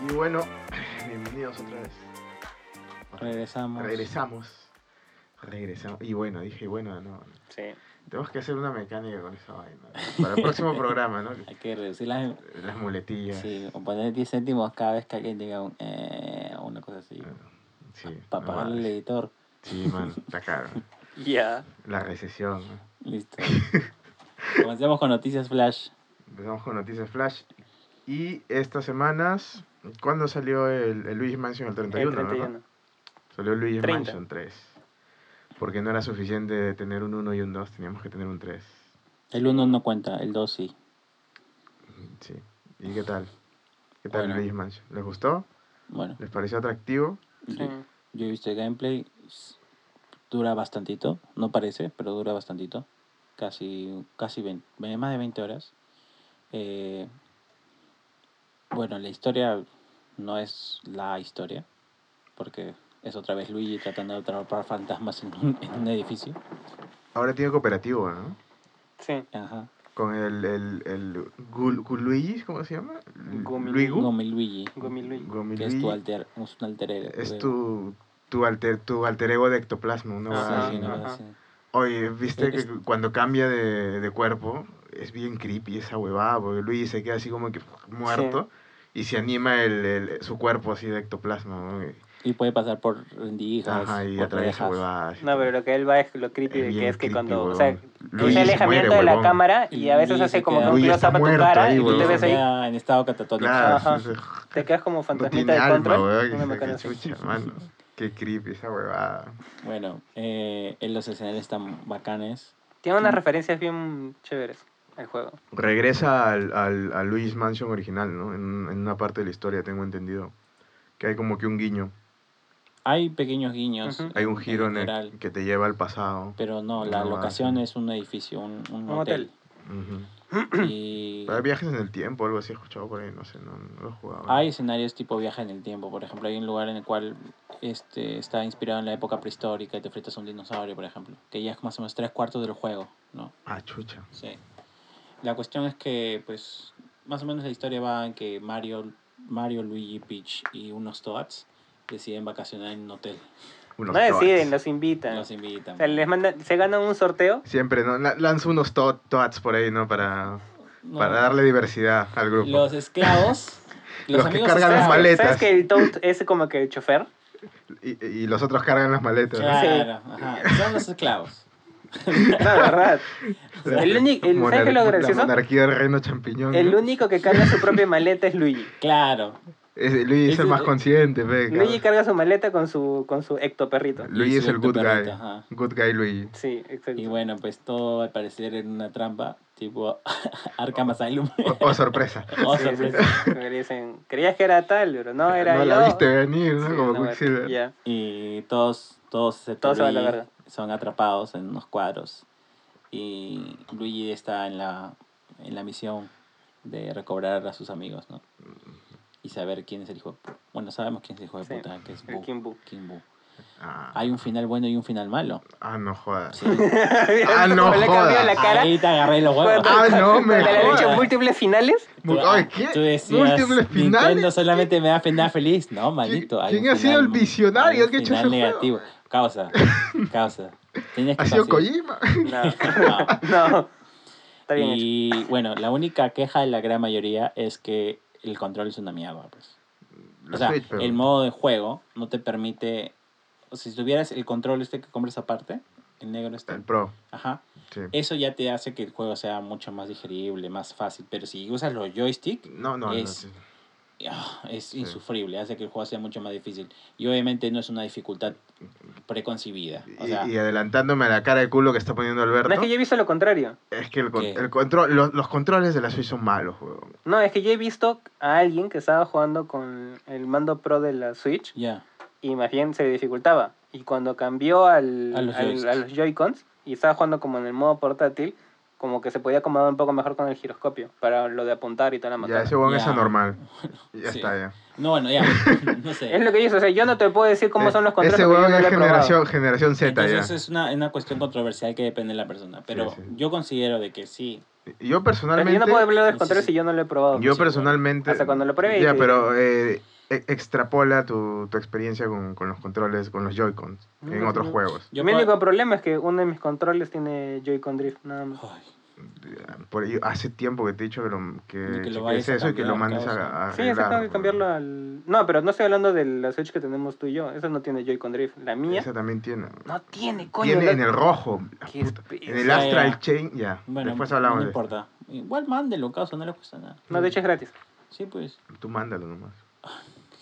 Speaker 1: Y bueno, bienvenidos otra vez.
Speaker 2: Regresamos.
Speaker 1: Regresamos. Regresamos. Y bueno, dije, bueno, no.
Speaker 3: Sí.
Speaker 1: Tenemos que hacer una mecánica con esa vaina. Para el próximo programa, ¿no?
Speaker 2: Hay que reducir las...
Speaker 1: Las muletillas.
Speaker 2: Sí, o poner 10 céntimos cada vez que alguien diga un... Eh, o una cosa así.
Speaker 1: Sí,
Speaker 2: Para
Speaker 1: no
Speaker 2: pagarle al editor.
Speaker 1: Sí, man, está caro.
Speaker 3: Ya.
Speaker 1: La recesión. ¿no?
Speaker 2: Listo. Comencemos con noticias flash.
Speaker 1: Empezamos con Noticias Flash. Y estas semanas, ¿cuándo salió el, el Luigi Mansion el 31?
Speaker 3: El
Speaker 1: verdad?
Speaker 3: 31.
Speaker 1: Salió el Luigi
Speaker 3: 30.
Speaker 1: Mansion 3. Porque no era suficiente tener un 1 y un 2, teníamos que tener un 3.
Speaker 2: El 1 no cuenta, el 2 sí.
Speaker 1: Sí. ¿Y qué tal? ¿Qué tal
Speaker 2: Bueno.
Speaker 1: Mansion? ¿Les gustó?
Speaker 2: Bueno,
Speaker 1: ¿Les pareció atractivo?
Speaker 3: Sí.
Speaker 2: yo, yo he visto el gameplay. Dura bastantito. No parece, pero dura bastantito. Casi, casi 20, más de 20 horas. Eh, bueno, la historia no es la historia. Porque es otra vez Luigi tratando de atrapar fantasmas en un, en un edificio.
Speaker 1: Ahora tiene cooperativo, ¿no?
Speaker 3: Sí.
Speaker 2: Ajá.
Speaker 1: Con el, el, el Gul- Guluigi, ¿cómo se llama?
Speaker 3: Gumi-
Speaker 1: Luigu.
Speaker 2: Gomi Luigi.
Speaker 3: Gomi Luigi.
Speaker 1: Gomi
Speaker 2: Que es tu
Speaker 1: Luigi.
Speaker 2: alter, es un alter ego.
Speaker 1: Es tu, tu, alter, tu alter ego de ectoplasma, ¿no?
Speaker 3: Ajá,
Speaker 2: Sí, no, sí.
Speaker 1: Oye, viste
Speaker 2: Es-
Speaker 1: que cuando cambia de, de cuerpo es bien creepy esa huevada, porque Luigi se queda así como que muerto y se anima el, el- su cuerpo así de ectoplasma. ¿no? Y
Speaker 2: puede pasar por rendijas.
Speaker 1: Ajá, y
Speaker 2: por
Speaker 1: atraviesa
Speaker 2: rejas.
Speaker 1: huevadas.
Speaker 3: No, pero lo que él va es lo creepy
Speaker 1: Es
Speaker 3: de que es que
Speaker 1: creepy,
Speaker 3: cuando, o sea,
Speaker 1: Luigi
Speaker 3: ese
Speaker 1: se
Speaker 3: alejamiento
Speaker 1: muere,
Speaker 3: de la
Speaker 1: huevón.
Speaker 3: cámara y a veces hace como que un
Speaker 1: Luigi
Speaker 3: close
Speaker 1: está
Speaker 3: a tu
Speaker 1: muerto
Speaker 3: cara
Speaker 1: ahí,
Speaker 3: y tú te
Speaker 1: huevón.
Speaker 3: ves ahí,
Speaker 2: Queda en estado catatónico.
Speaker 1: Claro,
Speaker 3: Ajá. te quedas como
Speaker 1: no
Speaker 3: fantasmita
Speaker 1: tiene
Speaker 3: de
Speaker 1: alma,
Speaker 3: control.
Speaker 1: weón.
Speaker 3: una
Speaker 1: que- que chucha, mano. Qué creepy esa huevada.
Speaker 2: Bueno, eh, en los escenarios están bacanes.
Speaker 3: Tiene unas referencias bien chéveres el juego.
Speaker 1: Regresa al, al, al Luigi's Mansion original, ¿no? En, en una parte de la historia, tengo entendido. Que hay como que un guiño.
Speaker 2: Hay pequeños guiños.
Speaker 1: Hay un giro en
Speaker 2: general,
Speaker 1: el que te lleva al pasado.
Speaker 2: Pero no, la
Speaker 1: No,
Speaker 2: locación es un edificio, un, un
Speaker 3: Un
Speaker 2: hotel.
Speaker 1: Ujú.
Speaker 2: Y
Speaker 1: Pero hay viajes en el tiempo, algo así he escuchado por ahí, no sé, no, no lo he jugado.
Speaker 2: hay escenarios tipo viaje en el tiempo. Por ejemplo, hay un lugar en el cual este, está inspirado en la época prehistórica y te enfrentas a un dinosaurio, por ejemplo. Que ya es más o menos tres cuartos del juego, ¿no?
Speaker 1: Ah, chucha.
Speaker 2: Sí. La cuestión es que, pues, más o menos la historia va en que Mario, Mario Luigi, Peach y unos Toads deciden vacacionar en un hotel.
Speaker 1: Unos
Speaker 3: No deciden,
Speaker 1: tots.
Speaker 3: los invitan.
Speaker 2: Los invitan.
Speaker 3: O sea, les mandan, se ganan un sorteo.
Speaker 1: Siempre, ¿no? La- Lanza unos to- tots por ahí, ¿no? Para,
Speaker 2: No,
Speaker 1: para darle diversidad al grupo.
Speaker 2: Los esclavos.
Speaker 1: Los que
Speaker 2: amigos
Speaker 1: cargan las maletas.
Speaker 3: ¿Sabes que el Toad es como que el chofer?
Speaker 1: Y, y los otros cargan las maletas. ¿no?
Speaker 2: Claro, ajá. Son los esclavos.
Speaker 3: No, verdad. El único, el, ¿Sabes qué es lo
Speaker 1: Monar-
Speaker 3: gracioso?
Speaker 1: La monarquía del reino champiñón.
Speaker 3: El
Speaker 1: ¿no?
Speaker 3: único que carga su propia maleta es Luigi.
Speaker 2: Claro.
Speaker 1: Es- Luigi es el más consciente, ve.
Speaker 3: Luigi carga su maleta con su, con su ectoperrito.
Speaker 1: Luigi es el good guy.
Speaker 2: ajá.
Speaker 1: Good guy Luigi.
Speaker 3: Sí, exacto.
Speaker 2: Y bueno, pues todo al parecer en una trampa, tipo Arkham Asylum.
Speaker 1: Oh, oh, sorpresa.
Speaker 2: Oh,
Speaker 3: Sí, sí,
Speaker 2: sorpresa.
Speaker 3: sí. Me dicen, creías que era tal, pero no, era
Speaker 1: no
Speaker 3: yo.
Speaker 1: la viste venir, ¿no?
Speaker 3: Sí,
Speaker 1: Como
Speaker 3: no,
Speaker 1: Quicksilver.
Speaker 2: Y todos, todos, excepto
Speaker 3: Todos se la
Speaker 2: son atrapados en unos cuadros. Y Luigi está en la, en la misión de recobrar a sus amigos, ¿no? Y saber quién es el hijo de puta. Bueno, sabemos quién es el hijo de
Speaker 3: Sí,
Speaker 2: puta, que es.
Speaker 3: King Boo.
Speaker 1: Ah,
Speaker 2: Hay un final bueno y un final malo.
Speaker 1: ah, no jodas.
Speaker 2: Sí.
Speaker 1: Ah, no jodas.
Speaker 3: la cara.
Speaker 2: Ahí te agarré los huevos.
Speaker 1: Ah, no, me
Speaker 3: cuando le han hecho
Speaker 1: jodas.
Speaker 3: múltiples finales.
Speaker 2: Tú-
Speaker 1: Ay, ¿qué?
Speaker 2: Tú decías,
Speaker 1: ¿Múltiples
Speaker 2: Nintendo
Speaker 1: finales?
Speaker 2: solamente me da final feliz. No, hay
Speaker 1: quién ha sido el visionario que ha hecho
Speaker 2: final
Speaker 1: ese juego?
Speaker 2: negativo. Causa, causa. Tienes que
Speaker 1: ¿Ha sido Kojima?
Speaker 3: No, no. Está bien hecho.
Speaker 2: Y bueno, la única queja de la gran mayoría es que el control es una mierda. Pues.
Speaker 1: La
Speaker 2: O sea,
Speaker 1: Switch, pero-
Speaker 2: el modo de juego no te permite. O sea, si tuvieras el control este que compras aparte, el negro este,
Speaker 1: El Pro,
Speaker 2: ajá,
Speaker 1: sí.
Speaker 2: eso ya te hace que el juego sea mucho más digerible, más fácil. Pero si usas los joystick,
Speaker 1: No, no, no.
Speaker 2: es-
Speaker 1: sí.
Speaker 2: Ah, es insufrible, hace que el juego sea mucho más difícil. Y obviamente no es una dificultad preconcebida. O
Speaker 1: Y,
Speaker 2: sea,
Speaker 1: y adelantándome a la cara de culo que está poniendo Alberto,
Speaker 3: No, es que yo he visto lo contrario.
Speaker 1: es que el, el control, los, los controles de la Switch son malos, weón.
Speaker 3: No, es que yo he visto a alguien que estaba jugando con el mando pro de la Switch
Speaker 2: ya.
Speaker 3: y más bien se le dificultaba. Y cuando cambió al,
Speaker 2: A los
Speaker 3: al- a los Joy-Cons y estaba jugando como en el modo portátil, como que se podía acomodar un poco mejor con el giroscopio para lo de apuntar y toda la
Speaker 1: Ya,
Speaker 3: macana.
Speaker 1: ese weón es
Speaker 2: Ya.
Speaker 1: anormal. Ya
Speaker 2: Sí.
Speaker 1: está, ya.
Speaker 2: No, bueno, ya. no sé.
Speaker 3: Es lo que dice, o sea, yo no te puedo decir cómo
Speaker 1: Eh,
Speaker 3: son los controles
Speaker 1: Ese
Speaker 3: no
Speaker 1: es generación, generación Z,
Speaker 2: Entonces
Speaker 1: ya.
Speaker 2: es una, una cuestión controversial que depende de la persona. Pero
Speaker 1: sí.
Speaker 2: yo considero de que sí.
Speaker 1: Yo
Speaker 3: Pero yo
Speaker 1: personalmente...
Speaker 3: no puedo hablar de los controles
Speaker 2: sí.
Speaker 3: si yo no lo he probado.
Speaker 1: Yo
Speaker 2: Sí,
Speaker 1: personalmente...
Speaker 3: Hasta cuando lo pruebe
Speaker 1: Ya, pero eh, e- extrapola tu, tu experiencia con, con los controles, con los Joy-Cons en
Speaker 3: No,
Speaker 1: otros
Speaker 3: no.
Speaker 1: juegos.
Speaker 2: Yo
Speaker 3: Mi único problema es que uno de mis controles tiene Joy-Con Drift, nada más.
Speaker 2: Ay,
Speaker 1: Por ello, hace tiempo que te he dicho que, lo, que,
Speaker 2: que lo
Speaker 1: cheques
Speaker 2: vayas a
Speaker 1: eso y que lo mandes a, a
Speaker 3: Sí, eso tengo
Speaker 1: arreglar,
Speaker 3: que cambiarlo al... No, pero no estoy hablando de la Switch que tenemos tú y yo. Esa no tiene Joy-Con Drift. La mía
Speaker 1: Esa también tiene.
Speaker 3: no tiene, coño.
Speaker 1: Tiene
Speaker 3: la-
Speaker 1: en el rojo. En el Astral
Speaker 2: ya.
Speaker 1: Chain, ya.
Speaker 2: Bueno,
Speaker 1: Después hablamos
Speaker 2: no
Speaker 1: de
Speaker 2: importa. Igual mándelo, causa, no le cuesta nada.
Speaker 3: No, de hecho es gratis.
Speaker 2: Sí, pues.
Speaker 1: Tú mándalo nomás.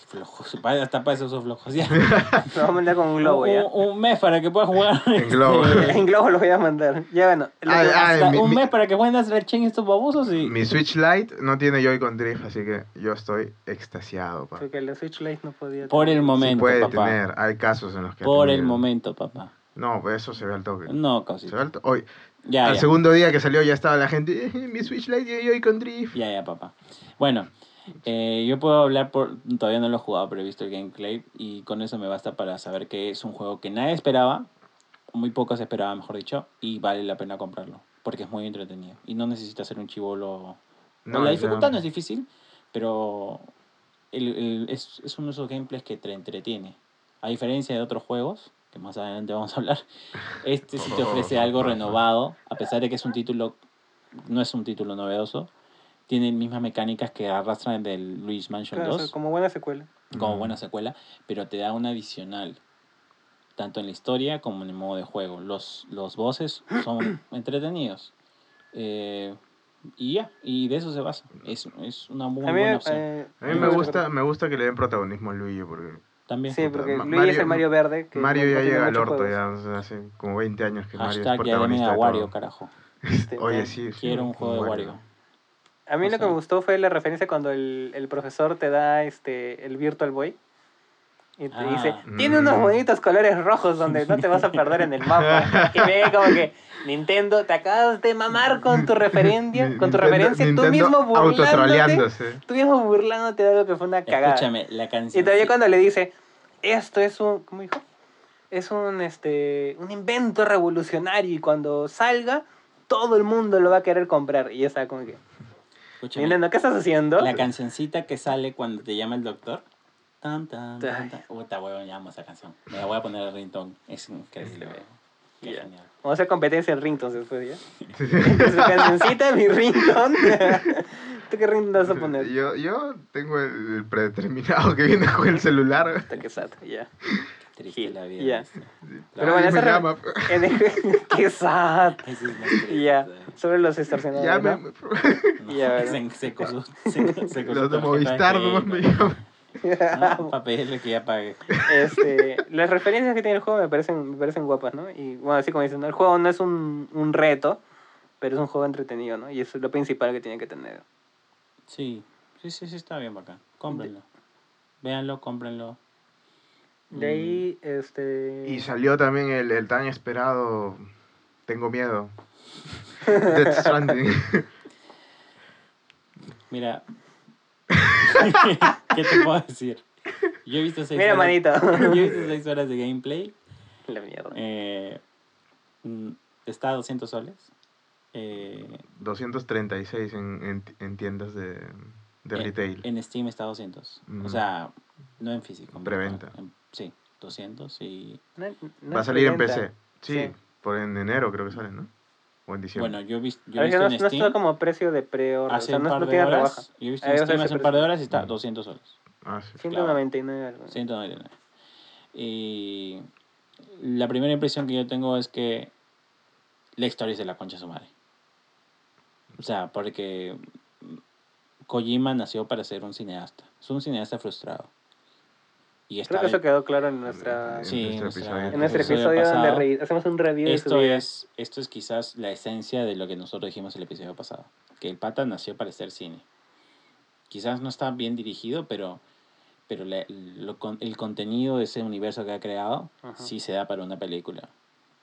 Speaker 2: Flojos. Hasta para eso son flojos. Ya.
Speaker 3: Lo voy a mandar con un globo ya.
Speaker 2: Un, un mes para que puedas jugar.
Speaker 1: En globo.
Speaker 3: en globo lo voy a mandar. Ya bueno.
Speaker 1: Ah, ah,
Speaker 2: Hasta
Speaker 1: mi-
Speaker 2: un
Speaker 1: mi-
Speaker 2: mes para que juegues el Chain estos babosos y.
Speaker 1: Mi Switch Lite no tiene Joy-Con Drift, así que yo estoy extasiado, pa.
Speaker 3: Porque la Switch Lite no podía...
Speaker 2: Por el
Speaker 1: Sí
Speaker 2: momento,
Speaker 1: puede
Speaker 2: papá.
Speaker 1: tener, hay casos en los que...
Speaker 2: Por el momento, papá.
Speaker 1: No, pues eso se ve al toque.
Speaker 2: No,
Speaker 1: Se
Speaker 2: causita.
Speaker 1: ve al to- Hoy,
Speaker 2: Ya,
Speaker 1: al
Speaker 2: ya.
Speaker 1: segundo día que salió ya estaba la gente, "Eh, mi Switch Lite tiene Joy-Con Drift.
Speaker 2: Ya, ya, papá. Bueno, eh, yo puedo hablar por. Todavía no lo he jugado, pero he visto el gameplay. Y con eso me basta para saber que es un juego que nadie esperaba. Muy pocos esperaban, mejor dicho. Y vale la pena comprarlo. Porque es muy entretenido. Y no necesita ser un chivolo.
Speaker 1: No,
Speaker 2: la dificultad no es difícil, pero el- el- es, es uno de esos gameplays que te entretiene. A diferencia de otros juegos, que más adelante vamos a hablar, este sí te ofrece algo renovado, a pesar de que es un título, no es un título novedoso, tiene mismas mecánicas que arrastran del Luigi's Mansion
Speaker 3: Claro, o
Speaker 2: 2.
Speaker 3: sea, como buena secuela.
Speaker 2: como
Speaker 1: Mm.
Speaker 2: buena secuela, pero te da una adicional, tanto en la historia como en el modo de juego. Los, los bosses son entretenidos. Eh, y ya, y de eso se basa. Es, es una muy
Speaker 3: A mí,
Speaker 2: buena opción.
Speaker 3: eh,
Speaker 1: A mí me gusta, me gusta que le den protagonismo a Luigi porque
Speaker 2: También.
Speaker 3: Sí, porque Luigi es el
Speaker 1: Mario-
Speaker 3: Mario verde. Que
Speaker 1: Mario ya llega al orto
Speaker 3: juegos.
Speaker 1: ya, o sea, hace como 20 años que Mario es
Speaker 2: Hashtag ya denme
Speaker 1: protagonista
Speaker 2: a
Speaker 1: de
Speaker 2: Wario, carajo.
Speaker 3: Este,
Speaker 1: Oye, sí, sí,
Speaker 2: Quiero un juego de Wario.
Speaker 3: A mí
Speaker 2: O
Speaker 3: lo que me gustó fue la referencia cuando el, el profesor te da este el Virtual Boy. Y te
Speaker 2: Ah.
Speaker 3: dice, tiene unos
Speaker 1: Mm.
Speaker 3: bonitos colores rojos donde no te vas a perder en el mapa. Y ve como que, Nintendo, te acabas de mamar con tu referencia, con tu
Speaker 1: Nintendo-
Speaker 3: referencia, tú
Speaker 1: Nintendo
Speaker 3: mismo burlándote. Tú mismo burlándote de algo que fue una cagada.
Speaker 2: Escúchame, la canción.
Speaker 3: Y todavía
Speaker 2: sí.
Speaker 3: cuando le dice, esto es un, ¿cómo dijo? Es un, este, un invento revolucionario y cuando salga, todo el mundo lo va a querer comprar. Y ya está como que,
Speaker 2: Escúchame,
Speaker 3: Nintendo, ¿qué estás haciendo?
Speaker 2: La cancioncita que sale cuando te llama el doctor. Tan, tan, tan, tan. Puta, huevón, ya amo esa canción. Me la voy a poner el ringtone. Es increíble. Qué
Speaker 3: Ya.
Speaker 2: genial.
Speaker 3: Vamos a hacer competencia en ringtones después, ¿ya? Su cancioncita, mi ringtone. ¿Tú qué ringtone vas a poner?
Speaker 1: Yo, yo tengo el, predeterminado que viene con el celular.
Speaker 3: Qué sad, ya.
Speaker 2: Triste
Speaker 3: Gil,
Speaker 2: la vida.
Speaker 3: Pero bueno, esa
Speaker 1: llama.
Speaker 3: En el- Qué sad. Sobre los extorsionadores,
Speaker 1: Ya
Speaker 3: ¿no?
Speaker 1: me,
Speaker 2: No,
Speaker 3: Ya, ¿verdad?
Speaker 2: se, se, cosu- se, se cosu-
Speaker 1: los de Movistar nomás me llaman.
Speaker 2: No, para pedirle que ya pague.
Speaker 3: este, las referencias que tiene el juego me parecen, me parecen guapas, ¿no? Y bueno, así como dicen, ¿no? el juego no es un, un reto, pero es un juego entretenido, ¿no? Y eso es lo principal que tiene que tener.
Speaker 2: Sí, sí, sí, sí, está bien bacán. Cómprenlo. Véanlo, cómprenlo.
Speaker 3: De ahí, este...
Speaker 1: Y salió también el, el tan esperado Tengo miedo. Death Stranding.
Speaker 2: Mira. ¿Qué te puedo decir? Yo he visto seis
Speaker 3: Mira,
Speaker 2: horas.
Speaker 3: manito.
Speaker 2: Yo he visto seis horas de gameplay.
Speaker 3: La mierda.
Speaker 2: Eh, mm, está a 200 soles. Eh,
Speaker 1: 236 en, en, en tiendas de, de
Speaker 2: en-
Speaker 1: retail.
Speaker 2: En Steam está a 200. O sea, no en físico. en
Speaker 1: Preventa.
Speaker 2: En- sí, 200 y...
Speaker 3: No- no
Speaker 1: Va a salir en. PC. Sí,
Speaker 3: Sí.
Speaker 1: por en enero creo que sale, ¿no? O en diciembre.
Speaker 2: Bueno, yo he visto, yo he visto
Speaker 3: no,
Speaker 2: en
Speaker 3: no
Speaker 2: Steam
Speaker 3: está como precio de pre-order. O
Speaker 2: hace
Speaker 3: sea,
Speaker 2: un par
Speaker 3: no
Speaker 2: de horas.
Speaker 3: rebaja.
Speaker 2: Yo he visto en Steam hace un par de horas y está
Speaker 1: Mm.
Speaker 2: 200 soles.
Speaker 1: ah, sí.
Speaker 3: 199 algo.
Speaker 2: 199. Y la primera impresión que yo tengo es que la historia es de la concha de su madre. O sea, porque Kojima nació para ser un cineasta. Es un cineasta frustrado. Y está
Speaker 3: Creo que eso quedó claro en nuestra...
Speaker 2: Sí,
Speaker 1: en nuestro
Speaker 2: nuestra-
Speaker 1: episodio.
Speaker 3: En nuestro
Speaker 2: episodio
Speaker 3: episodio donde re- hacemos un review de
Speaker 2: esto
Speaker 3: vida.
Speaker 2: es, esto es quizás la esencia de lo que nosotros dijimos el episodio pasado. Que el pata nació para hacer cine. Quizás no está bien dirigido, pero, pero la- lo el contenido de ese universo que ha creado
Speaker 3: Ajá.
Speaker 2: sí se da para una película.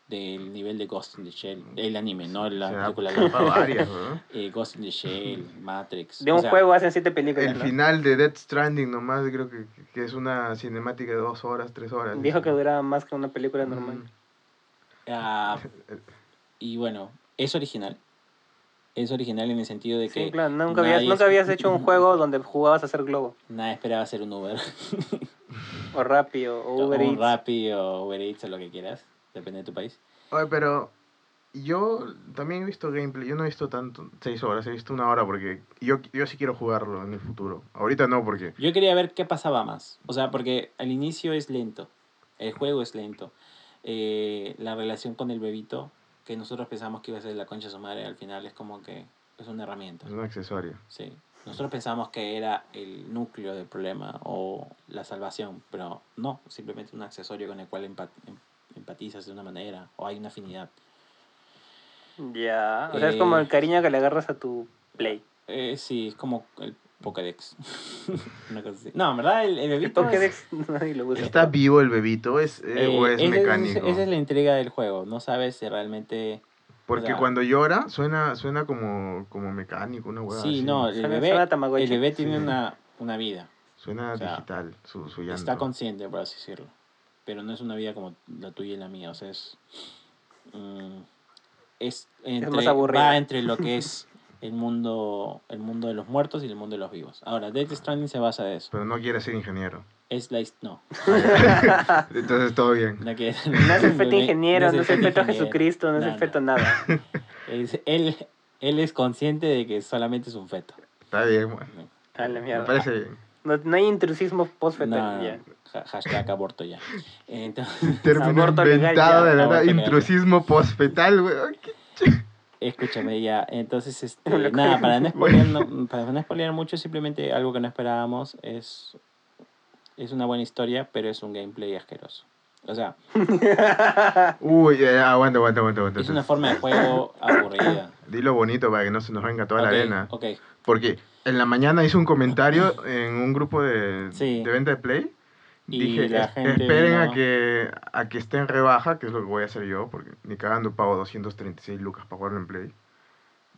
Speaker 2: Del nivel de Ghost in the Shell. El anime, no la
Speaker 1: O sea,
Speaker 2: película.
Speaker 1: varias, ¿no?
Speaker 2: Eh, Ghost in the Shell, Matrix.
Speaker 3: De
Speaker 2: o
Speaker 3: un
Speaker 2: sea,
Speaker 3: juego hacen siete películas,
Speaker 1: El
Speaker 3: ¿no?
Speaker 1: final de Death Stranding nomás creo que, que es una cinemática de dos horas, tres horas.
Speaker 3: Dijo que duraba más que una película
Speaker 1: Mm.
Speaker 3: normal.
Speaker 2: ah, y bueno, es original. Es original en el sentido de que
Speaker 3: Sí, claro, nunca habías, nunca habías hecho un juego donde jugabas a hacer globo.
Speaker 2: Nadie esperaba ser un Uber.
Speaker 3: O Rappi o o Uber
Speaker 2: o
Speaker 3: Eats.
Speaker 2: Rappi o Uber Eats o lo que quieras. Depende de tu país.
Speaker 1: Oye, pero yo también he visto gameplay. Yo no he visto tanto, seis horas, he visto una hora porque yo, yo sí quiero jugarlo en el futuro. Ahorita no, porque
Speaker 2: Yo quería ver qué pasaba más. O sea, porque al inicio es lento. El juego es lento. Eh, la relación con el bebito, que nosotros pensamos que iba a ser la concha de su madre, al final es como que es una herramienta.
Speaker 1: es un accesorio.
Speaker 2: Sí. Nosotros pensamos que era el núcleo del problema o la salvación, pero no, simplemente un accesorio con el cual empat- em- empatizas de una manera o hay una afinidad.
Speaker 3: Ya, o sea, es como
Speaker 2: Eh,
Speaker 3: el cariño que le agarras a tu Play.
Speaker 2: Eh, sí, es como el Pokédex. una cosa así. No, en verdad, el, el
Speaker 3: El
Speaker 2: bebito es-
Speaker 3: Pokédex nadie lo usa.
Speaker 1: ¿Está vivo el bebito es, eh, o
Speaker 2: Eh,
Speaker 1: es
Speaker 2: esa
Speaker 1: mecánico?
Speaker 2: esa es la entrega del juego. No sabes si realmente.
Speaker 1: Porque
Speaker 2: o sea-
Speaker 1: cuando llora suena suena como, como mecánico, una hueá
Speaker 2: sí,
Speaker 1: así.
Speaker 2: no, el bebé, el bebé tiene
Speaker 1: Sí.
Speaker 2: una, una vida.
Speaker 1: Suena
Speaker 2: o sea,
Speaker 1: digital, su, su llanto.
Speaker 2: Está consciente, por así decirlo. Pero no es una vida como la tuya y la mía. O sea, es. mm, es entre,
Speaker 3: más aburrida.
Speaker 2: va entre lo que es el mundo, el mundo de los muertos y el mundo de los vivos. Ahora, Death Stranding se basa de eso.
Speaker 1: Pero no quiere ser ingeniero.
Speaker 2: Es la. No,
Speaker 1: Entonces todo bien.
Speaker 2: no, que-
Speaker 3: No es el feto ingeniero, no es el feto. Jesucristo, no es el feto nada.
Speaker 2: Es- él, él es consciente de que solamente es un feto.
Speaker 1: Está bien, bueno.
Speaker 3: A la
Speaker 1: Me
Speaker 3: mierda.
Speaker 1: parece bien.
Speaker 3: No, no hay intrusismo post-fetal.
Speaker 2: No,
Speaker 3: ya.
Speaker 2: hashtag aborto ya. Entonces,
Speaker 1: Término
Speaker 3: Aborto legal
Speaker 1: inventado
Speaker 3: ya.
Speaker 1: de la nada,
Speaker 2: Aborto legal.
Speaker 1: intrusismo postfetal, weón. ¿Qué?
Speaker 2: escúchame ya. Entonces, este, nada, para no, spoilear, no- para no spoilear mucho, simplemente algo que no esperábamos es, es una buena historia, pero es un gameplay asqueroso. O sea,
Speaker 1: Uy, aguanta, aguanta, aguanta, aguanta.
Speaker 2: es una forma de juego aburrida.
Speaker 1: Dilo bonito para que no se nos venga toda
Speaker 2: Ok,
Speaker 1: la arena.
Speaker 2: Ok,
Speaker 1: Porque en la mañana hice un comentario en un grupo de,
Speaker 2: Sí.
Speaker 1: de venta de Play.
Speaker 2: Y
Speaker 1: Dije,
Speaker 2: la
Speaker 1: "Es-
Speaker 2: gente
Speaker 1: esperen a
Speaker 2: vino-
Speaker 1: que, a que esté en rebaja, que es lo que voy a hacer yo, porque ni cagando pago 236 lucas para jugarlo en Play.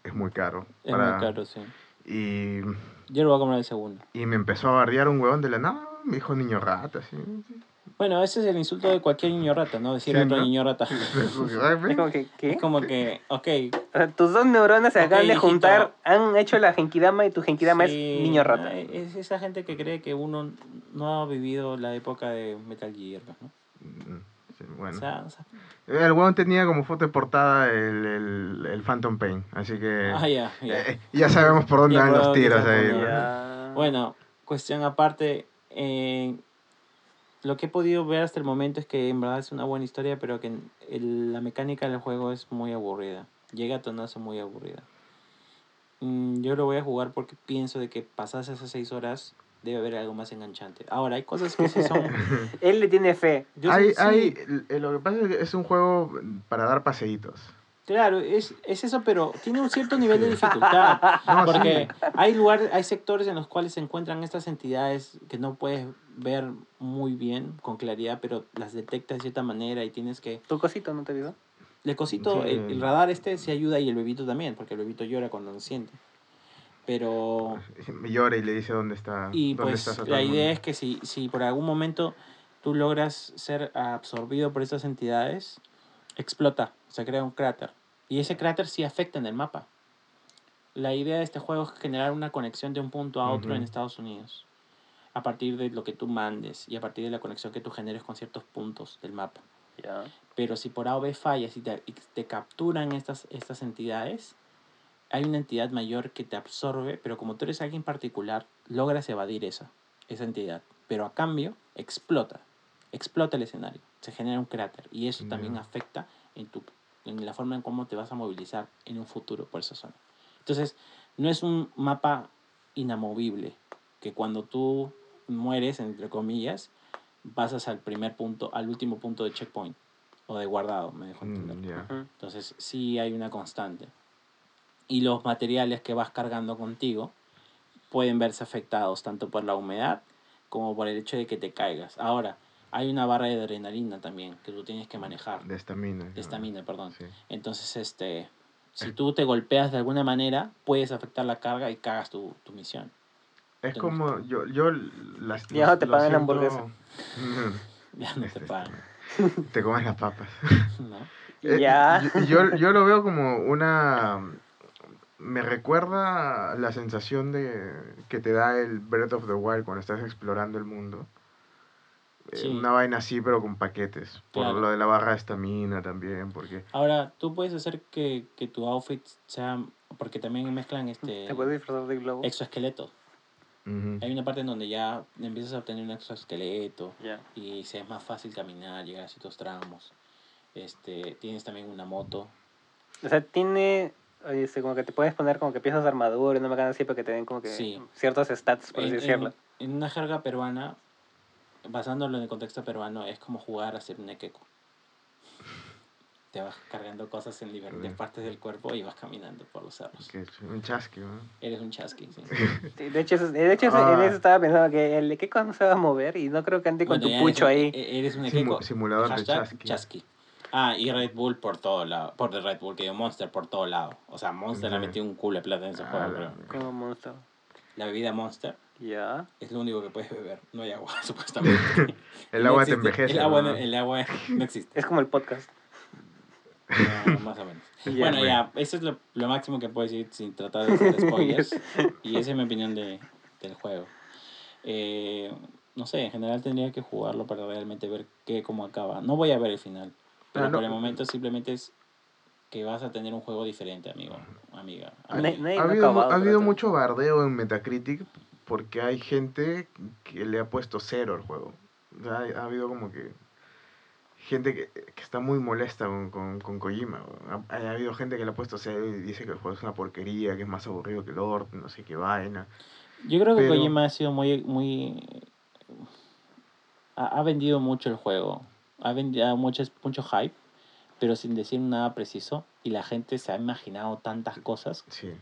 Speaker 1: Es muy caro.
Speaker 2: es
Speaker 1: para-
Speaker 2: muy caro, sí.
Speaker 1: Y,
Speaker 2: Yo lo voy a comprar el segundo.
Speaker 1: y me empezó a bardear un huevón de la nada, me dijo niño rata, así.
Speaker 2: Bueno, ese es el insulto de cualquier niño rata, ¿no? Decir
Speaker 1: Sí,
Speaker 2: otro
Speaker 1: ¿no?
Speaker 2: niño rata.
Speaker 3: Es como que, ¿qué?
Speaker 2: Es como que, ok,
Speaker 3: O sea, tus dos neuronas se
Speaker 2: Ok,
Speaker 3: acaban de
Speaker 2: hijito.
Speaker 3: juntar, han hecho la genkidama y tu genkidama
Speaker 2: Sí,
Speaker 3: es niño rata.
Speaker 2: Es esa gente que cree que uno no ha vivido la época de Metal Gear, ¿no?
Speaker 1: Mm, sí, bueno.
Speaker 2: O sea, o sea,
Speaker 1: El huevón tenía como foto de portada el, el, el Phantom Pain, así que
Speaker 2: ah, ya, ya.
Speaker 1: eh, ya sabemos por dónde van los tiros ahí.
Speaker 2: Bueno, cuestión aparte, eh, lo que he podido ver hasta el momento es que en verdad es una buena historia, pero que el- la mecánica del juego es muy aburrida. Llega a tonazo muy aburrida. Mm, yo lo voy a jugar porque pienso de que pasadas esas seis horas debe haber algo más enganchante. Ahora, hay cosas que sí son...
Speaker 3: Él le tiene fe.
Speaker 2: yo
Speaker 1: hay, hay, lo que pasa es que es un juego para dar paseitos.
Speaker 2: Claro, es, es eso, pero tiene un cierto nivel de dificultad.
Speaker 1: No,
Speaker 2: porque
Speaker 1: sí.
Speaker 2: hay lugares, hay sectores en los cuales se encuentran estas entidades que no puedes ver muy bien, con claridad, pero las detectas de cierta manera y tienes que...
Speaker 3: Tu cosito, ¿no te digo?
Speaker 2: El cosito,
Speaker 1: Sí.
Speaker 2: el, el radar este sí ayuda y el bebito también, porque el bebito llora cuando lo siente. Pero...
Speaker 1: Me llora y le dice dónde está.
Speaker 2: Y
Speaker 1: dónde
Speaker 2: pues
Speaker 1: estás
Speaker 2: la idea es que si, si por algún momento tú logras ser absorbido por estas entidades, explota, se crea un cráter. Y ese cráter sí afecta en el mapa. La idea de este juego es generar una conexión de un punto a otro en Estados Unidos. A partir de lo que tú mandes y a partir de la conexión que tú generes con ciertos puntos del mapa. Pero si por A o B fallas y te, y te capturan estas, estas entidades, hay una entidad mayor que te absorbe, pero como tú eres alguien particular, logras evadir esa, esa entidad. Pero a cambio, explota. Explota el escenario. Se genera un cráter. Y eso también afecta en, tu, en la forma en cómo te vas a movilizar en un futuro por esa zona. Entonces, no es un mapa inamovible, que cuando tú mueres, entre comillas, pasas al primer punto, al último punto de checkpoint o de guardado, me dejo entender.
Speaker 1: Mm.
Speaker 3: Ujú.
Speaker 2: Entonces, sí hay una constante. Y los materiales que vas cargando contigo pueden verse afectados tanto por la humedad como por el hecho de que te caigas. Ahora, hay una barra de adrenalina también que tú tienes que manejar.
Speaker 1: De estamina.
Speaker 2: De estamina, perdón.
Speaker 1: Sí.
Speaker 2: Entonces, este, si tú te golpeas de alguna manera, puedes afectar la carga y cagas tu, tu misión.
Speaker 1: Es como, yo, yo las,
Speaker 3: Ya no te pagan la hamburguesa.
Speaker 2: Ya no te pagan,
Speaker 1: Te comes las papas.
Speaker 2: ¿no?
Speaker 1: Eh,
Speaker 3: Ya.
Speaker 1: Yo, yo, yo lo veo como una... Me recuerda la sensación de que te da el Breath of the Wild cuando estás explorando el mundo. Eh,
Speaker 2: Sí.
Speaker 1: Una vaina así, pero con paquetes. Por
Speaker 2: Claro.
Speaker 1: lo de la barra de estamina también, porque...
Speaker 2: Ahora, tú puedes hacer que, que tu outfit sea, porque también mezclan este
Speaker 3: Te puedes disfrazar de globo.
Speaker 2: exoesqueletos.
Speaker 1: Ujú.
Speaker 2: Hay una parte en donde ya empiezas a obtener un exoesqueleto
Speaker 3: Ya.
Speaker 2: y se es más fácil caminar, llegar a ciertos tramos. Este, tienes también una moto.
Speaker 3: O sea, tiene. oye, este, como que te puedes poner como que piezas de armadura y no me ganas así para que te den como que
Speaker 2: Sí.
Speaker 3: ciertos stats, por así
Speaker 2: En,
Speaker 3: decirlo.
Speaker 2: en- en una jerga peruana, basándolo en el contexto peruano, es como jugar a ser un equeco. Te vas cargando cosas en diferentes partes del cuerpo y vas caminando por los cerros.
Speaker 1: Un chasqui, ¿no?
Speaker 2: Eres un chasqui, sí.
Speaker 3: Sí, De hecho, de hecho
Speaker 1: Ah.
Speaker 3: en eso estaba pensando que el Ekeko no se va a mover y no creo que ande con
Speaker 2: Bueno,
Speaker 3: tu pucho
Speaker 2: eres
Speaker 3: ahí.
Speaker 2: e- Eres un
Speaker 1: Simu-
Speaker 2: equeco.
Speaker 1: simulador de
Speaker 2: Hashtag
Speaker 1: chasqui.
Speaker 2: Ah, y Red Bull por todo lado. Por de Red Bull, que yo Monster por todo lado. O sea, Monster le ha
Speaker 1: Ujú.
Speaker 2: metido un culo de plata en ese
Speaker 1: Ah,
Speaker 2: juego,
Speaker 1: la-
Speaker 2: creo.
Speaker 3: Como monstruo.
Speaker 2: La bebida Monster
Speaker 3: Ya.
Speaker 2: es lo único que puedes beber. No hay agua, supuestamente.
Speaker 1: El
Speaker 2: No
Speaker 1: agua te
Speaker 2: existe.
Speaker 1: envejece.
Speaker 2: El agua,
Speaker 1: ¿no?
Speaker 2: el agua no existe.
Speaker 3: Es como el podcast.
Speaker 2: No, más o menos.
Speaker 3: Ya,
Speaker 2: bueno,
Speaker 1: bueno.
Speaker 2: ya, eso es lo, lo máximo que puedo decir sin tratar de hacer spoilers. y esa es mi opinión de, del juego. Eh, no sé, en general tendría que jugarlo para realmente ver qué, cómo acaba. No voy a ver el final. Pero
Speaker 1: Ah, no.
Speaker 2: por el momento simplemente es que vas a tener un juego diferente, amigo, amiga. Amiga.
Speaker 1: Ha habido, ha habido mucho bardeo en Metacritic porque hay gente que le ha puesto cero al juego. Ha, ha habido como que gente que, que está muy molesta con, con, con Kojima. Ha, ha habido gente que le ha puesto cero y dice que el juego es una porquería, que es más aburrido que Lord, no sé qué vaina.
Speaker 2: Yo creo que Kojima ha sido muy... muy ha, ha vendido mucho el juego. Ha vendido mucho, mucho hype, pero sin decir nada preciso. Y la gente se ha imaginado tantas cosas.
Speaker 1: Sí.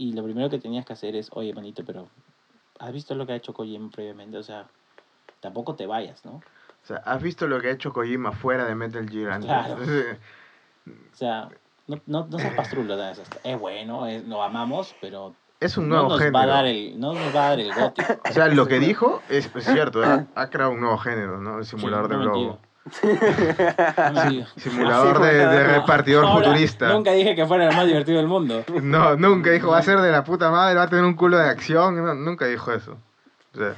Speaker 2: Y, lo primero que tenías que hacer es, oye, manito, pero ¿has visto lo que ha hecho Kojima previamente? O sea, tampoco te vayas, ¿no?
Speaker 1: O sea, ¿has visto lo que ha hecho Kojima fuera de Metal Gear antes?
Speaker 2: Claro. O sea, no, no, no seas pastrulo. ¿sabes? Es bueno, es, lo amamos, pero
Speaker 1: Es un
Speaker 2: no
Speaker 1: nuevo
Speaker 2: nos,
Speaker 1: género.
Speaker 2: va a dar el, no nos va a dar el goti.
Speaker 1: O sea, lo que dijo es, es cierto, ha, ha creado un nuevo género, ¿no? El simulador
Speaker 2: Sí,
Speaker 1: de
Speaker 2: no
Speaker 1: globo. Simulador de, de repartidor futurista.
Speaker 2: Nunca dije que fuera el más divertido del mundo.
Speaker 1: No, nunca dijo, va a ser de la puta madre, va a tener un culo de acción. no, nunca dijo eso. O sea,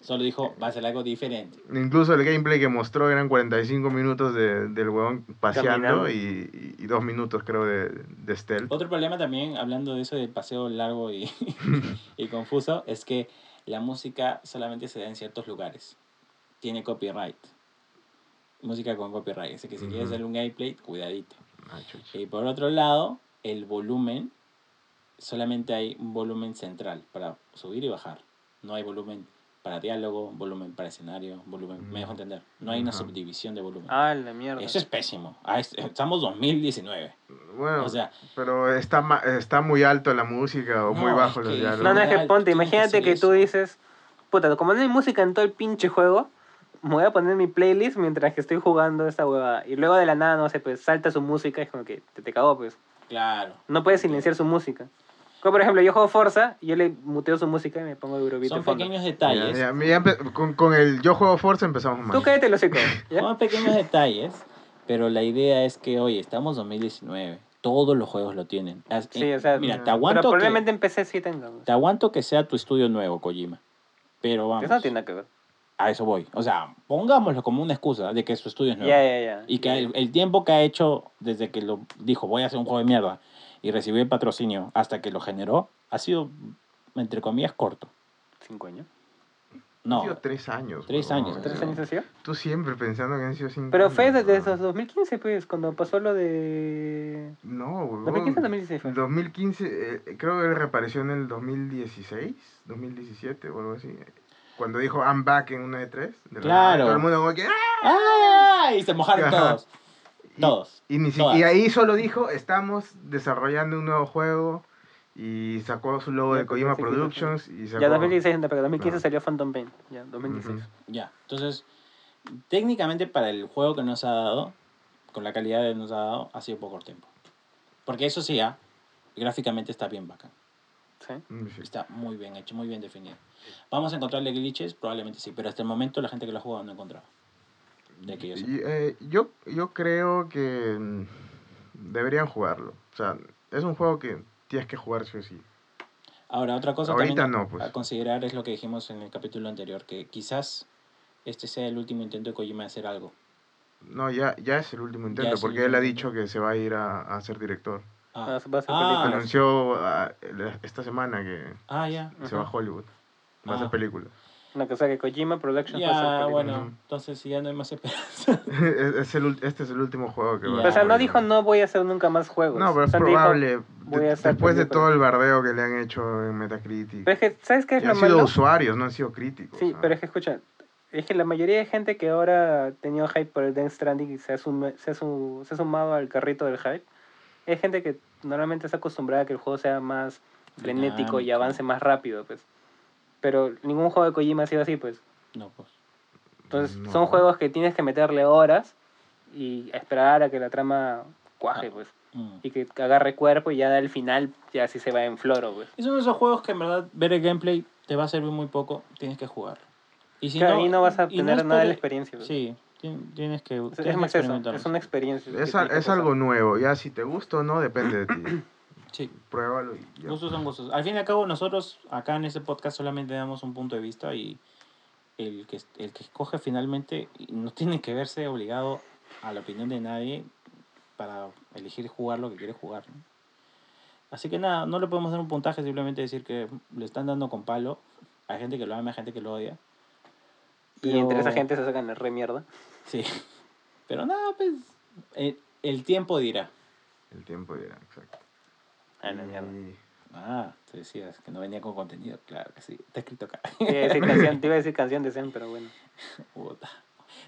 Speaker 2: Solo dijo, va a ser algo diferente.
Speaker 1: incluso el gameplay que mostró eran 45 minutos de, del huevón paseando y, y dos minutos, creo, de, de stealth.
Speaker 2: Otro problema también, hablando de eso del paseo largo y, y confuso, es que la música solamente se da en ciertos lugares. Tiene copyright. Música con copyright. Así que si quieres
Speaker 1: Ujú.
Speaker 2: hacer un gameplay, cuidadito.
Speaker 1: Ah.
Speaker 2: Y por otro lado, el volumen, solamente hay un volumen central para subir y bajar. No hay volumen para diálogo, volumen para escenario, volumen, me dejo entender. No hay una
Speaker 1: Ajá.
Speaker 2: subdivisión de volumen.
Speaker 3: Ah, la mierda.
Speaker 2: Eso es pésimo. Ah, es- Estamos 2019.
Speaker 1: Bueno,
Speaker 2: O sea,
Speaker 1: pero está, ma- está muy alto la música o muy
Speaker 2: No,
Speaker 1: bajo
Speaker 2: es
Speaker 1: los diálogos.
Speaker 3: No, no, es que ponte, imagínate que tú
Speaker 2: eso.
Speaker 3: dices, puta, como no hay música en todo el pinche juego, me voy a poner mi playlist mientras que estoy jugando esta huevada. Y luego de la nada, no sé, pues salta su música, es como que te, te cagó, pues.
Speaker 2: claro.
Speaker 3: No puedes silenciar su música. Como por ejemplo, yo juego Forza y yo le muteo su música y me pongo Eurobeat
Speaker 2: Son
Speaker 3: de fondo.
Speaker 2: pequeños
Speaker 1: Ya,
Speaker 2: detalles.
Speaker 1: ya, ya empe- con, con el yo juego Forza empezamos mal.
Speaker 3: Tú cállate los ¿ya?
Speaker 2: Son pequeños detalles, pero la idea es que, oye, estamos 2019. Todos los juegos lo tienen.
Speaker 3: Sí, o sea,
Speaker 2: Mira, te aguanto,
Speaker 3: Pero
Speaker 2: que,
Speaker 3: probablemente en PC sí tenga. pues.
Speaker 2: te aguanto que sea tu estudio nuevo, Kojima. Pero vamos,
Speaker 3: Eso no tiene nada que ver.
Speaker 2: A eso voy. O sea, pongámoslo como una excusa de que su estudio es nuevo.
Speaker 3: Ya, ya, ya.
Speaker 2: Y que el, el tiempo que ha hecho desde que lo dijo, voy a hacer un juego de mierda, y recibió el patrocinio hasta que lo generó, ha sido, entre comillas, corto.
Speaker 3: ¿Cinco años?
Speaker 2: No,
Speaker 1: Han sido tres años.
Speaker 2: Tres años.
Speaker 3: ¿Tres años ha sido?
Speaker 1: Tú siempre pensando que han sido cinco
Speaker 3: Pero fue
Speaker 1: años,
Speaker 3: desde
Speaker 1: huevón.
Speaker 3: 2015, pues, cuando pasó lo de...
Speaker 1: No, huevón.
Speaker 3: 2015 o 2016 fue.
Speaker 1: 2015, eh, creo que reapareció en el 2016, 2017 o algo así. Cuando dijo I'm back en una de tres. de
Speaker 2: Claro.
Speaker 1: Todo el mundo como que ¡ah!
Speaker 2: ¡Ah! Y se mojaron
Speaker 1: Ajá.
Speaker 2: todos.
Speaker 1: Y-
Speaker 2: Todos.
Speaker 1: Y, ni si- y ahí solo dijo, estamos desarrollando un nuevo juego y sacó su logo
Speaker 3: Ya,
Speaker 1: de Kojima. Productions y sacó...
Speaker 3: Ya 2016, no, pero 2015
Speaker 1: No.
Speaker 3: salió Phantom Pain. Ya, 2016.
Speaker 1: Ujú.
Speaker 2: Ya, entonces, técnicamente para el juego que nos ha dado, con la calidad que nos ha dado, ha sido poco tiempo. Porque eso sí, ah, gráficamente está bien bacán.
Speaker 3: Sí.
Speaker 1: Mm, sí.
Speaker 2: Está muy bien hecho, muy bien definido. ¿Vamos a encontrarle glitches? Probablemente sí, pero hasta el momento la gente que lo ha jugado no ha encontrado. De que yo
Speaker 1: eh, yo, yo creo que mm, deberían jugarlo. O sea, es un juego que tienes que jugar sí o sí.
Speaker 2: Ahora, otra cosa
Speaker 1: Ahorita
Speaker 2: también a-
Speaker 1: no, pues.
Speaker 2: a considerar es lo que dijimos en el capítulo anterior, que quizás este sea el último intento de Kojima de hacer algo.
Speaker 1: No, ya, ya es el último intento, porque él ha dicho que se va a ir a, a ser director.
Speaker 2: Ah,
Speaker 3: va a ser
Speaker 2: Ah,
Speaker 3: película.
Speaker 1: Anunció ah, esta semana que
Speaker 2: ah, ya.
Speaker 1: se va a. Hollywood. Va a
Speaker 2: Ah.
Speaker 1: hacer película.
Speaker 3: Una cosa que Kojima Productions va a hacer
Speaker 2: Ya,
Speaker 3: película.
Speaker 2: bueno, entonces si ya no hay más esperanza.
Speaker 1: es, es el, este es el último juego que va
Speaker 2: Ya.
Speaker 1: a
Speaker 3: O sea, no
Speaker 1: hacer.
Speaker 3: dijo no voy a hacer nunca más juegos.
Speaker 1: No, pero es
Speaker 3: O sea, dijo,
Speaker 1: probable.
Speaker 3: voy
Speaker 1: de-
Speaker 3: a hacer
Speaker 1: después de todo el bardeo que le han hecho en Metacritic.
Speaker 3: Pero es que, ¿sabes qué es lo
Speaker 1: han sido
Speaker 3: malo?
Speaker 1: usuarios, no han sido críticos.
Speaker 3: Sí,
Speaker 1: ¿ah?
Speaker 3: pero es que escucha, es que la mayoría de gente que ahora ha tenido hype por el Death Stranding y se ha, sume- se, ha su- se ha sumado al carrito del hype, es gente que normalmente está acostumbrada a que el juego sea más frenético y avance más rápido, pues. Pero ningún juego de Kojima ha sido así, pues.
Speaker 2: No, pues.
Speaker 3: Entonces,
Speaker 1: No.
Speaker 3: son juegos que tienes que meterle horas y esperar a que la trama cuaje,
Speaker 2: Ah.
Speaker 3: pues.
Speaker 2: Mm.
Speaker 3: Y que agarre cuerpo y ya al final ya sí se va en floro, pues.
Speaker 2: Es uno de esos juegos que en verdad ver el gameplay te va a servir muy poco, tienes que jugar. Y si
Speaker 3: Claro,
Speaker 2: no,
Speaker 3: ahí no vas a
Speaker 2: y no
Speaker 3: tener nada de la experiencia. pues.
Speaker 2: Sí, tienes que,
Speaker 3: Es,
Speaker 2: tienes
Speaker 3: es
Speaker 2: que
Speaker 3: más eso, es una experiencia.
Speaker 1: Es, algo nuevo. Ya si te gusta o no, depende de ti.
Speaker 2: Sí,
Speaker 1: Pruébalo y ya.
Speaker 2: gustos son gustos. Al fin y al cabo, nosotros acá en este podcast solamente damos un punto de vista y el que, el que escoge finalmente no tiene que verse obligado a la opinión de nadie para elegir jugar lo que quiere jugar. ¿no? Así que nada, no le podemos dar un puntaje, simplemente decir que le están dando con palo. Hay gente que lo ama, hay gente que lo odia.
Speaker 3: Y entre esa gente se sacan la re mierda.
Speaker 2: Sí. Pero nada, pues. El, el tiempo dirá.
Speaker 1: El tiempo dirá, exacto.
Speaker 3: A la mierda.
Speaker 1: Y-
Speaker 2: Ah, tú decías que no venía con contenido. Claro que sí. Está escrito acá.
Speaker 3: Te iba a decir canción, te iba a decir canción de Zen, pero bueno.
Speaker 2: Puta.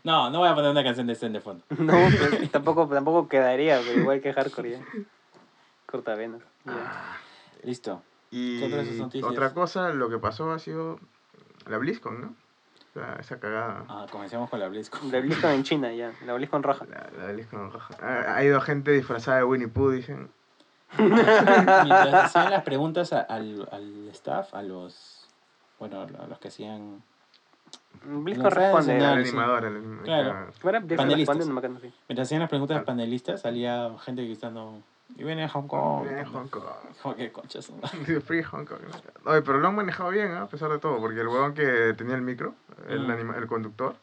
Speaker 2: No, no voy a poner una canción de Zen de fondo.
Speaker 3: No, pues, tampoco, tampoco quedaría, pero igual que hardcore ya. Cortavenas. Ya.
Speaker 2: Listo.
Speaker 1: Y
Speaker 2: ¿Qué otras noticias?
Speaker 1: otra cosa, lo que pasó ha sido la BlizzCon, ¿no? O sea, esa cagada.
Speaker 2: Ah, comencemos con la BlizzCon.
Speaker 3: La BlizzCon en China ya, la BlizzCon roja.
Speaker 1: La, la BlizzCon roja. Ha, ha ido gente disfrazada de Winnie Pooh, dicen.
Speaker 2: Mientras hacían las preguntas a- al, al staff, a los. Bueno, a los que hacían.
Speaker 3: BlizzCon
Speaker 2: No
Speaker 3: responde.
Speaker 1: El animador. el anim-
Speaker 2: Claro.
Speaker 1: claro.
Speaker 3: Bueno, BlizzCon
Speaker 2: Panelistas. Mientras hacían las preguntas
Speaker 1: Ah.
Speaker 2: panelistas, salía gente gritando. Y viene a Hong Kong.
Speaker 1: Viene Hong Kong.
Speaker 2: Como que conchas.
Speaker 1: Free Hong Kong. Oye, pero lo han manejado bien, ¿ah? a pesar de todo, porque el huevón que tenía el micro, el,
Speaker 2: Mm.
Speaker 1: anima- el conductor,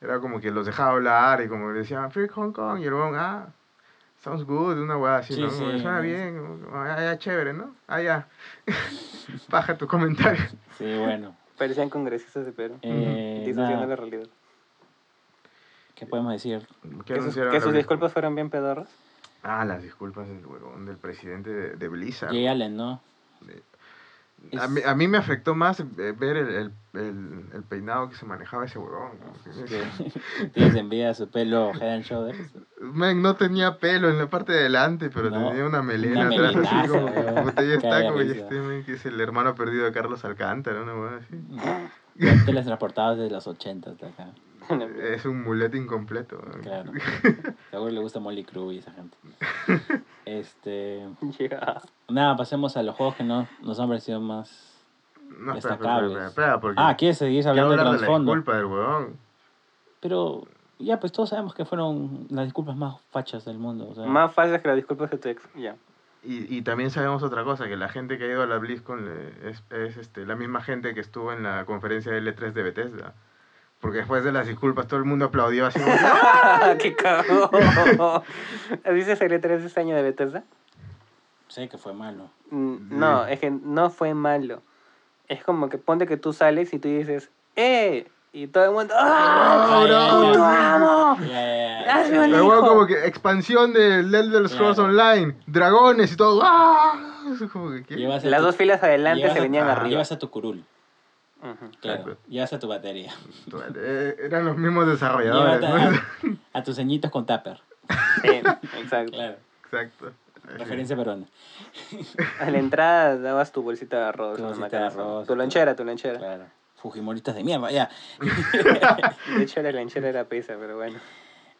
Speaker 1: era como que los dejaba hablar y como le decían Free Hong Kong, y el huevón, ah, sounds good, una hueá así,
Speaker 2: Sí,
Speaker 1: ¿no?
Speaker 2: sí,
Speaker 1: que suena
Speaker 2: sí.
Speaker 1: bien, como, ah, ya, chévere, ¿no? Ah, ya. Baja tu comentario.
Speaker 2: Sí, bueno.
Speaker 3: Parecían congresistas de Perú.
Speaker 2: Eh,
Speaker 3: Disociando la realidad.
Speaker 2: ¿Qué podemos decir?
Speaker 1: ¿Qué
Speaker 3: Que sus, que sus disculpas fueron bien pedorras.
Speaker 1: Ah, las disculpas del huevón, del presidente de, de Blizzard.
Speaker 2: Jay Allen, ¿no?
Speaker 1: A mí, a mí me afectó más eh, ver el, el, el, el peinado que se manejaba ese huevón. Que
Speaker 2: tienes envidia su pelo Head and Shoulders.
Speaker 1: Men, no tenía pelo en la parte de adelante, pero
Speaker 2: No,
Speaker 1: tenía una melena
Speaker 2: una
Speaker 1: atrás, así como ya está, como este men, que es el hermano perdido de Carlos Alcántara, una weá así.
Speaker 2: Teletransportados desde los 80 hasta acá.
Speaker 1: Es un mulete incompleto.
Speaker 2: Claro. Seguro le gusta Molly Crew y esa gente. Este.
Speaker 3: Ya.
Speaker 2: Nada, pasemos a los juegos que no, nos han parecido más.
Speaker 1: No, espera, espera,
Speaker 2: Destacables.
Speaker 1: espera, espera, porque
Speaker 2: Ah, ¿quieres seguir hablando de
Speaker 1: hablar de la
Speaker 2: trasfondo?
Speaker 1: disculpa del huevón.
Speaker 2: Pero ya, pues todos sabemos que fueron las disculpas más fachas del mundo. O sea,
Speaker 3: Más fácil que las disculpas de tu ex. Ya.
Speaker 1: Y, y también sabemos otra cosa, que la gente que ha ido a la BlizzCon es, es este, la misma gente que estuvo en la conferencia de L3 de Bethesda. Porque después de las disculpas todo el mundo aplaudió así como que,
Speaker 3: ¡Qué cagón! ¿Dices el E3 de este año de Bethesda?
Speaker 2: sé que fue malo.
Speaker 3: Mm, No, es que no fue malo. Es como que ponte que tú sales y tú dices, ¡eh! Y todo el mundo, ¡ah!
Speaker 2: Ah, ya, ya.
Speaker 3: ¡Puto amo! Ah, sí,
Speaker 1: huevón
Speaker 3: hijo.
Speaker 1: como que expansión del Elder Scrolls
Speaker 2: Claro.
Speaker 1: Online, dragones y todo. ¡Ah! Como que, ¿qué?
Speaker 3: Las
Speaker 2: tu-
Speaker 3: dos filas adelante se venían
Speaker 1: ah,
Speaker 3: arriba.
Speaker 2: Llevas a tu curul. Claro.
Speaker 1: Exacto.
Speaker 2: Llevas a tu batería.
Speaker 1: Eh, Eran los mismos desarrolladores,
Speaker 2: a, a tus ceñitos con tupper.
Speaker 3: Sí, exacto.
Speaker 2: Claro.
Speaker 1: Exacto.
Speaker 2: Referencia peruana.
Speaker 3: A la entrada dabas tu bolsita de arroz.
Speaker 2: Tu bolsita de
Speaker 3: macana.
Speaker 2: arroz,
Speaker 3: Tu lonchera, tu lonchera.
Speaker 2: Claro. Fujimoristas de mierda, ya.
Speaker 3: De hecho, la lonchera era pesa, pero bueno.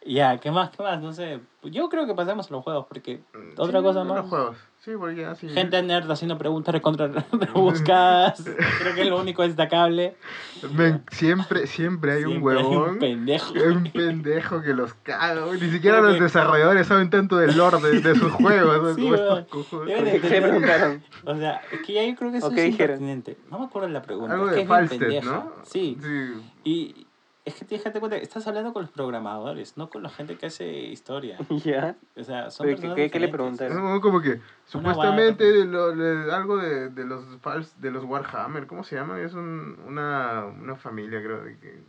Speaker 2: Ya, ¿qué más? ¿Qué más? No sé. Yo creo que pasamos a los juegos porque otra
Speaker 1: Sí,
Speaker 2: cosa
Speaker 1: Los
Speaker 2: más.
Speaker 1: juegos. Sí, porque ya sí.
Speaker 2: Gente nerd haciendo preguntas recontra rebuscadas. Creo que es lo único destacable.
Speaker 1: Men, siempre, siempre hay un
Speaker 2: hay
Speaker 1: huevón.
Speaker 2: un pendejo.
Speaker 1: un pendejo que los caga. Ni siquiera
Speaker 2: Creo
Speaker 1: los
Speaker 2: que-
Speaker 1: desarrolladores saben tanto del lore de, de sus juegos.
Speaker 2: Sí,
Speaker 1: Como estos
Speaker 2: weón.
Speaker 1: cojudos.
Speaker 2: Deben de
Speaker 3: ¿Qué le
Speaker 2: entender-
Speaker 3: preguntaron?
Speaker 2: O sea, es que ya yo creo que eso
Speaker 3: ¿O
Speaker 2: es impertinente. No me acuerdo la pregunta.
Speaker 1: Algo
Speaker 2: es que
Speaker 1: de
Speaker 2: es pendeja.
Speaker 1: ¿no?
Speaker 2: Sí.
Speaker 1: Sí.
Speaker 2: Y es que tienes que darte cuenta estás hablando con los programadores, no con la gente que hace historia.
Speaker 3: ¿Ya?
Speaker 2: O sea, son
Speaker 3: ¿qué- qué- qué le preguntaron?
Speaker 1: como- como que supuestamente de lo- de algo de, de los fals- de los Warhammer, ¿cómo se llama? Es un, una, una familia, creo, de que,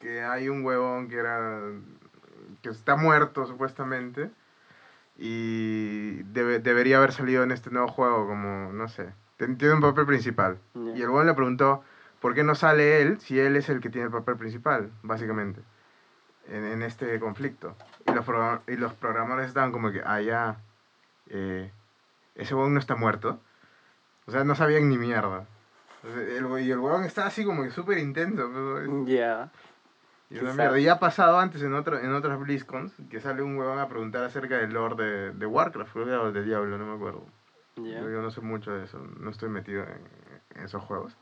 Speaker 1: que hay un huevón que era que está muerto supuestamente y debe- debería haber salido en este nuevo juego como, no sé, tiene un papel principal. Y el huevón le preguntó, ¿por qué no sale él si él es el que tiene el papel principal, básicamente, en, en este conflicto? Y los, y los programadores estaban como que, ah, ya, eh, ese huevón no está muerto. O sea, no sabían ni mierda. El, y el huevón está así como que súper intenso. pero-
Speaker 3: Ya.
Speaker 1: y una
Speaker 3: Qué
Speaker 1: mierda.
Speaker 3: sad.
Speaker 1: Y ha pasado antes en, otro, en otras BlizzCons que sale un huevón a preguntar acerca del lore de, de Warcraft, creo que de Diablo, no me acuerdo. Yo no sé mucho de eso, no estoy metido en, en esos juegos.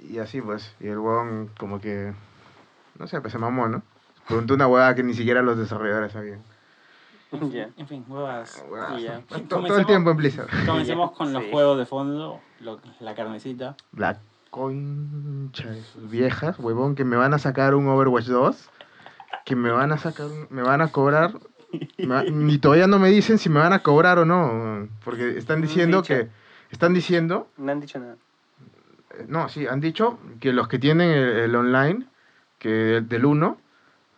Speaker 1: Y así pues, y el huevón como que, no sé, pues se mamó, ¿no? Preguntó una huevada que ni siquiera los desarrolladores sabían.
Speaker 3: Ya.
Speaker 2: En fin, huevas.
Speaker 1: To- Todo, el tiempo en Blizzard.
Speaker 2: Comencemos con los
Speaker 3: Sí.
Speaker 2: juegos de fondo, lo- la carnecita.
Speaker 1: La concha de sus viejas, huevón, que me van a sacar un Overwatch 2, que me van a sacar, me van a cobrar Ma- Y todavía no me dicen si me van a cobrar o no. Porque están diciendo que. Están diciendo.
Speaker 3: No han dicho nada.
Speaker 1: No, sí, han dicho que los que tienen el, el online, que el del 1,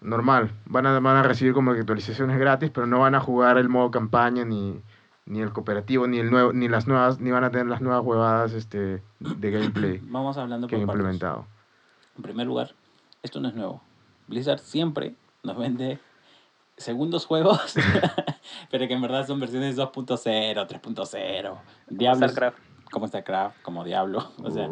Speaker 1: normal, van a, van a recibir como que actualizaciones gratis, pero no van a jugar el modo campaña ni, ni el cooperativo, ni el nuevo, ni las nuevas, ni van a tener las nuevas huevadas este, de gameplay
Speaker 2: Vamos hablando
Speaker 1: que
Speaker 2: por
Speaker 1: han
Speaker 2: partes.
Speaker 1: implementado.
Speaker 2: En primer lugar, esto no es nuevo. Blizzard siempre nos vende segundos juegos, pero que en verdad son versiones 2.0, 3.0. Diablo.
Speaker 3: StarCraft.
Speaker 2: Como StarCraft, como Diablo. O sea,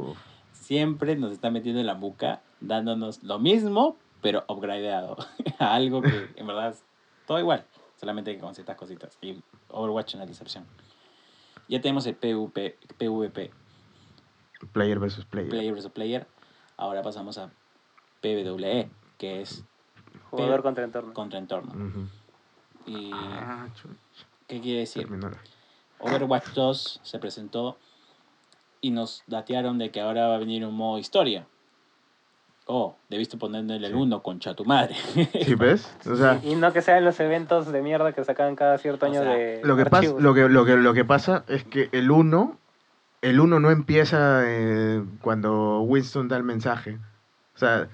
Speaker 2: siempre nos está metiendo en la buca, dándonos lo mismo, pero upgradeado. a algo que en verdad es todo igual, solamente que con ciertas cositas. Y Overwatch en la decepción. Ya tenemos el PvP, PvP,
Speaker 1: player versus player.
Speaker 2: Player vs. Player. Ahora pasamos a PvE, que es
Speaker 3: Jugador contra entorno.
Speaker 2: contra entorno.
Speaker 1: Ujú.
Speaker 2: ¿Y
Speaker 1: Ah,
Speaker 2: qué quiere decir? Overwatch 2 se presentó y nos datearon de que ahora va a venir un modo historia. Oh, debiste ponerle el
Speaker 1: Sí.
Speaker 2: 1 concha tu madre.
Speaker 1: ¿Sí ves? O sea,
Speaker 3: Y no que sean los eventos de mierda que sacan cada cierto
Speaker 2: O
Speaker 3: año
Speaker 2: sea,
Speaker 3: de
Speaker 1: Lo que, pasa, lo, que, lo, que, lo que pasa es que el 1 el 1 no empieza eh, cuando Winston da el mensaje. O sea,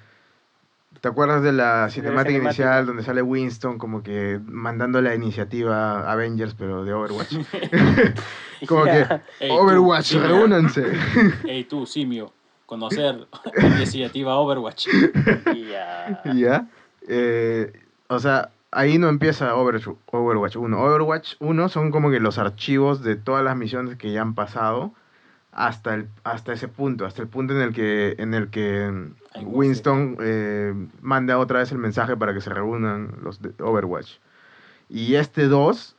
Speaker 1: ¿te acuerdas de la cinemática
Speaker 3: cinemática.
Speaker 1: inicial donde sale Winston como que mandando la iniciativa Avengers pero de Overwatch? como que
Speaker 2: Ey,
Speaker 1: Overwatch, reúnanse.
Speaker 2: Ey, tú, simio, conocer la iniciativa Overwatch.
Speaker 3: Y ya.
Speaker 1: Y ya. Eh, o sea, ahí no empieza Overwatch, Overwatch 1. Overwatch 1 son como que los archivos de todas las misiones que ya han pasado hasta, el, hasta ese punto, hasta el punto en el que, en el que Winston eh, manda otra vez el mensaje para que se reúnan los de Overwatch. Y este 2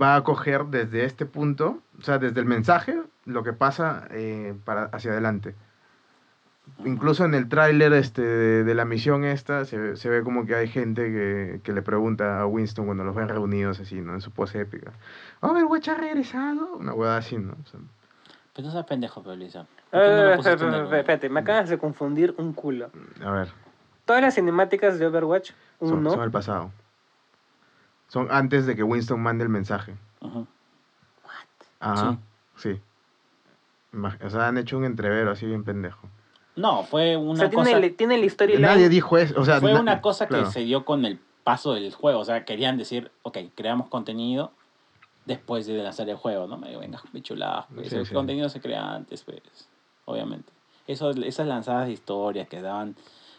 Speaker 1: va a coger desde este punto, o sea, desde el mensaje, lo que pasa eh, para, hacia adelante. Incluso en el tráiler este, de, de la misión esta se, se ve como que hay gente que, que le pregunta a Winston cuando los ven reunidos así, ¿no? En su pose épica. Overwatch ha regresado. Una hueá así, ¿no? O sea,
Speaker 2: Pero no seas pendejo, pero Blizzard. ¿Por qué no lo
Speaker 3: Eh, espérate, me acabas de confundir un culo.
Speaker 1: a ver,
Speaker 3: Todas las cinemáticas de Overwatch
Speaker 1: son,
Speaker 3: 1
Speaker 1: son el pasado. Son antes de que Winston mande el mensaje.
Speaker 2: Ujú.
Speaker 1: Ajá, sí. Imag- O sea, han hecho un entrevero así bien pendejo.
Speaker 2: No, fue una
Speaker 3: o sea,
Speaker 2: cosa...
Speaker 3: tiene, el storyline.
Speaker 1: Nadie dijo eso. O sea,
Speaker 2: fue
Speaker 1: na-
Speaker 2: una cosa que
Speaker 1: claro.
Speaker 2: se dio con el paso del juego. O sea, querían decir, ok, creamos contenido después de lanzar el juego, ¿no? Me venga, bichuladas, pues.
Speaker 1: Sí,
Speaker 2: el
Speaker 1: sí.
Speaker 2: contenido se crea antes, pues, obviamente. Eso, esas lanzadas de historias que daban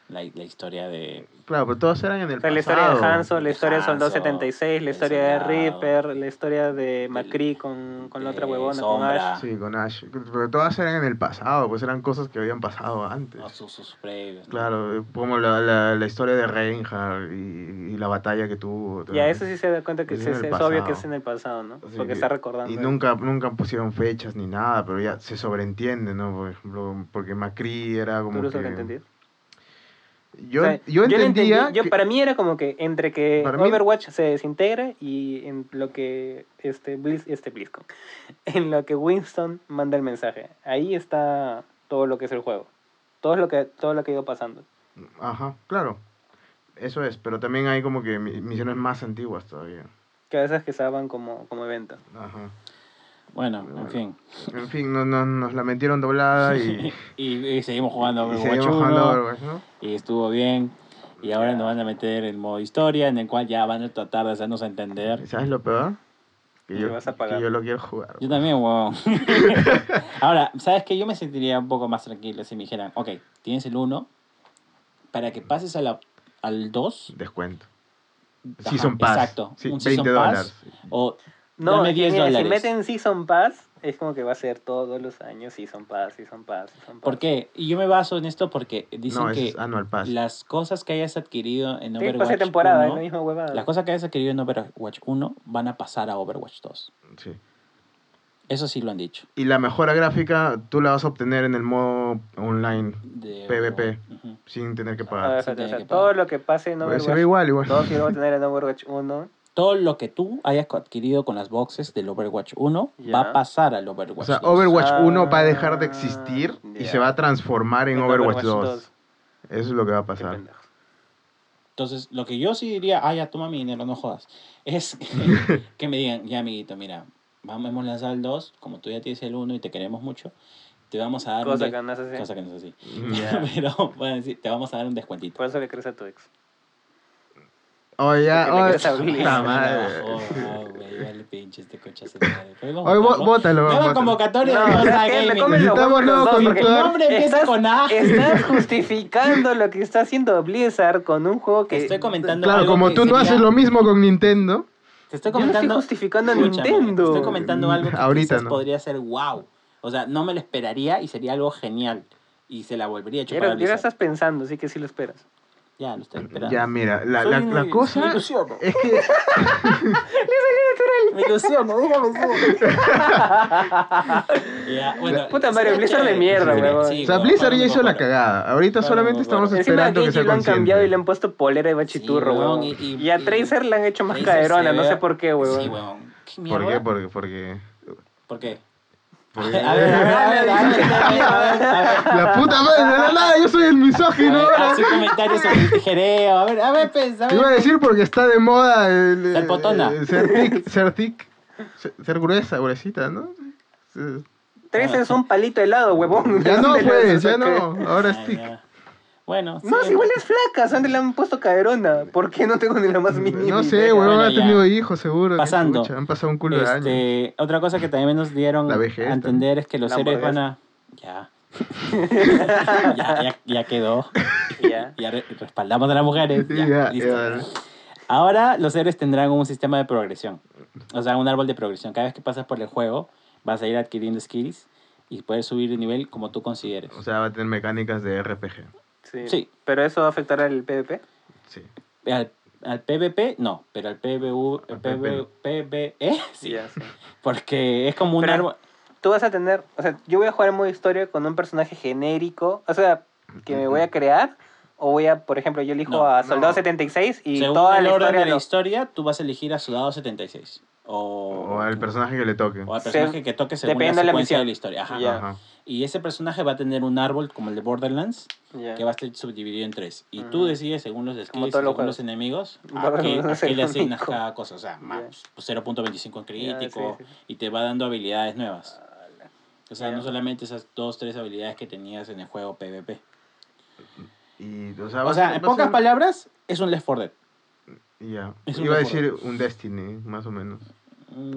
Speaker 2: la, la historia de...
Speaker 1: Claro, pero todas eran en el
Speaker 3: O sea, la
Speaker 1: pasado.
Speaker 3: historia de Hanzo, la
Speaker 2: De
Speaker 3: historia de Soldado
Speaker 2: Hanzo,
Speaker 3: 76, la historia de Reaper, la historia de McCree con, con la otra huevona,
Speaker 2: Sombra.
Speaker 3: con Ash.
Speaker 1: Sí, con Ash. Pero todas eran en el pasado, pues eran cosas que habían pasado antes.
Speaker 2: no, sus, sus previos, ¿no?
Speaker 1: Claro, como la, la, la historia de Reinhardt y, y la batalla que tuvo.
Speaker 3: Ya, eso sí se da cuenta que
Speaker 1: Es
Speaker 3: sí,
Speaker 1: en el
Speaker 3: es obvio que
Speaker 1: pasado.
Speaker 3: es en el pasado, ¿no?
Speaker 1: Así
Speaker 3: Porque
Speaker 1: que-
Speaker 3: está recordando.
Speaker 1: Y nunca, nunca pusieron fechas ni nada, pero ya se sobreentiende, ¿no? Por ejemplo, porque Macri era como
Speaker 3: ¿Tú lo
Speaker 1: que...
Speaker 3: entendías?
Speaker 1: Yo,
Speaker 3: O sea,
Speaker 1: yo entendía
Speaker 3: entendí- yo,
Speaker 1: que-
Speaker 3: para mí era como que entre que
Speaker 1: Para mí-
Speaker 3: Overwatch se desintegra y en lo que este Blizz, este BlizzCon, en lo que Winston manda el mensaje. Ahí está todo lo que es el juego. Todo lo que todo lo que ha ido pasando.
Speaker 1: Ajá, claro. Eso es, pero también hay como que mi- misiones más antiguas todavía.
Speaker 3: Que a veces que estaban como, como evento.
Speaker 1: Ajá.
Speaker 2: Bueno, en fin.
Speaker 1: En fin, no, no- nos la metieron doblada y,
Speaker 2: y, y seguimos jugando
Speaker 1: y
Speaker 2: Overwatch
Speaker 1: seguimos
Speaker 2: 1,
Speaker 1: jugando Overwatch, ¿no?
Speaker 2: y estuvo bien. Y ahora nos van a meter en modo historia, en el cual ya van a tratar de hacernos entender.
Speaker 1: ¿Sabes lo peor? Que yo,
Speaker 3: vas a
Speaker 1: que
Speaker 3: pagar.
Speaker 1: yo lo quiero jugar.
Speaker 2: Yo también, weón. Ahora, ¿sabes qué? Yo me sentiría un poco más tranquilo si me dijeran, ok, tienes el 1, para que pases a la, al 2,
Speaker 1: Descuento.
Speaker 2: Ajá,
Speaker 1: Season Pass.
Speaker 2: exacto,
Speaker 1: Sí,
Speaker 2: un
Speaker 1: 20
Speaker 2: Season Pass.
Speaker 1: dólares.
Speaker 2: o
Speaker 3: No,
Speaker 2: dame
Speaker 3: es que
Speaker 2: 10
Speaker 3: mira,
Speaker 2: dólares.
Speaker 3: si meten Season Pass, es como que va a ser todos los años Season Pass, Season Pass, Season Pass.
Speaker 2: ¿Por qué? Y yo me baso en esto porque dicen
Speaker 1: no,
Speaker 2: que las cosas que hayas adquirido en
Speaker 3: Sí, pase
Speaker 2: Overwatch
Speaker 3: temporada,
Speaker 2: 1,
Speaker 3: es la misma huevada.
Speaker 2: las cosas que hayas adquirido en Overwatch 1 van a pasar a Overwatch 2.
Speaker 1: Sí.
Speaker 2: Eso sí lo han dicho.
Speaker 1: Y la mejora gráfica tú la vas a obtener en el modo online
Speaker 2: De
Speaker 1: PvP.
Speaker 2: Ujú.
Speaker 1: sin tener que
Speaker 3: A ver,
Speaker 1: pagar.
Speaker 2: tiene
Speaker 3: o sea,
Speaker 2: que
Speaker 3: todo
Speaker 2: pagar.
Speaker 3: lo que pase en
Speaker 1: Porque
Speaker 3: Overwatch,
Speaker 1: se ve igual, igual.
Speaker 3: todo lo va a tener en Overwatch 1.
Speaker 2: Todo lo que tú hayas adquirido con las boxes del Overwatch 1
Speaker 3: Ya.
Speaker 2: va a pasar al Overwatch
Speaker 1: O sea,
Speaker 2: 2.
Speaker 1: Overwatch
Speaker 3: Ah,
Speaker 1: 1 va a dejar de existir y
Speaker 3: ya.
Speaker 1: se va a transformar en,
Speaker 3: En
Speaker 1: Overwatch,
Speaker 3: Overwatch
Speaker 1: 2.
Speaker 3: 2.
Speaker 1: Eso es lo que va a pasar.
Speaker 2: Entonces, lo que yo sí diría, ah, ya toma mi dinero, no jodas, es que, que me digan, ya amiguito, mira, vamos hemos lanzado el 2, como tú ya tienes el 1 y te queremos mucho, te vamos a dar un
Speaker 3: Cosa
Speaker 2: des-
Speaker 3: que no es así.
Speaker 2: cosa que no es así.
Speaker 1: Ya.
Speaker 2: Pero, bueno, decir, te vamos a dar un descuentito.
Speaker 3: Por eso le crees a tu ex.
Speaker 1: Puta
Speaker 2: Ah,
Speaker 1: madre.
Speaker 2: no, oh, güey, vale pinche este coche
Speaker 1: Oye, bótalo,
Speaker 2: Nueva convocatoria
Speaker 3: No,
Speaker 2: de.
Speaker 3: Me
Speaker 2: Gaming.
Speaker 3: dos, porque
Speaker 1: conductor.
Speaker 2: El nombre empieza
Speaker 3: Estás,
Speaker 2: con A.
Speaker 3: estás justificando lo que está haciendo Blizzard con un juego que...
Speaker 2: Estoy comentando
Speaker 1: Claro,
Speaker 2: algo
Speaker 1: como
Speaker 2: que
Speaker 1: tú no haces lo mismo con Nintendo.
Speaker 2: Te estoy
Speaker 3: Yo no estoy
Speaker 2: comentando.
Speaker 3: justificando a Nintendo.
Speaker 2: Te estoy comentando algo que
Speaker 1: Ahorita
Speaker 2: quizás
Speaker 1: no.
Speaker 2: podría ser wow. O sea, no me lo esperaría y sería algo genial. Y se la volvería a chupar a
Speaker 3: ya lo estás pensando, así que sí lo esperas.
Speaker 2: Ya, lo estoy esperando.
Speaker 1: Ya, mira, la, la, la
Speaker 2: me
Speaker 1: cosa
Speaker 2: ilusiono.
Speaker 1: es que
Speaker 2: Me ilusiono, déjame ser. Ya, bueno,
Speaker 3: Puta madre,
Speaker 2: está
Speaker 3: Blizzard de mierda,
Speaker 2: Sí,
Speaker 3: huevón.
Speaker 2: sí,
Speaker 1: O sea, Blizzard ya
Speaker 2: me
Speaker 1: hizo la cagada. Ahorita solamente
Speaker 2: me
Speaker 1: estamos esperando que
Speaker 3: Genji lo han cambiado y le han puesto polera y bachiturro,
Speaker 2: huevón. y- y-
Speaker 3: Y, a
Speaker 2: y-
Speaker 3: Tracer le han hecho más caderona,
Speaker 2: se
Speaker 3: no sé por qué, huevón.
Speaker 2: Sí, huevón. ¿Qué
Speaker 1: ¿Por
Speaker 2: mierda?
Speaker 1: qué? Porque, porque
Speaker 2: ¿Por qué? A ver, a ver, ver, ver, ver, ver, ver, ver.
Speaker 1: La puta madre, de la nada, yo soy el misógino
Speaker 2: ver, haz un comentario sobre el tijereo. A ver, a ver, pues, a
Speaker 1: Te iba a
Speaker 2: ver.
Speaker 1: decir porque está de moda el,
Speaker 2: Ser potona.
Speaker 1: el ser thick, ser thick, ser, gruesa, gruesita, ¿no? Sí.
Speaker 3: Tracer es un palito helado, huevón.
Speaker 1: Ya no,
Speaker 3: ¿Dónde le
Speaker 1: pues, ya no, ahora
Speaker 2: Ah,
Speaker 1: es thick.
Speaker 2: Bueno,
Speaker 3: No,
Speaker 2: sí,
Speaker 3: si igual es flaca, ¿dónde le han puesto caderona? ¿Por qué no tengo ni la más mínima?
Speaker 1: No sé, huevón,
Speaker 2: Bueno,
Speaker 1: ha tenido hijos seguro.
Speaker 2: Pasando.
Speaker 1: chucha, han pasado un culo de años.
Speaker 2: Este, otra cosa que también nos dieron
Speaker 1: La
Speaker 2: a
Speaker 1: vejez
Speaker 2: entender es que los
Speaker 3: La
Speaker 2: héroes van a. Ya. ya, ya, ya quedó.
Speaker 3: Ya.
Speaker 2: Ya re- respaldamos a las mujeres. Ya,
Speaker 1: Ya,
Speaker 2: listo.
Speaker 1: ya.
Speaker 2: Ahora los héroes tendrán un sistema de progresión. O sea, un árbol de progresión. Cada vez que pasas por el juego, vas a ir adquiriendo skills y puedes subir de nivel como tú consideres.
Speaker 1: O sea, va a tener mecánicas de RPG.
Speaker 3: Sí.
Speaker 2: Sí.
Speaker 3: ¿Pero eso va a afectar al PvP?
Speaker 1: Sí.
Speaker 2: Al, al PvP, no, pero al PvU,
Speaker 1: Al
Speaker 2: PV, PvE, sí.
Speaker 3: Ya, sí.
Speaker 2: Porque es como un
Speaker 3: Pero-
Speaker 2: árbol.
Speaker 3: Tú vas a tener... O sea, yo voy a jugar en modo historia con un personaje genérico. O sea, que me voy a crear. O voy a, por ejemplo, yo elijo
Speaker 2: No,
Speaker 3: a
Speaker 1: no.
Speaker 3: Soldado 76 y
Speaker 2: Según
Speaker 3: toda
Speaker 2: el
Speaker 3: la
Speaker 2: orden
Speaker 3: historia...
Speaker 2: de la
Speaker 3: lo-
Speaker 2: historia, tú vas a elegir a Soldado 76. O,
Speaker 1: O al personaje que le toque.
Speaker 2: o al personaje que toque según la
Speaker 3: dependiendo de la
Speaker 2: secuencia de la historia. Ajá.
Speaker 3: Ya.
Speaker 1: Ajá.
Speaker 2: Y ese personaje va a tener un árbol como el de Borderlands, que va a estar subdividido en tres. Y tú decides, según los skills,
Speaker 3: los
Speaker 2: según los enemigos, a qué, a le asignas cada cosa. O sea, pues, 0.25 en crítico,
Speaker 3: sí, sí.
Speaker 2: y te va dando habilidades nuevas. O sea, no solamente esas dos, tres habilidades que tenías en el juego PvP.
Speaker 1: Y, o sea,
Speaker 2: O en pocas
Speaker 1: ser-
Speaker 2: palabras, es un Left 4 Dead.
Speaker 1: Ya. Iba a decir un Destiny, más o menos.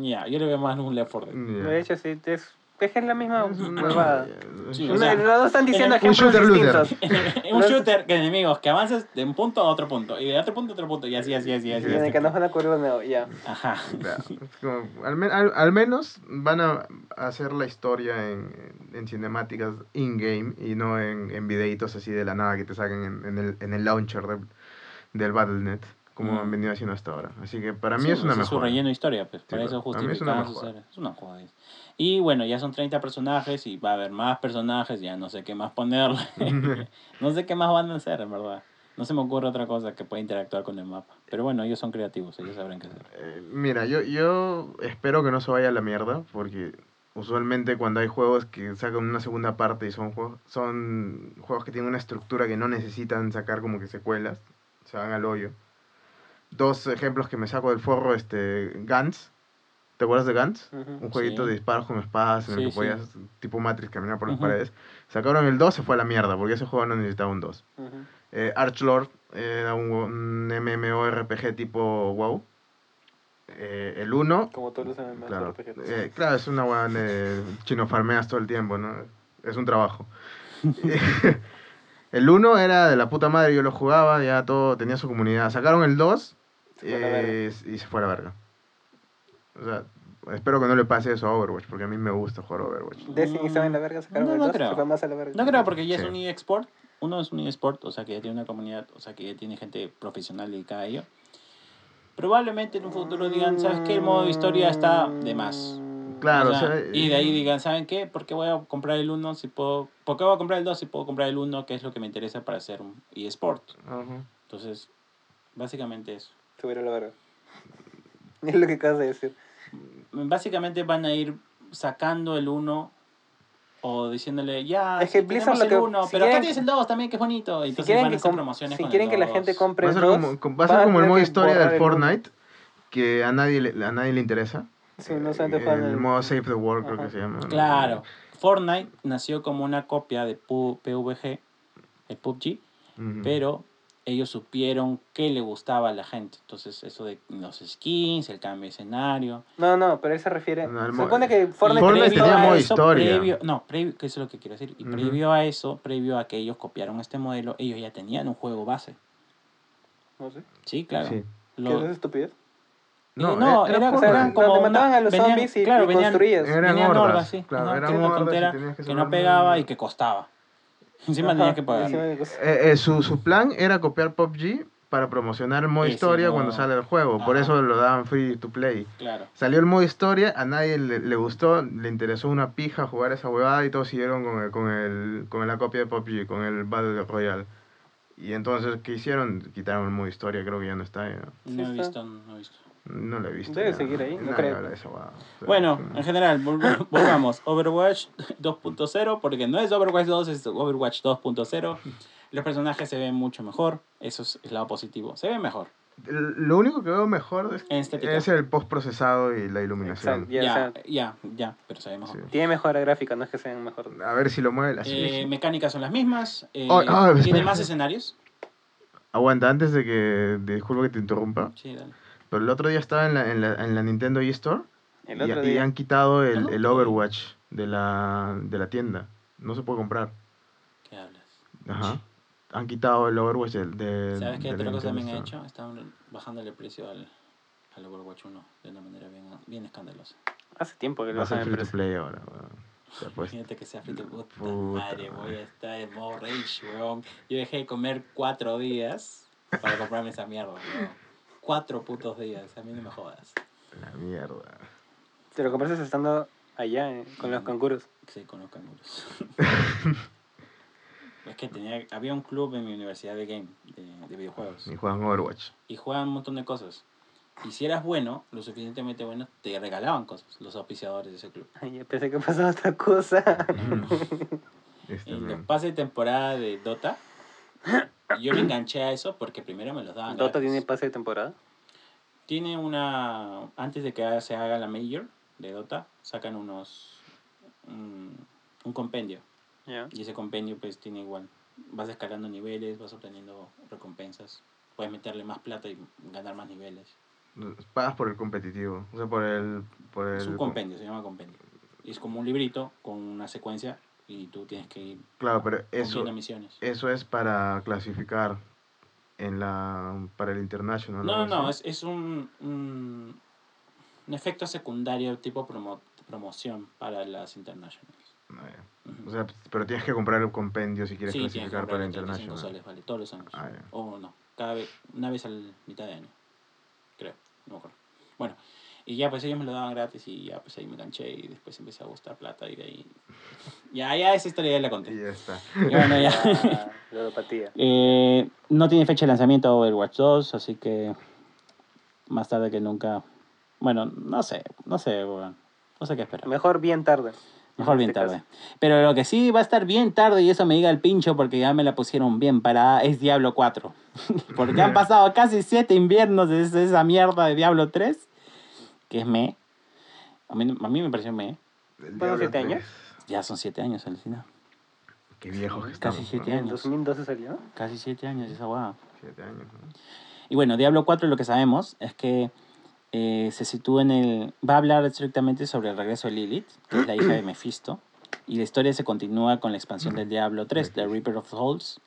Speaker 2: Ya, yo le veo más un Left 4 Dead.
Speaker 3: De hecho, sí, es, es la misma huevada.
Speaker 2: Sí,
Speaker 3: No,
Speaker 2: o sea,
Speaker 3: los dos están diciendo
Speaker 2: en el-
Speaker 1: un
Speaker 3: ejemplos
Speaker 1: shooter looter.
Speaker 3: distintos.
Speaker 2: un shooter que enemigos que avanzas de un punto a otro punto y de otro punto a otro punto y así, así, así, así.
Speaker 3: En el
Speaker 2: así.
Speaker 3: que nos van a un nuevo, ya.
Speaker 2: Ajá.
Speaker 1: Como, al, al- al menos van a hacer la historia en, en cinemáticas in-game y no en, en videitos así de la nada que te saquen en, en el, en el launcher del, del Battle.net, como han venido haciendo hasta ahora. Así que para mí
Speaker 2: Sí,
Speaker 1: es una
Speaker 2: pues, su
Speaker 1: mejor.
Speaker 2: relleno de historia, pues. Para
Speaker 1: Sí,
Speaker 2: eso
Speaker 1: para mí es una
Speaker 2: justificaban sus héroes. Es una joda. Y bueno, ya son 30 personajes y va a haber más personajes, ya no sé qué más ponerle. no sé qué más van a hacer, en verdad. No se me ocurre otra cosa que pueda interactuar con el mapa. Pero bueno, ellos son creativos, ellos sabrán qué hacer.
Speaker 1: Eh, mira, yo, yo espero que no se vaya a la mierda, porque usualmente cuando hay juegos que sacan una segunda parte y son juegos, son juegos que tienen una estructura que no necesitan sacar como que secuelas, se van al hoyo. Dos ejemplos que me saco del forro, este, Guns. ¿Te acuerdas de Guns? Un jueguito
Speaker 2: Sí.
Speaker 1: de disparos con espadas en el que
Speaker 2: sí.
Speaker 1: podías, tipo Matrix, caminar por las paredes. Sacaron el 2, se fue a la mierda, porque ese juego no necesitaba un 2.
Speaker 3: Ujú.
Speaker 1: Eh, Archlord era un, un MMORPG tipo WoW. Eh, el 1,
Speaker 3: Como todos los MMORPG.
Speaker 1: claro, eh, claro, es una de chino farmeas todo el tiempo, ¿no? Es un trabajo. el 1 era de la puta madre, yo lo jugaba, ya todo tenía su comunidad. Sacaron el 2
Speaker 3: Se fue a la verga.
Speaker 1: eh, y se fue a la verga. O sea, espero que no le pase eso a Overwatch, porque a mí me gusta jugar Overwatch.
Speaker 3: Destiny estaba en la verga, sacaron
Speaker 2: No, no
Speaker 3: 2,
Speaker 2: creo.
Speaker 3: se fue más a la verga.
Speaker 2: No creo, porque ya
Speaker 1: Sí.
Speaker 2: es un eSport. Uno es un eSport, o sea que ya tiene una comunidad, o sea que ya tiene gente profesional dedicada a ello. Probablemente en un futuro digan, ¿sabes qué? El modo de historia está de más.
Speaker 1: Claro,
Speaker 2: O sea,
Speaker 1: o sea,
Speaker 2: y de ahí digan, ¿saben qué? ¿Por qué voy a comprar el 1 si puedo... ¿Por qué voy a comprar el 2 si puedo comprar el 1? Que es lo que me interesa para hacer un eSport.
Speaker 1: Ajá.
Speaker 2: Entonces, básicamente eso.
Speaker 3: Se a la verga. Es lo que acabas de decir.
Speaker 2: Básicamente van a ir sacando el 1 O diciéndole, ya,
Speaker 3: Es que Blizzard
Speaker 2: tenemos
Speaker 3: lo
Speaker 2: el
Speaker 3: que-
Speaker 2: 1,
Speaker 3: si
Speaker 2: pero acá
Speaker 3: quieren-
Speaker 2: tienes el 2 también, que es bonito. Y
Speaker 3: Si
Speaker 2: entonces
Speaker 3: quieren,
Speaker 2: van
Speaker 3: que,
Speaker 2: a hacer promociones
Speaker 3: si
Speaker 2: con
Speaker 3: quieren
Speaker 2: el
Speaker 3: que la
Speaker 2: 2.
Speaker 3: gente compre
Speaker 1: Va a
Speaker 3: el
Speaker 1: ser
Speaker 3: 2,
Speaker 1: como, va a ser como el modo historia del
Speaker 3: el uno.
Speaker 1: Fortnite, que a nadie, le- a nadie le interesa.
Speaker 3: Sí, no solamente
Speaker 1: el,
Speaker 3: juegan el-
Speaker 1: modo Save the World, creo que se llama.
Speaker 2: Claro. Fortnite nació como una copia de Pu- PUBG, el PUBG, pero ellos supieron qué le gustaba a la gente. Entonces, eso de los skins, el cambio de escenario.
Speaker 3: No, no, pero él se refiere.
Speaker 1: No,
Speaker 3: se supone que Fortnite,
Speaker 1: Fortnite tenía modo
Speaker 2: eso,
Speaker 1: historia.
Speaker 2: previo- no, previo, que eso es lo que quiero decir. Y previo a eso, previo a que ellos copiaron este modelo, ellos ya tenían un juego base.
Speaker 3: No sé.
Speaker 2: Sí, claro.
Speaker 1: Sí.
Speaker 2: Lo-
Speaker 3: ¿Qué es estupidez?
Speaker 2: No, no, era,
Speaker 1: Fortnite.
Speaker 2: eran como una-
Speaker 3: mataban a los
Speaker 2: venían-
Speaker 3: zombies y,
Speaker 2: claro,
Speaker 3: y
Speaker 2: venían-
Speaker 3: construías.
Speaker 1: Eran
Speaker 2: venían
Speaker 1: hordas,
Speaker 2: hordas, sí.
Speaker 1: claro,
Speaker 2: Ajá,
Speaker 1: eran
Speaker 2: que era
Speaker 1: hordas
Speaker 2: no pegaba y que costaba. Encima
Speaker 3: Ajá,
Speaker 2: tenías que pagar.
Speaker 1: Eh, eh, su, su plan era copiar PUBG para promocionar el modo
Speaker 2: Ese
Speaker 1: historia
Speaker 2: modo.
Speaker 1: cuando sale el juego. Por eso lo daban free to play.
Speaker 2: Claro.
Speaker 1: Salió el modo historia, a nadie le, le gustó, le interesó una pija jugar esa huevada y todos siguieron con, el, con, el, con la copia de PUBG, con el Battle Royale. Y entonces, ¿qué hicieron? Quitaron el modo historia, creo que ya no está.
Speaker 2: No
Speaker 3: Sí
Speaker 2: he visto, no he visto.
Speaker 1: No lo he visto.
Speaker 3: Debe
Speaker 1: ya.
Speaker 3: seguir ahí, no creo.
Speaker 2: Bueno, en general, vol- volvamos. Overwatch 2.0, porque no es Overwatch 2, es Overwatch 2.0. Los personajes se ven mucho mejor, eso es el lado positivo. Se ven mejor.
Speaker 1: Lo único que veo mejor es, es el post procesado y la iluminación.
Speaker 3: Ya,
Speaker 2: Ya, ya, ya, pero se ve mejor.
Speaker 1: Sí.
Speaker 3: Tiene mejora gráfica, no es que sean mejor.
Speaker 1: A ver si lo mueve la
Speaker 2: Eh, mecánicas son las mismas. eh,
Speaker 1: Oh,
Speaker 2: tiene
Speaker 1: espera.
Speaker 2: más escenarios.
Speaker 1: Aguanta, antes de que. Disculpa que te interrumpa.
Speaker 2: Sí, dale.
Speaker 1: Pero el otro día estaba en la, en la, en la Nintendo eStore y, y han quitado el,
Speaker 2: Ah,
Speaker 1: el. Overwatch de la, de la tienda. No se puede comprar.
Speaker 2: ¿Qué hablas?
Speaker 1: Ajá. Han quitado el Overwatch del- de,
Speaker 2: ¿Sabes qué
Speaker 1: de
Speaker 2: otra cosa también ha hecho? Están bajándole el precio al, al Overwatch 1 de una manera bien, bien escandalosa.
Speaker 3: Hace tiempo que lo
Speaker 1: Va a ser
Speaker 3: bajan en
Speaker 1: free to play ahora. weón. O sea, pues,
Speaker 2: Imagínate que sea free to puta,
Speaker 1: Puta
Speaker 2: madre, voy a estar en modo rage, weón. Yo dejé de comer cuatro días para comprarme esa mierda, weón. Cuatro putos días, a mí no me jodas.
Speaker 1: la mierda.
Speaker 3: Te lo compraste estando allá eh, con los canguros.
Speaker 2: Sí, con los canguros. es que tenía, había un club en mi universidad de game, de, de videojuegos.
Speaker 1: Y juegan Overwatch.
Speaker 2: Y juegan un montón de cosas. Y si eras bueno, lo suficientemente bueno, te regalaban cosas, los auspiciadores de ese club.
Speaker 3: Ay, yo pensé que pasaba otra cosa.
Speaker 1: Este,
Speaker 2: En los pases de temporada de Dota, yo me enganché a eso porque primero me los daban.
Speaker 3: ¿Dota
Speaker 2: gratis.
Speaker 3: tiene pase de temporada?
Speaker 2: Tiene una. Antes de que se haga la Major de Dota, sacan unos. Un, un compendio. Y ese compendio, pues tiene igual. Vas escalando niveles, vas obteniendo recompensas. Puedes meterle más plata y ganar más niveles.
Speaker 1: Pagas por el competitivo. O sea, por el. Por el
Speaker 2: Es un compendio, se llama compendio. Y es como un librito con una secuencia y tú tienes que ir
Speaker 1: Claro, pero eso,
Speaker 2: misiones.
Speaker 1: eso es para clasificar en la para el international.
Speaker 2: No, no, no, es, es un, un, un efecto secundario tipo promo, promoción para las internationals.
Speaker 1: Ah. O sea, pero tienes que comprar el compendio si quieres
Speaker 2: sí,
Speaker 1: clasificar para el
Speaker 2: comprar 35
Speaker 1: international.
Speaker 2: soles, vale, todos los años.
Speaker 1: Ah, ya.
Speaker 2: O no, cada vez, una vez al mitad de año, creo, no me acuerdo. Bueno, y ya pues ellos me lo daban gratis y ya pues ahí me enganché y después empecé a gustar plata y de ahí... Ya, ya esa historia ya la
Speaker 1: Y
Speaker 2: conté.
Speaker 1: ya está.
Speaker 2: Y bueno, ya.
Speaker 3: Ah, ludopatía.
Speaker 2: Eh, no tiene fecha de lanzamiento Overwatch 2, así que más tarde que nunca. Bueno, no sé, no sé, weón. no sé qué esperar.
Speaker 3: Mejor bien tarde.
Speaker 2: Mejor
Speaker 3: en
Speaker 2: bien
Speaker 3: este
Speaker 2: tarde.
Speaker 3: caso.
Speaker 2: Pero lo que sí va a estar bien tarde y eso me diga el pincho porque ya me la pusieron bien parada es Diablo 4. porque han pasado casi siete inviernos desde esa mierda de Diablo 3, que es me. A mí, a mí me pareció me.
Speaker 1: Diablo
Speaker 3: siete
Speaker 1: 3.
Speaker 3: años.
Speaker 2: Ya son siete años, alucina.
Speaker 1: Qué viejos que
Speaker 2: Casi
Speaker 1: estamos.
Speaker 2: siete
Speaker 1: ¿no?
Speaker 3: En
Speaker 2: años.
Speaker 3: 2012 salió.
Speaker 2: Casi siete años esa guada.
Speaker 1: Siete años. ¿no?
Speaker 2: Y bueno, Diablo 4 lo que sabemos es que eh, se sitúa en el... Va a hablar estrictamente sobre el regreso de Lilith, que es la hija de Mephisto. Y la historia se continúa con la expansión del Diablo 3, The Reaper of Souls,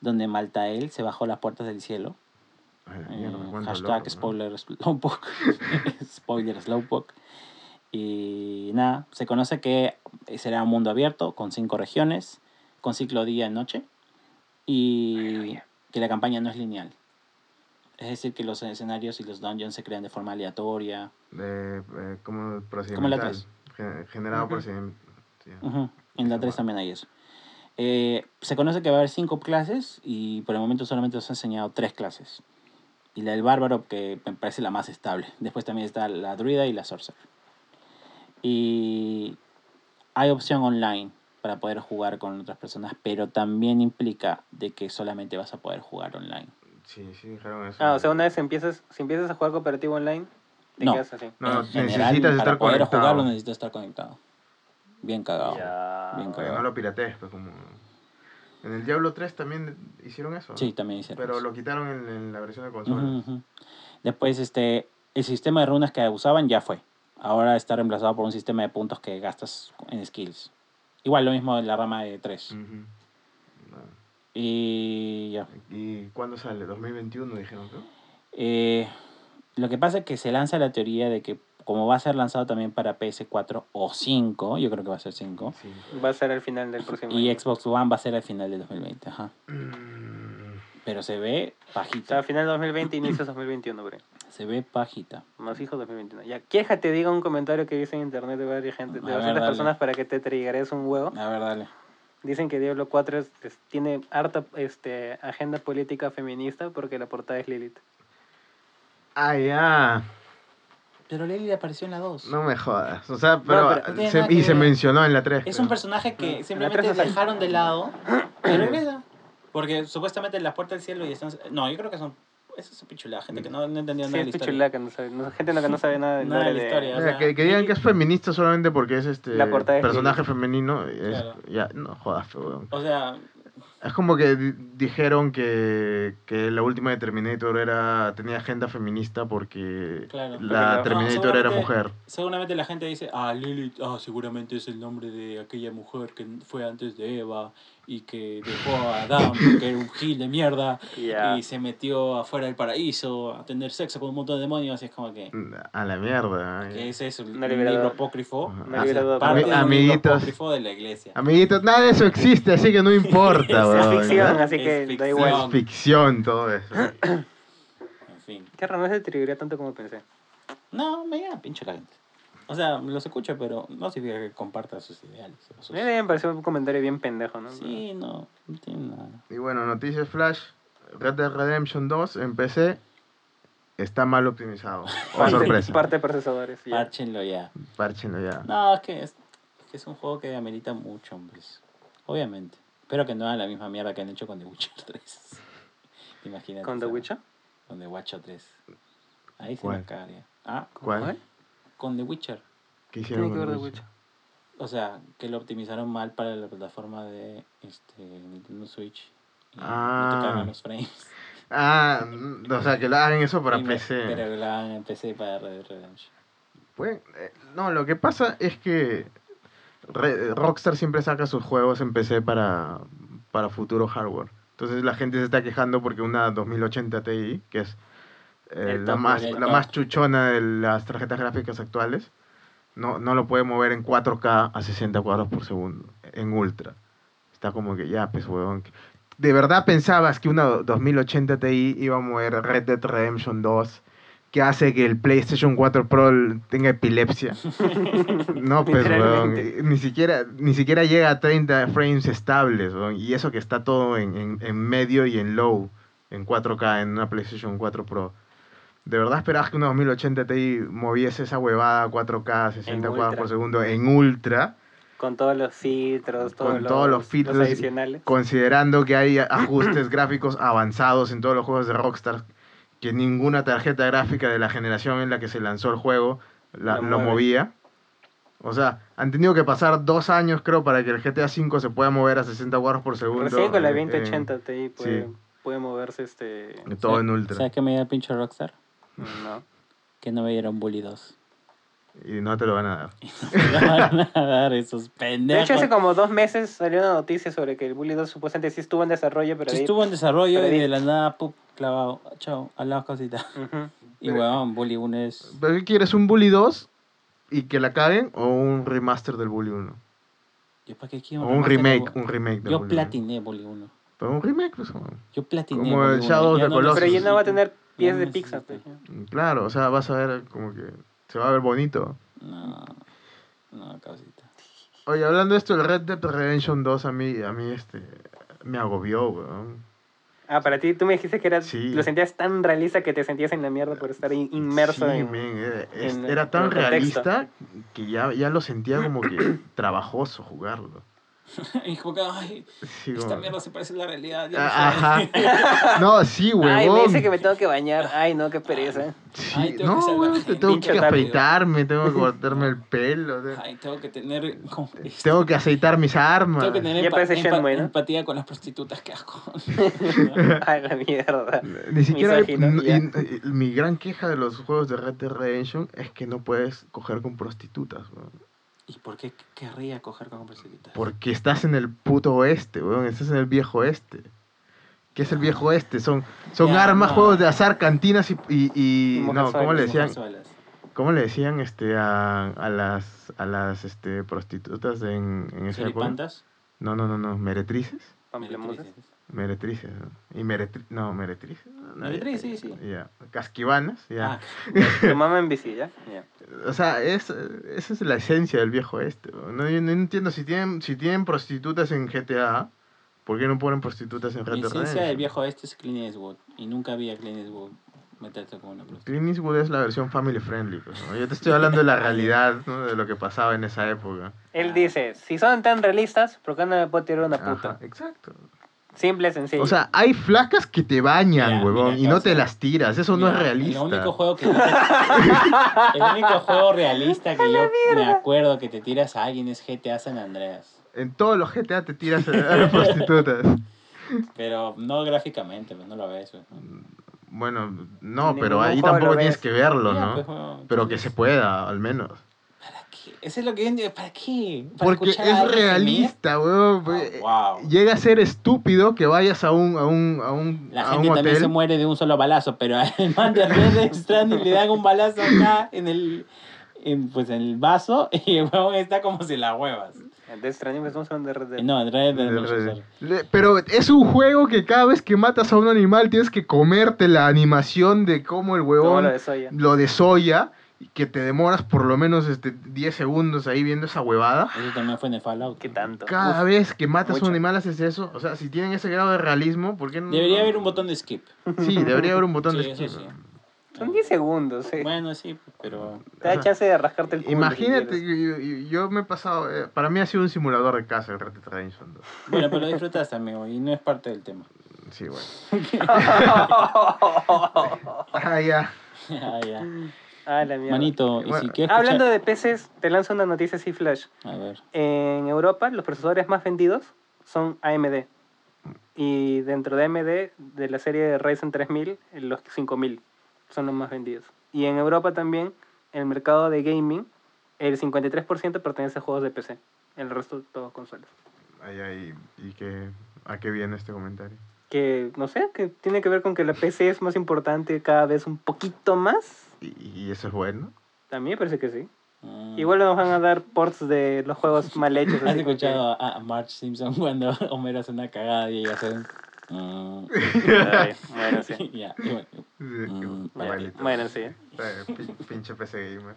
Speaker 2: donde Maltael se bajó las puertas del cielo.
Speaker 1: Ay,
Speaker 2: Eh,
Speaker 1: mierda,
Speaker 2: hashtag
Speaker 1: loco, ¿no?
Speaker 2: spoiler Slowpoke. spoiler Slowpoke. Y nada, se conoce que será un mundo abierto con cinco regiones, con ciclo día y noche. Y que la campaña no es lineal. Es decir, que los escenarios y los dungeons se crean de forma aleatoria.
Speaker 1: De, eh, como
Speaker 2: Como la tres.
Speaker 1: Gen- Generado
Speaker 3: Ujú.
Speaker 1: procedimiento. sí.
Speaker 2: Ujú, En la
Speaker 1: Esa
Speaker 2: 3
Speaker 1: guada.
Speaker 2: también hay eso. Eh, se conoce que va a haber cinco clases y por el momento solamente nos han enseñado tres clases. Y la del bárbaro, que me parece la más estable. Después también está la druida y la sorcerer. Y hay opción online. para poder jugar con otras personas, pero también implica de que solamente vas a poder jugar online.
Speaker 1: Sí, sí, dijeron eso.
Speaker 3: Ah, o sea, una vez empiezas, si empiezas a jugar cooperativo online, te
Speaker 2: No.
Speaker 3: quedas así.
Speaker 1: No,
Speaker 2: en general,
Speaker 1: necesitas
Speaker 2: para
Speaker 1: estar
Speaker 2: poder
Speaker 1: conectado.
Speaker 2: jugarlo necesitas estar conectado. Bien cagado.
Speaker 3: Ya.
Speaker 2: Bien
Speaker 1: que no lo piratees, pues como... En el Diablo 3 también hicieron eso.
Speaker 2: Sí, también hicieron
Speaker 1: Pero
Speaker 2: eso.
Speaker 1: lo quitaron en, en la versión de consola.
Speaker 2: Ujú, ujú. Después, este, el sistema de runas que usaban ya fue. Ahora está reemplazado por un sistema de puntos que gastas en skills. Igual lo mismo en la rama de 3.
Speaker 1: Ujú. No.
Speaker 2: Y ya.
Speaker 1: ¿Y cuándo sale? 2021 dijeron, ¿no?
Speaker 2: Eh, lo que pasa es que se lanza la teoría de que como va a ser lanzado también para PS4 o 5, yo creo que va a ser 5,
Speaker 1: Sí.
Speaker 3: Va a ser al final del próximo
Speaker 2: y
Speaker 3: año.
Speaker 2: Xbox One va a ser al final del 2020, ajá.
Speaker 1: Mm,
Speaker 2: Pero se ve
Speaker 3: O sea,
Speaker 2: pajita,
Speaker 3: final 2020, inicios 2021, bro.
Speaker 2: se ve pajita.
Speaker 3: Más hijos 2021. Ya, quéjate, diga un comentario que dice en internet de varias gente, de
Speaker 2: ver,
Speaker 3: bastantes
Speaker 2: dale.
Speaker 3: personas para que te triggeres un huevo.
Speaker 2: A ver, dale.
Speaker 3: Dicen que Diablo 4 es- es- tiene harta este, agenda política feminista porque la portada es Lilith.
Speaker 1: Ah, ya.
Speaker 2: Pero Lily apareció en la 2.
Speaker 1: No me jodas. O sea, pero...
Speaker 3: pero
Speaker 2: no tiene
Speaker 1: se- y
Speaker 2: que
Speaker 1: se
Speaker 2: ver.
Speaker 1: mencionó en la 3.
Speaker 2: Es un personaje que
Speaker 3: No,
Speaker 2: simplemente dejaron de lado y regresa. Porque supuestamente las puertas del cielo y están... No, yo creo que son... Eso es pichula, gente que no, no entendió
Speaker 3: Sí,
Speaker 2: nada de
Speaker 3: es
Speaker 2: la historia.
Speaker 3: pichulaca, no sabe, no- gente que no sabe nada de,
Speaker 2: Nada de la historia.
Speaker 1: O
Speaker 2: o
Speaker 1: sea,
Speaker 2: sea,
Speaker 1: que, que digan que es feminista solamente porque es este
Speaker 3: La es
Speaker 1: personaje femenino. Es,
Speaker 2: Claro.
Speaker 1: Ya, no jodas, weón.
Speaker 2: O sea,
Speaker 1: Es como que di- dijeron que, que la última de Terminator era tenía agenda feminista porque
Speaker 2: Claro.
Speaker 1: la
Speaker 3: Porque
Speaker 1: Terminator era mujer.
Speaker 2: seguramente la gente dice, ah, Lilith, ah, seguramente es el nombre de aquella mujer que fue antes de Eva y que dejó a Adán porque era un gil de mierda y se metió afuera del paraíso a tener sexo con un montón de demonios y es como que...
Speaker 1: A la mierda.
Speaker 2: ¿Qué es eso? Un
Speaker 3: No le hubiera
Speaker 2: libro apócrifo.
Speaker 3: No dado
Speaker 2: parte de un libro
Speaker 1: Amiguitos.
Speaker 2: apócrifo de la iglesia.
Speaker 1: Amiguitos, nada de eso existe, así que no importa,
Speaker 2: Es
Speaker 1: weón.
Speaker 3: ficción, así
Speaker 2: Es
Speaker 3: que da
Speaker 2: ficción.
Speaker 3: igual.
Speaker 1: Es ficción todo eso.
Speaker 2: En fin.
Speaker 3: Qué raro, no se triggería tanto como pensé.
Speaker 2: No, me llega pincho la gente. O sea, los escucho, pero no significa que comparta sus ideales. sus-
Speaker 3: A mí me pareció un comentario bien pendejo, ¿no?
Speaker 2: Sí, no, no tiene nada.
Speaker 1: Y bueno, noticias flash. Red Dead Redemption 2 en PC está mal optimizado. Oh,
Speaker 3: Parte,
Speaker 1: sorpresa.
Speaker 3: parte de procesadores. ya.
Speaker 2: Párchenlo ya.
Speaker 1: Párchenlo ya.
Speaker 2: No, es que es, es que es un juego que amerita mucho, hombres. Obviamente. Espero que no hagan la misma mierda que han hecho con The Witcher 3. Imagínate.
Speaker 3: ¿Con The Witcher?
Speaker 2: Con The Witcher 3. Ahí se
Speaker 1: ¿Cuál?
Speaker 2: me cagaría. Ah,
Speaker 1: ¿Cuál?
Speaker 2: Con The Witcher.
Speaker 1: ¿Qué
Speaker 3: ¿Qué
Speaker 1: hicieron
Speaker 3: tiene que ver
Speaker 1: con
Speaker 3: The
Speaker 1: eso?
Speaker 3: Witcher?
Speaker 2: O sea, que lo optimizaron mal para la plataforma de este, Nintendo Switch. Y
Speaker 1: Ah.
Speaker 2: no los frames.
Speaker 1: Ah, mm, o sea, que lo hagan eso para
Speaker 2: Y me-
Speaker 1: PC.
Speaker 2: Pero lo hagan en PC para Red Dead Redemption.
Speaker 1: Pueden- eh, no, lo que pasa es que Re- Rockstar siempre saca sus juegos en PC para, para futuro hardware. Entonces la gente se está quejando porque una 2080 Ti, que es eh, la, más, la más chuchona de las tarjetas gráficas actuales, no, no lo puede mover en 4K a 60 cuadros por segundo, en ultra. Está como que ya, pues, huevón. ¿De verdad pensabas que una 2080 Ti iba a mover Red Dead Redemption 2 que hace que el PlayStation 4 Pro tenga epilepsia? No, pues, weón.
Speaker 3: Literalmente.
Speaker 1: Ni siquiera, ni siquiera llega a 30 frames estables, weón. Y eso que está todo en, en, en medio y en low, en 4K, en una PlayStation 4 Pro. ¿De verdad esperabas que una 2080 Ti moviese esa huevada a 4K, 60 cuadros por segundo en ultra?
Speaker 3: Con todos los filtros, todos,
Speaker 1: Con
Speaker 3: los,
Speaker 1: todos los filtros
Speaker 3: adicionales.
Speaker 1: Considerando que hay ajustes gráficos avanzados en todos los juegos de Rockstar, que ninguna tarjeta gráfica de la generación en la que se lanzó el juego la-
Speaker 3: Lo
Speaker 1: movía. O sea, han tenido que pasar dos años, creo, para que el GTA V se pueda mover a 60 cuadros por segundo.
Speaker 3: Recién con la
Speaker 1: eh,
Speaker 3: 2080 Ti puede,
Speaker 1: sí.
Speaker 3: puede moverse este...
Speaker 1: todo en ultra.
Speaker 2: ¿Sabes qué me el pinche Rockstar?
Speaker 3: No.
Speaker 2: Que no me dieron Bully 2.
Speaker 1: Y no te lo van a dar.
Speaker 2: Me van a dar esos
Speaker 3: De
Speaker 2: pendejos.
Speaker 3: hecho, hace como dos meses salió una noticia sobre que el Bully 2 supuestamente sí estuvo en desarrollo, pero
Speaker 2: Sí
Speaker 3: de ahí-
Speaker 2: estuvo en desarrollo y
Speaker 3: ahí-
Speaker 2: de la nada, pup, clavado. Chao, a la cosita.
Speaker 3: Ujú.
Speaker 2: Y weón, Bully 1 es...
Speaker 1: ¿Pero qué quieres? ¿Un Bully 2 y que la caguen? ¿O un remaster del Bully 1?
Speaker 2: Yo para qué quiero
Speaker 1: O un
Speaker 2: de
Speaker 1: remake, un remake del
Speaker 2: Yo
Speaker 1: Bully 1.
Speaker 2: platiné Bully 1.
Speaker 1: Pero un remake, pues.
Speaker 2: Yo platiné
Speaker 1: Como el
Speaker 2: Bully 1,
Speaker 1: Shadow
Speaker 2: ya
Speaker 1: of the Colossus.
Speaker 3: Pero ya no va a tener pies de pues.
Speaker 1: Claro, o sea, vas a ver como que se va a ver bonito.
Speaker 2: No, no, causita.
Speaker 1: Oye, hablando de esto, el Red Dead Redemption 2 a mí, a mí este, me agobió, weón.
Speaker 3: Ah, para ti, tú me dijiste que era,
Speaker 1: Sí.
Speaker 3: lo sentías tan realista que te sentías en la mierda por estar in- inmerso
Speaker 1: Sí,
Speaker 3: en...
Speaker 1: men, era,
Speaker 3: en-
Speaker 1: era tan realista que ya, ya lo sentía como que trabajoso jugarlo.
Speaker 2: y como que, ay,
Speaker 1: Sí,
Speaker 2: esta mierda se parece a la realidad. ya no
Speaker 1: Ah,
Speaker 2: sé".
Speaker 1: Ajá. No, sí, huevón.
Speaker 3: Ay, me dice que me tengo que bañar. Ay, no, qué pereza.
Speaker 1: Sí,
Speaker 2: Ay, tengo
Speaker 1: no,
Speaker 2: que virgen,
Speaker 1: te tengo que afeitarme, tengo que cortarme el pelo. te-
Speaker 2: Ay, tengo que tener... como-
Speaker 1: Tengo que aceitar mis armas.
Speaker 2: Tengo que tener
Speaker 3: Ya
Speaker 2: empa-
Speaker 3: parece
Speaker 2: empa-
Speaker 3: Shenmue, ¿no?
Speaker 2: empatía con las prostitutas que hago.
Speaker 3: Ay, la mierda.
Speaker 1: Ni siquiera hay- y- y- mi gran queja de los juegos de Red Dead Redemption es que no puedes coger con prostitutas, weón.
Speaker 2: ¿Y por qué querría coger con prostitutas?
Speaker 1: Porque estás en el puto oeste, weón. Estás en el viejo oeste. ¿Qué es el viejo oeste? Son, son
Speaker 2: Ya,
Speaker 1: armas,
Speaker 2: no.
Speaker 1: juegos de azar, cantinas y... y, y- no, ¿cómo le decían? ¿Cómo le decían este, a, a las, a las este, prostitutas en, en esa época?
Speaker 2: ¿Seripantas?
Speaker 1: No, no, no, no. ¿Meretrices?
Speaker 3: Pamplemusas.
Speaker 2: Meretrices.
Speaker 1: Meretrices, ¿no? Y meretri no, meretrices. No, ya,
Speaker 2: sí, sí.
Speaker 1: Ya. Casquivanas, ya.
Speaker 2: Ah,
Speaker 3: Tu mamá en bici, ¿ya? Ya.
Speaker 1: O sea, es, esa es la esencia del viejo este. ¿no? No, yo no entiendo si tienen, si tienen prostitutas en GTA, ¿por qué no ponen prostitutas en Red Dead
Speaker 2: ciencia del
Speaker 1: Redemption?
Speaker 2: viejo este es Clint Eastwood. Y nunca vi a Clint Eastwood meterse con una prostituta.
Speaker 1: Clint Eastwood es la versión family friendly. pues, ¿no? Yo te estoy hablando de la realidad, ¿no? de lo que pasaba en esa época.
Speaker 3: Él dice, si son tan realistas, ¿por qué no me puedo tirar una puta?
Speaker 1: Ajá, exacto.
Speaker 3: Simple, sencillo.
Speaker 1: O sea, hay flacas que te bañan,
Speaker 2: Ya,
Speaker 1: huevón,
Speaker 2: mira,
Speaker 1: y no te las tiras. Eso no es realista.
Speaker 2: El único juego que el único juego realista que yo me acuerdo que te tiras a alguien es GTA San Andreas.
Speaker 1: En todos los GTA te tiras a a las prostitutas.
Speaker 2: Pero no gráficamente, pues no lo ves. pues, ¿no?
Speaker 1: Bueno, no, pero ahí tampoco tienes
Speaker 3: ves.
Speaker 1: que verlo, ¿no?
Speaker 2: pues, bueno,
Speaker 1: Pero que
Speaker 2: entonces,
Speaker 1: se pueda, al menos.
Speaker 2: ¿Para qué? Eso es lo que yo entiendo. ¿Para qué? ¿Para
Speaker 1: Porque es realista, weón. pues,
Speaker 2: Ah, wow.
Speaker 1: Llega a ser estúpido que vayas a un, a un, a un,
Speaker 2: La
Speaker 1: a un
Speaker 2: gente también
Speaker 1: hotel.
Speaker 2: se muere de un solo balazo, pero al man de Red Stranding le dan un balazo acá en el, en, pues en el vaso y el huevón está como si la huevas.
Speaker 3: De extraño, pues estamos hablando de Red Dead.
Speaker 2: No, Red Dead Redemption,
Speaker 1: Pero es un juego que cada vez que matas a un animal tienes que comerte la animación de cómo el huevón
Speaker 3: lo de Soya.
Speaker 1: lo desolla y que te demoras por lo menos este, 10 segundos ahí viendo esa huevada.
Speaker 2: Eso también fue en el Fallout.
Speaker 3: ¿Qué tanto?
Speaker 1: Cada
Speaker 3: Uf,
Speaker 1: vez que matas a un animal haces eso. O sea, si tienen ese grado de realismo, ¿por qué no?
Speaker 2: Debería haber un botón de skip.
Speaker 1: Sí, debería haber un botón
Speaker 2: Sí,
Speaker 1: de
Speaker 2: eso
Speaker 1: skip.
Speaker 2: sí.
Speaker 3: Son 10 segundos, sí.
Speaker 2: Bueno, sí, pero...
Speaker 3: Te da chance de rascarte el culo.
Speaker 1: Imagínate,
Speaker 3: si
Speaker 1: yo, yo- yo me he pasado, eh, para mí ha sido un simulador de casa el Red Dead Redemption 2.
Speaker 2: Bueno, pero lo disfrutaste, amigo, y no es parte del tema.
Speaker 1: Sí, bueno. Ah, ya.
Speaker 2: Ah, ya.
Speaker 3: ah, la mierda.
Speaker 2: Manito, y
Speaker 1: Bueno,
Speaker 2: si quieres
Speaker 3: Hablando
Speaker 2: escuchar-
Speaker 3: de PCs, te lanzo una noticia así flash.
Speaker 2: A ver.
Speaker 3: En Europa, los procesadores más vendidos son AMD. Y dentro de AMD, de la serie de Ryzen 3000, los 5000 son los más vendidos. Y en Europa también, el mercado de gaming, el 53% pertenece a juegos de PC. El resto, todos consolas.
Speaker 1: Ay, ay, ¿y qué, a qué viene este comentario?
Speaker 3: Que, no sé, que tiene que ver con que la PC es más importante cada vez un poquito más.
Speaker 1: ¿Y, y eso es bueno?
Speaker 3: A mí me parece que sí.
Speaker 2: Mm.
Speaker 3: Igual nos van a dar ports de los juegos mal hechos.
Speaker 2: ¿Has
Speaker 3: que-
Speaker 2: escuchado a, a Marge Simpson cuando Homero hace una cagada y ella hace un... mm.
Speaker 3: Ay, bueno, sí.
Speaker 2: Ya, bueno,
Speaker 1: Sí,
Speaker 2: Mm.
Speaker 3: Bueno,
Speaker 1: pin- Pinche PC gamer.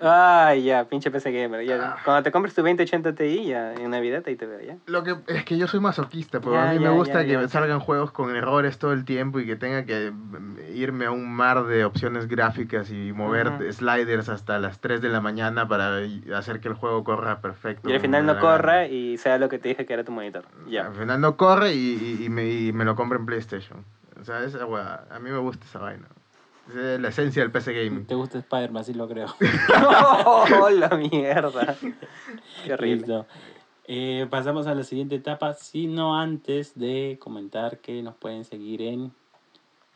Speaker 3: Ay, ya, pinche PC gamer.
Speaker 1: Ah.
Speaker 3: Ya. Cuando te compres tu 2080 Ti, ya en Navidad ahí te veo, ya.
Speaker 1: Lo que es que yo soy masoquista, pero
Speaker 3: Ya,
Speaker 1: a mí
Speaker 3: ya,
Speaker 1: me gusta que salgan juegos con errores todo el tiempo y que tenga que mm, irme a un mar de opciones gráficas y mover sliders hasta las 3 de la mañana para hacer que el juego corra perfecto.
Speaker 3: Y al final no corra y sea lo que te dije que era tu monitor. Ya.
Speaker 1: Al final no corre y, y- y me, y me lo compro en PlayStation. O sea, esa a mí me gusta esa vaina. Esa es la esencia del PC gaming.
Speaker 2: ¿Te gusta Spider-Man? Sí lo creo.
Speaker 3: ¡Oh, la mierda! Qué horrible.
Speaker 2: Eh, pasamos a la siguiente etapa, sino antes de comentar que nos pueden seguir en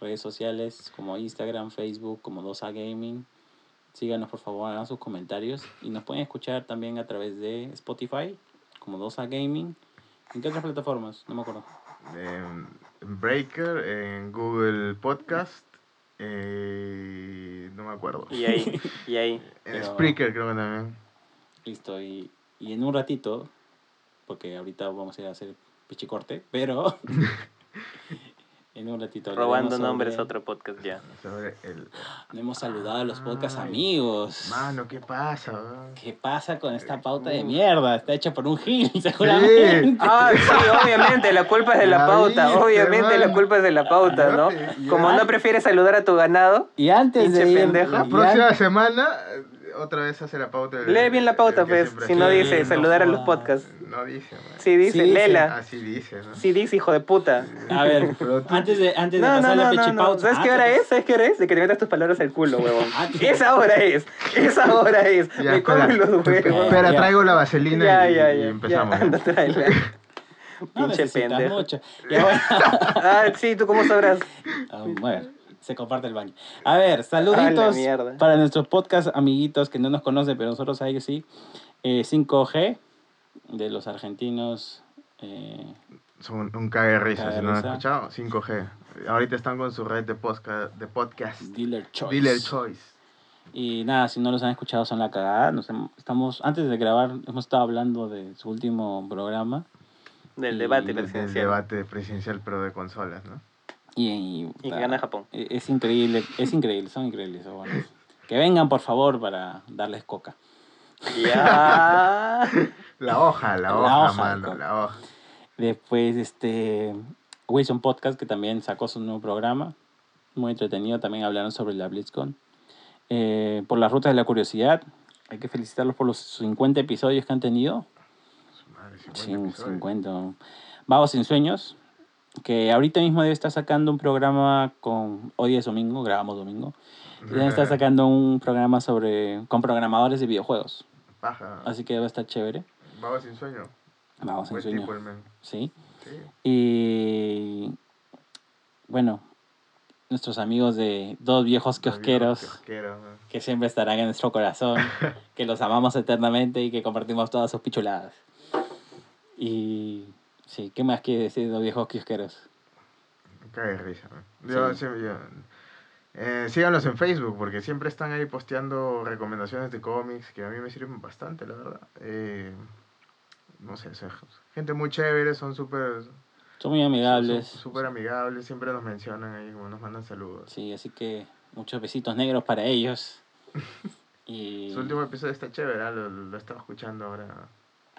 Speaker 2: redes sociales como Instagram, Facebook, como 2A Gaming. Síganos por favor, hagan sus comentarios y nos pueden escuchar también a través de Spotify como 2A Gaming. ¿En qué otras plataformas? No me acuerdo.
Speaker 1: En Breaker, en Google Podcast, eh, no me acuerdo.
Speaker 3: Y ahí, y ahí.
Speaker 1: En
Speaker 2: Pero-
Speaker 1: Spreaker creo que también.
Speaker 2: Listo, y, y en un ratito, porque ahorita vamos a ir a hacer pichicorte, pero en un ratito.
Speaker 3: Robando
Speaker 2: sobre-
Speaker 3: nombres otro podcast ya.
Speaker 1: Sobre el...
Speaker 2: No hemos saludado a los podcast
Speaker 1: Ay,
Speaker 2: amigos.
Speaker 1: Mano, ¿qué pasa? weón?
Speaker 2: ¿Qué pasa con esta pauta de
Speaker 1: Uf.
Speaker 2: mierda? Está hecha por un gil, seguramente.
Speaker 3: Ah, sí, obviamente, la culpa es de la
Speaker 1: Ya
Speaker 3: pauta.
Speaker 1: viste,
Speaker 3: Obviamente la
Speaker 1: man.
Speaker 3: culpa es de la pauta, ¿no? Como no prefieres saludar a tu ganado,
Speaker 2: Y antes de ir,
Speaker 3: pendejo.
Speaker 1: La
Speaker 2: y
Speaker 1: próxima
Speaker 2: an-
Speaker 1: semana otra vez hace la pauta. el-
Speaker 3: Lee bien la pauta, pues.
Speaker 1: siempre
Speaker 3: Si no dice
Speaker 2: no
Speaker 3: saludar a los podcasts.
Speaker 1: No dice, man.
Speaker 3: Sí dice,
Speaker 2: Sí
Speaker 3: léela.
Speaker 1: Así dice, ¿no?
Speaker 3: Sí dice, hijo de puta.
Speaker 2: A ver, antes de, antes de
Speaker 3: No,
Speaker 2: pasar
Speaker 3: no,
Speaker 2: la
Speaker 3: no, no.
Speaker 2: pechipauta.
Speaker 3: ¿Sabes qué
Speaker 2: Ah,
Speaker 3: hora es? ¿Sabes qué hora es? De que te metas tus palabras al culo, huevón.
Speaker 2: Ah.
Speaker 3: Esa hora es. Esa hora es.
Speaker 1: Ya,
Speaker 3: Me comen los huevos.
Speaker 1: espera,
Speaker 2: Ya.
Speaker 1: traigo la vaselina
Speaker 3: Ya,
Speaker 1: y,
Speaker 3: ya,
Speaker 1: y empezamos.
Speaker 3: Ya, anda, tráela.
Speaker 2: No
Speaker 3: Pinche
Speaker 2: necesitas
Speaker 3: pendejo.
Speaker 2: bueno.
Speaker 3: Ah, sí, ¿tú cómo sabrás?
Speaker 2: Ah, bueno, se comparte el baño. A ver, saluditos para nuestros podcast amiguitos que no nos conocen, pero nosotros a ellos sí. Eh, 5G de los argentinos. eh,
Speaker 1: Son un cague risa, si no han escuchado. 5G. Ahorita están con su red de podcast. De podcast.
Speaker 2: Dealer Choice.
Speaker 1: Dealer Choice.
Speaker 2: Y nada, si no los han escuchado son la cagada. Nos estamos, antes de grabar, hemos estado hablando de su último programa.
Speaker 3: Del
Speaker 2: Y
Speaker 3: debate
Speaker 2: del
Speaker 3: presidencial.
Speaker 1: debate presidencial, pero de consolas, ¿no?
Speaker 2: Y, y,
Speaker 3: Y gana Japón.
Speaker 2: e- Es increíble, es increíble, son increíbles. esos buenos. Que vengan, por favor, para darles coca.
Speaker 3: Ya.
Speaker 1: La hoja, la
Speaker 2: La
Speaker 1: hoja,
Speaker 2: hoja,
Speaker 1: mano, la hoja.
Speaker 2: Después, este, Wilson Podcast, que también sacó su nuevo programa. Muy entretenido, también hablaron sobre la BlizzCon. Eh, por las rutas de la curiosidad, hay que felicitarlos por los 50 episodios que han tenido.
Speaker 1: Madre, 50
Speaker 2: Sí,
Speaker 1: episodios.
Speaker 2: 50. Vagos sin sueños, que ahorita mismo debe estar sacando un programa con, hoy es domingo, grabamos domingo, y debe estar sacando un programa sobre, con programadores de videojuegos.
Speaker 1: Paja.
Speaker 2: Así que debe estar chévere.
Speaker 1: Vago sin sueño.
Speaker 2: Vagos sin
Speaker 1: tipo men.
Speaker 2: Sí.
Speaker 1: Sí.
Speaker 2: Y bueno, nuestros amigos de Dos Viejos Kiosqueros, que siempre estarán en nuestro corazón, que los amamos eternamente y que compartimos todas sus pichuladas. Y sí, ¿qué más quiere decir Dos Viejos Kiosqueros?
Speaker 1: De risa. Yo,
Speaker 2: Sí.
Speaker 1: yo- eh, síganlos en Facebook porque siempre están ahí posteando recomendaciones de cómics que a mí me sirven bastante, la verdad. Eh, no sé, gente muy chévere, son súper
Speaker 2: Son muy amigables.
Speaker 1: súper amigables, siempre nos mencionan ahí, como nos mandan saludos.
Speaker 2: Sí, así que muchos besitos negros para ellos. Y
Speaker 1: Su último episodio está chévere, ¿ah? lo, lo, lo estaba escuchando ahora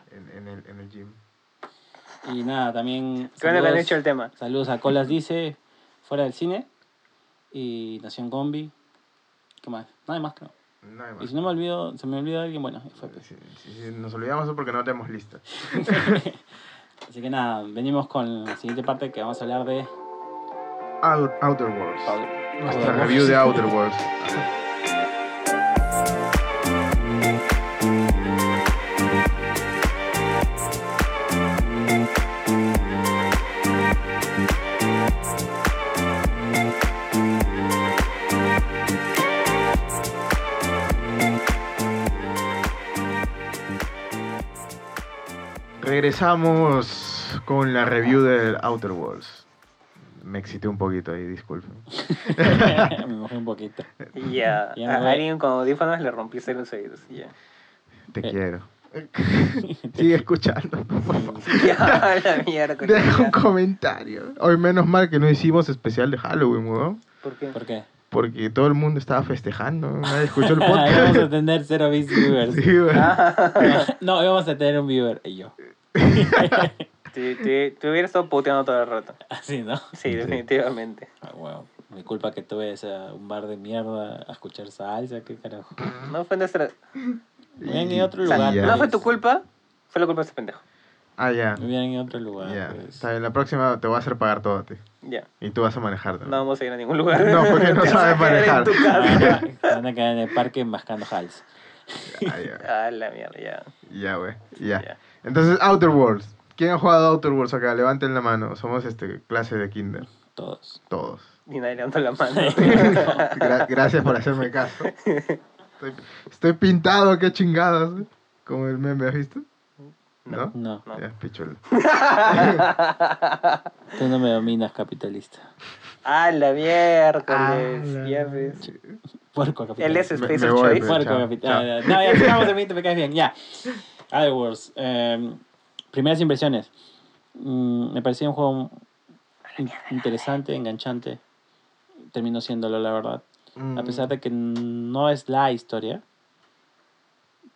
Speaker 1: en, en, el, en el gym.
Speaker 2: Y nada, también
Speaker 3: que han
Speaker 2: saludos,
Speaker 3: hecho el tema.
Speaker 2: saludos a Colas Dice, fuera del cine. Y Nación Combi. ¿Qué más? Nada más, creo.
Speaker 1: Nada más.
Speaker 2: Y si no me olvido, se me olvida alguien, bueno, fue pues.
Speaker 1: Si, si- si nos olvidamos es porque no tenemos lista.
Speaker 2: Así que nada, venimos con la siguiente parte que vamos a hablar de
Speaker 1: Out- Outer Worlds. Nuestra review de. Outer Worlds. Regresamos con la review del Outer Worlds. Me excité un poquito ahí, disculpen.
Speaker 2: me mojé un poquito.
Speaker 3: Ya.
Speaker 2: Ya me
Speaker 3: A alguien con audífonos le rompiste los oídos. Ya.
Speaker 1: Te
Speaker 2: Eh.
Speaker 1: quiero. Sigue escuchando, por favor.
Speaker 3: Ya, la mierda.
Speaker 1: Deja un comentario. Hoy menos mal que no hicimos especial de Halloween, weón.
Speaker 3: ¿Por qué?
Speaker 2: ¿Por qué?
Speaker 1: Porque todo el mundo estaba festejando. Nadie escuchó el
Speaker 2: Vamos a
Speaker 1: podcast.
Speaker 2: tener cero viewers.
Speaker 1: Sí.
Speaker 3: Ah,
Speaker 2: No, íbamos a tener un viewer y yo.
Speaker 3: te, te, te hubiera estado puteando todo el rato.
Speaker 2: Así, ¿no?
Speaker 3: Sí, definitivamente.
Speaker 2: Ah, bueno, mi culpa que tuve ese un bar de mierda a escuchar salsa, qué carajo.
Speaker 3: No fue nuestra.
Speaker 2: Me hubieran ido a otro
Speaker 3: O sea,
Speaker 2: lugar.
Speaker 3: no fue
Speaker 2: pues.
Speaker 3: tu culpa, fue la culpa de ese pendejo.
Speaker 1: Ah, ya.
Speaker 2: Me hubieran ido a otro lugar.
Speaker 1: Ya.
Speaker 2: pues.
Speaker 1: Está bien, la próxima te voy a hacer pagar todo a ti.
Speaker 3: Ya.
Speaker 1: Y tú vas a manejar.
Speaker 3: No vamos a ir a ningún lugar.
Speaker 1: No, porque no
Speaker 3: a
Speaker 1: sabes manejar.
Speaker 3: En tu
Speaker 2: Ah, van a quedar en el parque mascando hals.
Speaker 1: Ah, ya.
Speaker 3: Ah, la mierda, ya.
Speaker 1: Ya, güey. Ya. Entonces, Outer Worlds. ¿Quién ha jugado Outer Worlds acá? Levanten la mano. Somos este clase de kinder.
Speaker 2: Todos.
Speaker 1: Todos.
Speaker 3: Y nadie levantó la mano.
Speaker 1: Gra- gracias por hacerme caso. Estoy, estoy pintado, qué chingados. ¿eh? Como el meme, ¿has visto? ¿No?
Speaker 2: No,
Speaker 3: No.
Speaker 1: Ya, pichula.
Speaker 2: tú no me dominas, capitalista.
Speaker 3: ah, la miércoles.
Speaker 1: Ah,
Speaker 3: ya ves.
Speaker 2: Puerco
Speaker 3: Él
Speaker 2: capitalista.
Speaker 3: es
Speaker 1: me voy,
Speaker 3: Choice.
Speaker 1: pues.
Speaker 2: Puerco capitalista.
Speaker 1: chao.
Speaker 2: No, ya sigamos de mí, te me caes bien. Ya. AdWords. Eh, primeras impresiones. Mm, me parecía un juego in- interesante, enganchante. Terminó siéndolo, la verdad.
Speaker 1: Mm.
Speaker 2: A pesar de que no es la historia,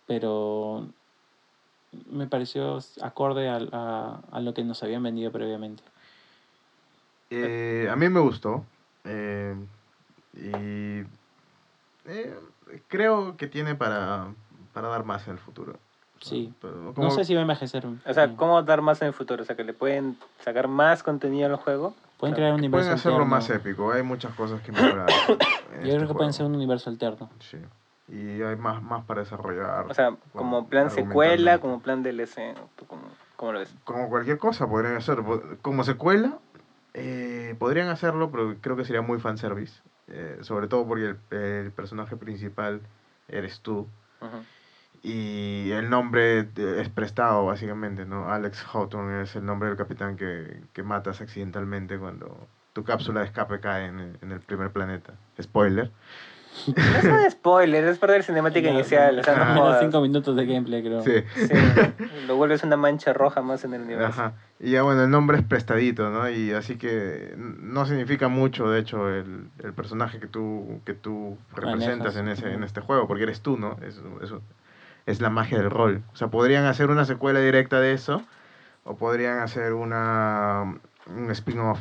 Speaker 2: pero me pareció acorde al- a, a lo que nos habían vendido previamente.
Speaker 1: Eh, a mí me gustó. eh, y. eh, creo que tiene para, para dar más en el futuro.
Speaker 2: Sí.
Speaker 1: Pero
Speaker 2: No
Speaker 1: como-
Speaker 2: sé si va a envejecer.
Speaker 3: O sea,
Speaker 2: Mm.
Speaker 3: ¿cómo dar más en el futuro? O sea, que le pueden sacar más contenido al juego.
Speaker 2: Pueden crear un universo
Speaker 1: Pueden hacerlo
Speaker 2: alterno.
Speaker 1: más épico, hay muchas cosas que mejorar. en
Speaker 2: Yo
Speaker 1: este
Speaker 2: creo que
Speaker 1: juego.
Speaker 2: pueden ser un universo alterno.
Speaker 1: Sí. Y hay más, más para desarrollar.
Speaker 3: O sea,
Speaker 1: bueno,
Speaker 3: como plan secuela, como plan DLC. ¿tú ¿Cómo, cómo lo ves?
Speaker 1: Como cualquier cosa podrían hacer. Como secuela, eh, podrían hacerlo, pero creo que sería muy fanservice. Eh, sobre todo porque el, el personaje principal eres tú.
Speaker 3: Ujú.
Speaker 1: Y el nombre es prestado, básicamente, ¿no? Alex Houghton es el nombre del capitán que, que matas accidentalmente cuando tu cápsula de escape cae en, el- en el primer planeta. Spoiler.
Speaker 3: No es un spoiler, es perder cinemática inicial. O sea, no
Speaker 1: Ajá.
Speaker 2: Menos
Speaker 3: jodas.
Speaker 2: cinco minutos de gameplay, creo.
Speaker 1: Sí.
Speaker 3: Sí, lo vuelves una mancha roja más en el universo.
Speaker 1: Ajá. Y ya bueno, el nombre es prestadito, ¿no? Y así que no significa mucho, de hecho, el, el personaje que tú, que tú representas en, ese, en este juego, porque eres tú, ¿no? Es, es, es la magia del rol. O sea, podrían hacer una secuela directa de eso, o podrían hacer una un spin-off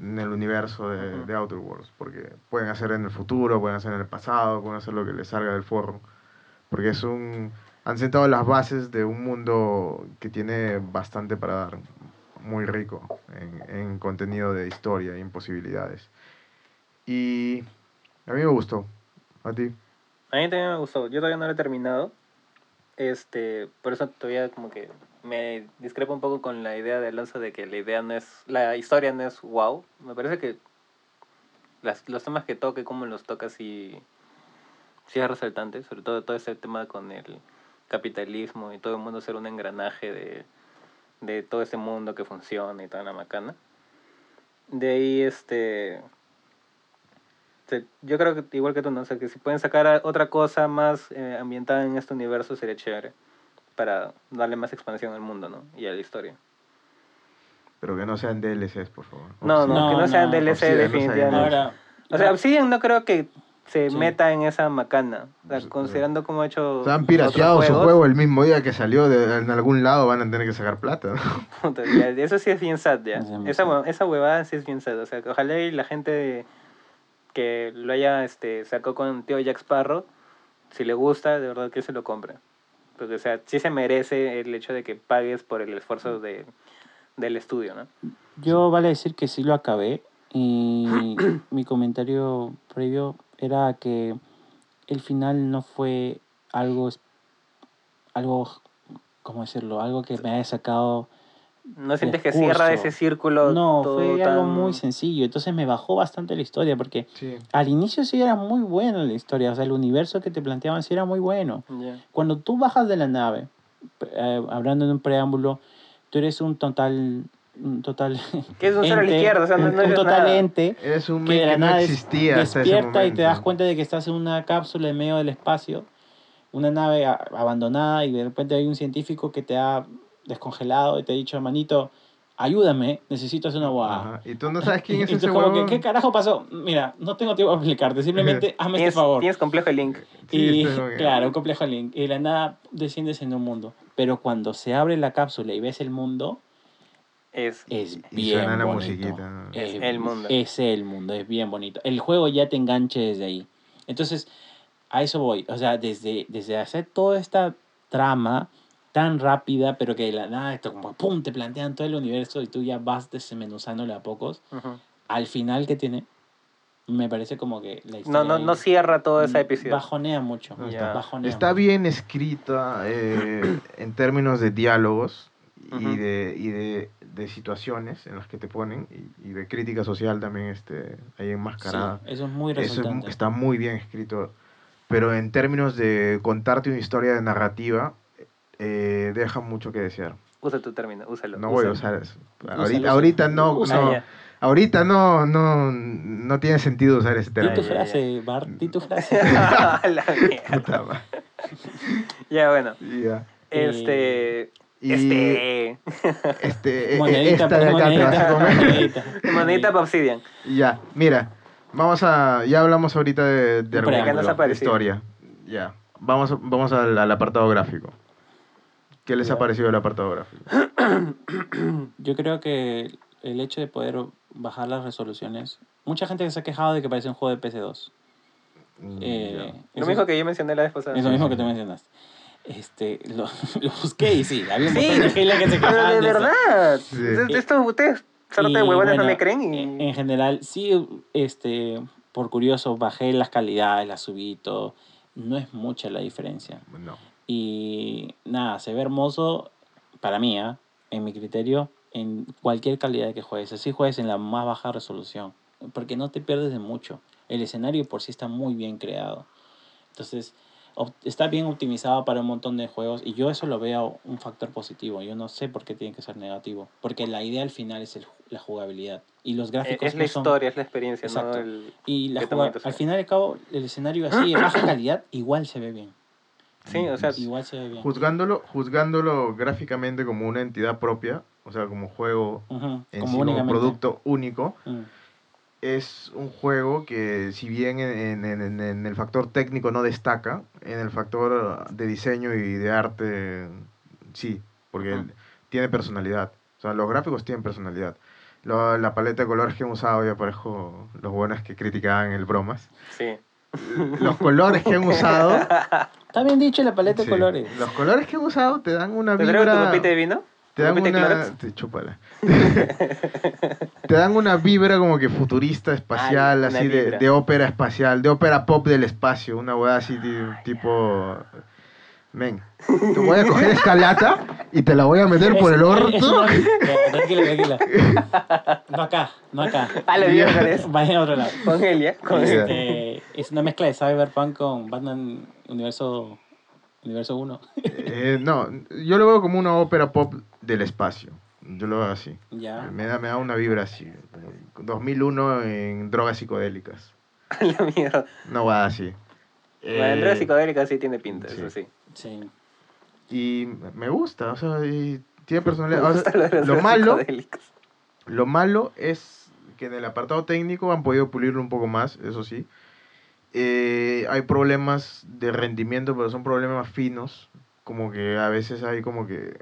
Speaker 1: en el universo de,
Speaker 3: Ujú.
Speaker 1: de Outer Worlds, porque pueden hacer en el futuro, pueden hacer en el pasado, pueden hacer lo que les salga del forro, porque es un han sentado las bases de un mundo que tiene bastante para dar, muy rico en, en contenido de historia y en posibilidades. Y a mí me gustó, a ti.
Speaker 3: A mí también me gustó. Yo todavía no lo he terminado. Este, por eso todavía como que me discrepo un poco con la idea de Alonso de que la idea no es, la historia no es wow. Me parece que las, los temas que toque, cómo los toca, sí, sí es resaltante. Sobre todo todo ese tema con el capitalismo y todo el mundo ser un engranaje de, de todo ese mundo que funciona y toda la macana. De ahí, este, se- yo creo que igual que tú, ¿no? O sea, que si pueden sacar otra cosa más eh, ambientada en este universo sería chévere para darle más expansión al mundo, ¿no? Y a la historia.
Speaker 1: Pero que no sean DLCs, por favor.
Speaker 3: No, no,
Speaker 2: No,
Speaker 3: que no sean
Speaker 2: no,
Speaker 3: DLC
Speaker 1: Obsidian,
Speaker 3: definitivamente.
Speaker 2: Ahora,
Speaker 3: o sea, Obsidian no creo que se
Speaker 2: Sí.
Speaker 3: meta en esa macana. O sea, considerando cómo ha hecho.
Speaker 1: O sea, han pirateado su juego el mismo día que salió de, en algún lado, van a tener que sacar plata. ¿no?
Speaker 3: Eso sí es bien sad, ya.
Speaker 2: Sí,
Speaker 3: Esa, esa huevada sí es bien sad. O sea, que ojalá y la gente que lo haya este, sacó con tío Jack Sparrow, si le gusta, de verdad que se lo compre. Porque, o sea, sí se merece el hecho de que pagues por el esfuerzo de, del estudio, ¿no?
Speaker 2: Yo vale decir que sí lo acabé y mi comentario previo era que el final no fue algo, algo, ¿cómo decirlo? Algo que me haya sacado...
Speaker 3: ¿No sientes que cierra ese círculo?
Speaker 2: No,
Speaker 3: todo
Speaker 2: fue algo
Speaker 3: tan-
Speaker 2: muy sencillo, entonces me bajó bastante la historia porque
Speaker 1: Sí.
Speaker 2: al inicio sí era muy buena la historia, o sea, el universo que te planteaban sí era muy bueno.
Speaker 3: Ya.
Speaker 2: Cuando tú bajas de la nave, eh, hablando en un preámbulo, tú eres un total... Un total
Speaker 3: Que es un cero a la
Speaker 2: ente,
Speaker 3: izquierda, o sea, no-
Speaker 2: un-
Speaker 3: no
Speaker 2: un total
Speaker 3: nada.
Speaker 2: ente
Speaker 1: Eres un
Speaker 2: que de la
Speaker 1: que no existía
Speaker 2: despierta y te das cuenta de que estás en una cápsula en medio del espacio, una nave abandonada y de repente hay un científico que te ha descongelado y te ha dicho, manito, ayúdame, necesito hacer una guada.
Speaker 1: Ajá. Y tú no sabes quién es
Speaker 2: Y tú
Speaker 1: ese
Speaker 2: como que. ¿qué carajo pasó? Mira, no tengo tiempo para explicarte, simplemente hazme este
Speaker 3: Tienes,
Speaker 2: favor.
Speaker 3: tienes complejo de Link.
Speaker 1: Sí,
Speaker 2: y claro, un complejo link. Y de la nada desciendes en un mundo. Pero cuando se abre la cápsula y ves el mundo,
Speaker 3: Es,
Speaker 2: es bien
Speaker 1: suena la
Speaker 2: bonito.
Speaker 1: musiquita, ¿no?
Speaker 3: Es el mundo.
Speaker 2: Es el mundo, es bien bonito. El juego ya te enganche desde ahí. Entonces, a eso voy. O sea, desde, desde hacer toda esta trama tan rápida, pero que de la nada, esto como pum, te plantean todo el universo y tú ya vas desmenuzándole a pocos.
Speaker 3: Ujú.
Speaker 2: Al final que tiene, me parece como que la
Speaker 3: No,
Speaker 2: historia
Speaker 3: no,
Speaker 2: ahí
Speaker 3: no cierra toda esa episodio.
Speaker 2: Bajonea mucho.
Speaker 1: No,
Speaker 3: Ya.
Speaker 2: bajonea
Speaker 1: Está
Speaker 2: mucho.
Speaker 1: bien escrita eh, en términos de diálogos y,
Speaker 3: Ujú.
Speaker 1: de, y de, de situaciones en las que te ponen y, y de crítica social también este, ahí enmascarada.
Speaker 2: Sí, eso es muy
Speaker 1: Eso es-
Speaker 2: resultante.
Speaker 1: está muy bien escrito. Pero en términos de contarte una historia de narrativa, eh, deja mucho que desear.
Speaker 3: Usa tu término, úsalo.
Speaker 1: No voy a usar eso.
Speaker 2: Úsalo,
Speaker 1: Ahorita,
Speaker 2: úsalo.
Speaker 1: ahorita no, no,
Speaker 3: Ah,
Speaker 1: ahorita no, no, no tiene sentido usar ese
Speaker 2: Di
Speaker 1: término.
Speaker 2: tu
Speaker 3: ya, ya.
Speaker 2: frase, Bart, di tu frase.
Speaker 3: A la mierda. Ya, bueno.
Speaker 1: Ya.
Speaker 3: Este.
Speaker 1: Y
Speaker 3: Este.
Speaker 1: este, eh,
Speaker 2: monedita,
Speaker 1: esta de acá te vas a
Speaker 2: monedita,
Speaker 1: comer.
Speaker 2: monedita.
Speaker 3: Monedita para Obsidian.
Speaker 1: Ya, mira, vamos a, ya hablamos ahorita de, de historia. Ya, vamos, vamos al, al apartado gráfico. ¿Qué les ha parecido el apartado gráfico?
Speaker 2: Yo creo que el hecho de poder bajar las resoluciones. Mucha gente se ha quejado de que parece un juego de PC2.
Speaker 1: Mm,
Speaker 2: Eh,
Speaker 3: Lo mismo que yo mencioné la vez pasada.
Speaker 2: Es lo mismo que tú mencionaste. Este, lo, lo busqué y sí, había un
Speaker 3: Sí,
Speaker 2: montón de que se
Speaker 3: Pero de verdad.
Speaker 1: Sí.
Speaker 3: Esto- Esto ustedes, solo de huevones, no
Speaker 2: bueno,
Speaker 3: me creen. Y...
Speaker 2: En, en general, sí, este, por curioso, bajé las calidades, las subí y todo. No es mucha la diferencia.
Speaker 1: No.
Speaker 2: Y nada, se ve hermoso para mí, ¿ah? en mi criterio, en cualquier calidad que juegues. Así juegues en la más baja resolución. Porque no te pierdes de mucho. El escenario por sí está muy bien creado. Entonces, está bien optimizado para un montón de juegos. Y yo eso lo veo un factor positivo. Yo no sé por qué tiene que ser negativo. Porque la idea al final es el la jugabilidad. Y los
Speaker 3: Eh,
Speaker 2: gráficos
Speaker 3: es la
Speaker 2: no son-
Speaker 3: historia, es la experiencia,
Speaker 2: Exacto.
Speaker 3: no el...
Speaker 2: Y la
Speaker 3: qué
Speaker 2: juga-
Speaker 3: tamaño sea.
Speaker 2: al final y al cabo, el escenario así de baja calidad igual se ve bien.
Speaker 3: Sí, o sea,
Speaker 2: Igual se ve bien.
Speaker 1: Juzgándolo, juzgándolo gráficamente como una entidad propia, o sea, como juego
Speaker 2: Ujú,
Speaker 1: en sí,
Speaker 2: Como
Speaker 1: como
Speaker 2: únicamente.
Speaker 1: producto único,
Speaker 2: Mm.
Speaker 1: es un juego que si bien en, en- en- en el factor técnico no destaca, en el factor de diseño y de arte sí, porque
Speaker 3: Ujú.
Speaker 1: tiene personalidad. O sea, los gráficos tienen personalidad. Lo- la paleta de colores que han usado, ya parejo los buenos que criticaban el bromas.
Speaker 3: sí.
Speaker 1: Los colores que han usado...
Speaker 2: Está bien dicho la paleta
Speaker 1: sí,
Speaker 2: de colores.
Speaker 1: Los colores que han usado te dan una
Speaker 3: ¿Te traigo tu
Speaker 1: vibra...
Speaker 3: copita de vino?
Speaker 1: Te dan
Speaker 3: ¿Copita de
Speaker 1: una...
Speaker 3: Clorox?
Speaker 1: Te, chúpala. te dan una vibra como que futurista, espacial,
Speaker 3: Ay,
Speaker 1: así de,
Speaker 3: vibra.
Speaker 1: de ópera espacial, de ópera pop del espacio, una weá así ti- tipo... Men, te voy a coger escalata y te la voy a meter por el orto.
Speaker 2: Tranquila, tranquila. No acá, no acá.
Speaker 3: Miércoles.
Speaker 2: Vaya a otro lado.
Speaker 3: Con él, ¿ya? Con.
Speaker 2: Este, es una mezcla de Cyberpunk con Batman Universo, Universo 1.
Speaker 1: Eh, no, yo lo veo como una ópera pop del espacio. Yo lo veo así.
Speaker 2: ya.
Speaker 1: Me da, me da una vibra así. 2001 en drogas psicodélicas.
Speaker 3: La mierda.
Speaker 1: No va así.
Speaker 3: La
Speaker 1: Eh,
Speaker 3: entrada psicodélica sí tiene pinta,
Speaker 1: sí.
Speaker 3: eso sí.
Speaker 2: Sí.
Speaker 1: Y me gusta, o sea, y tiene personalidad. O sea,
Speaker 3: gusta lo
Speaker 1: malo, lo malo es que en el apartado técnico han podido pulirlo un poco más, eso sí. Eh, hay problemas de rendimiento, pero son problemas finos, como que a veces hay como que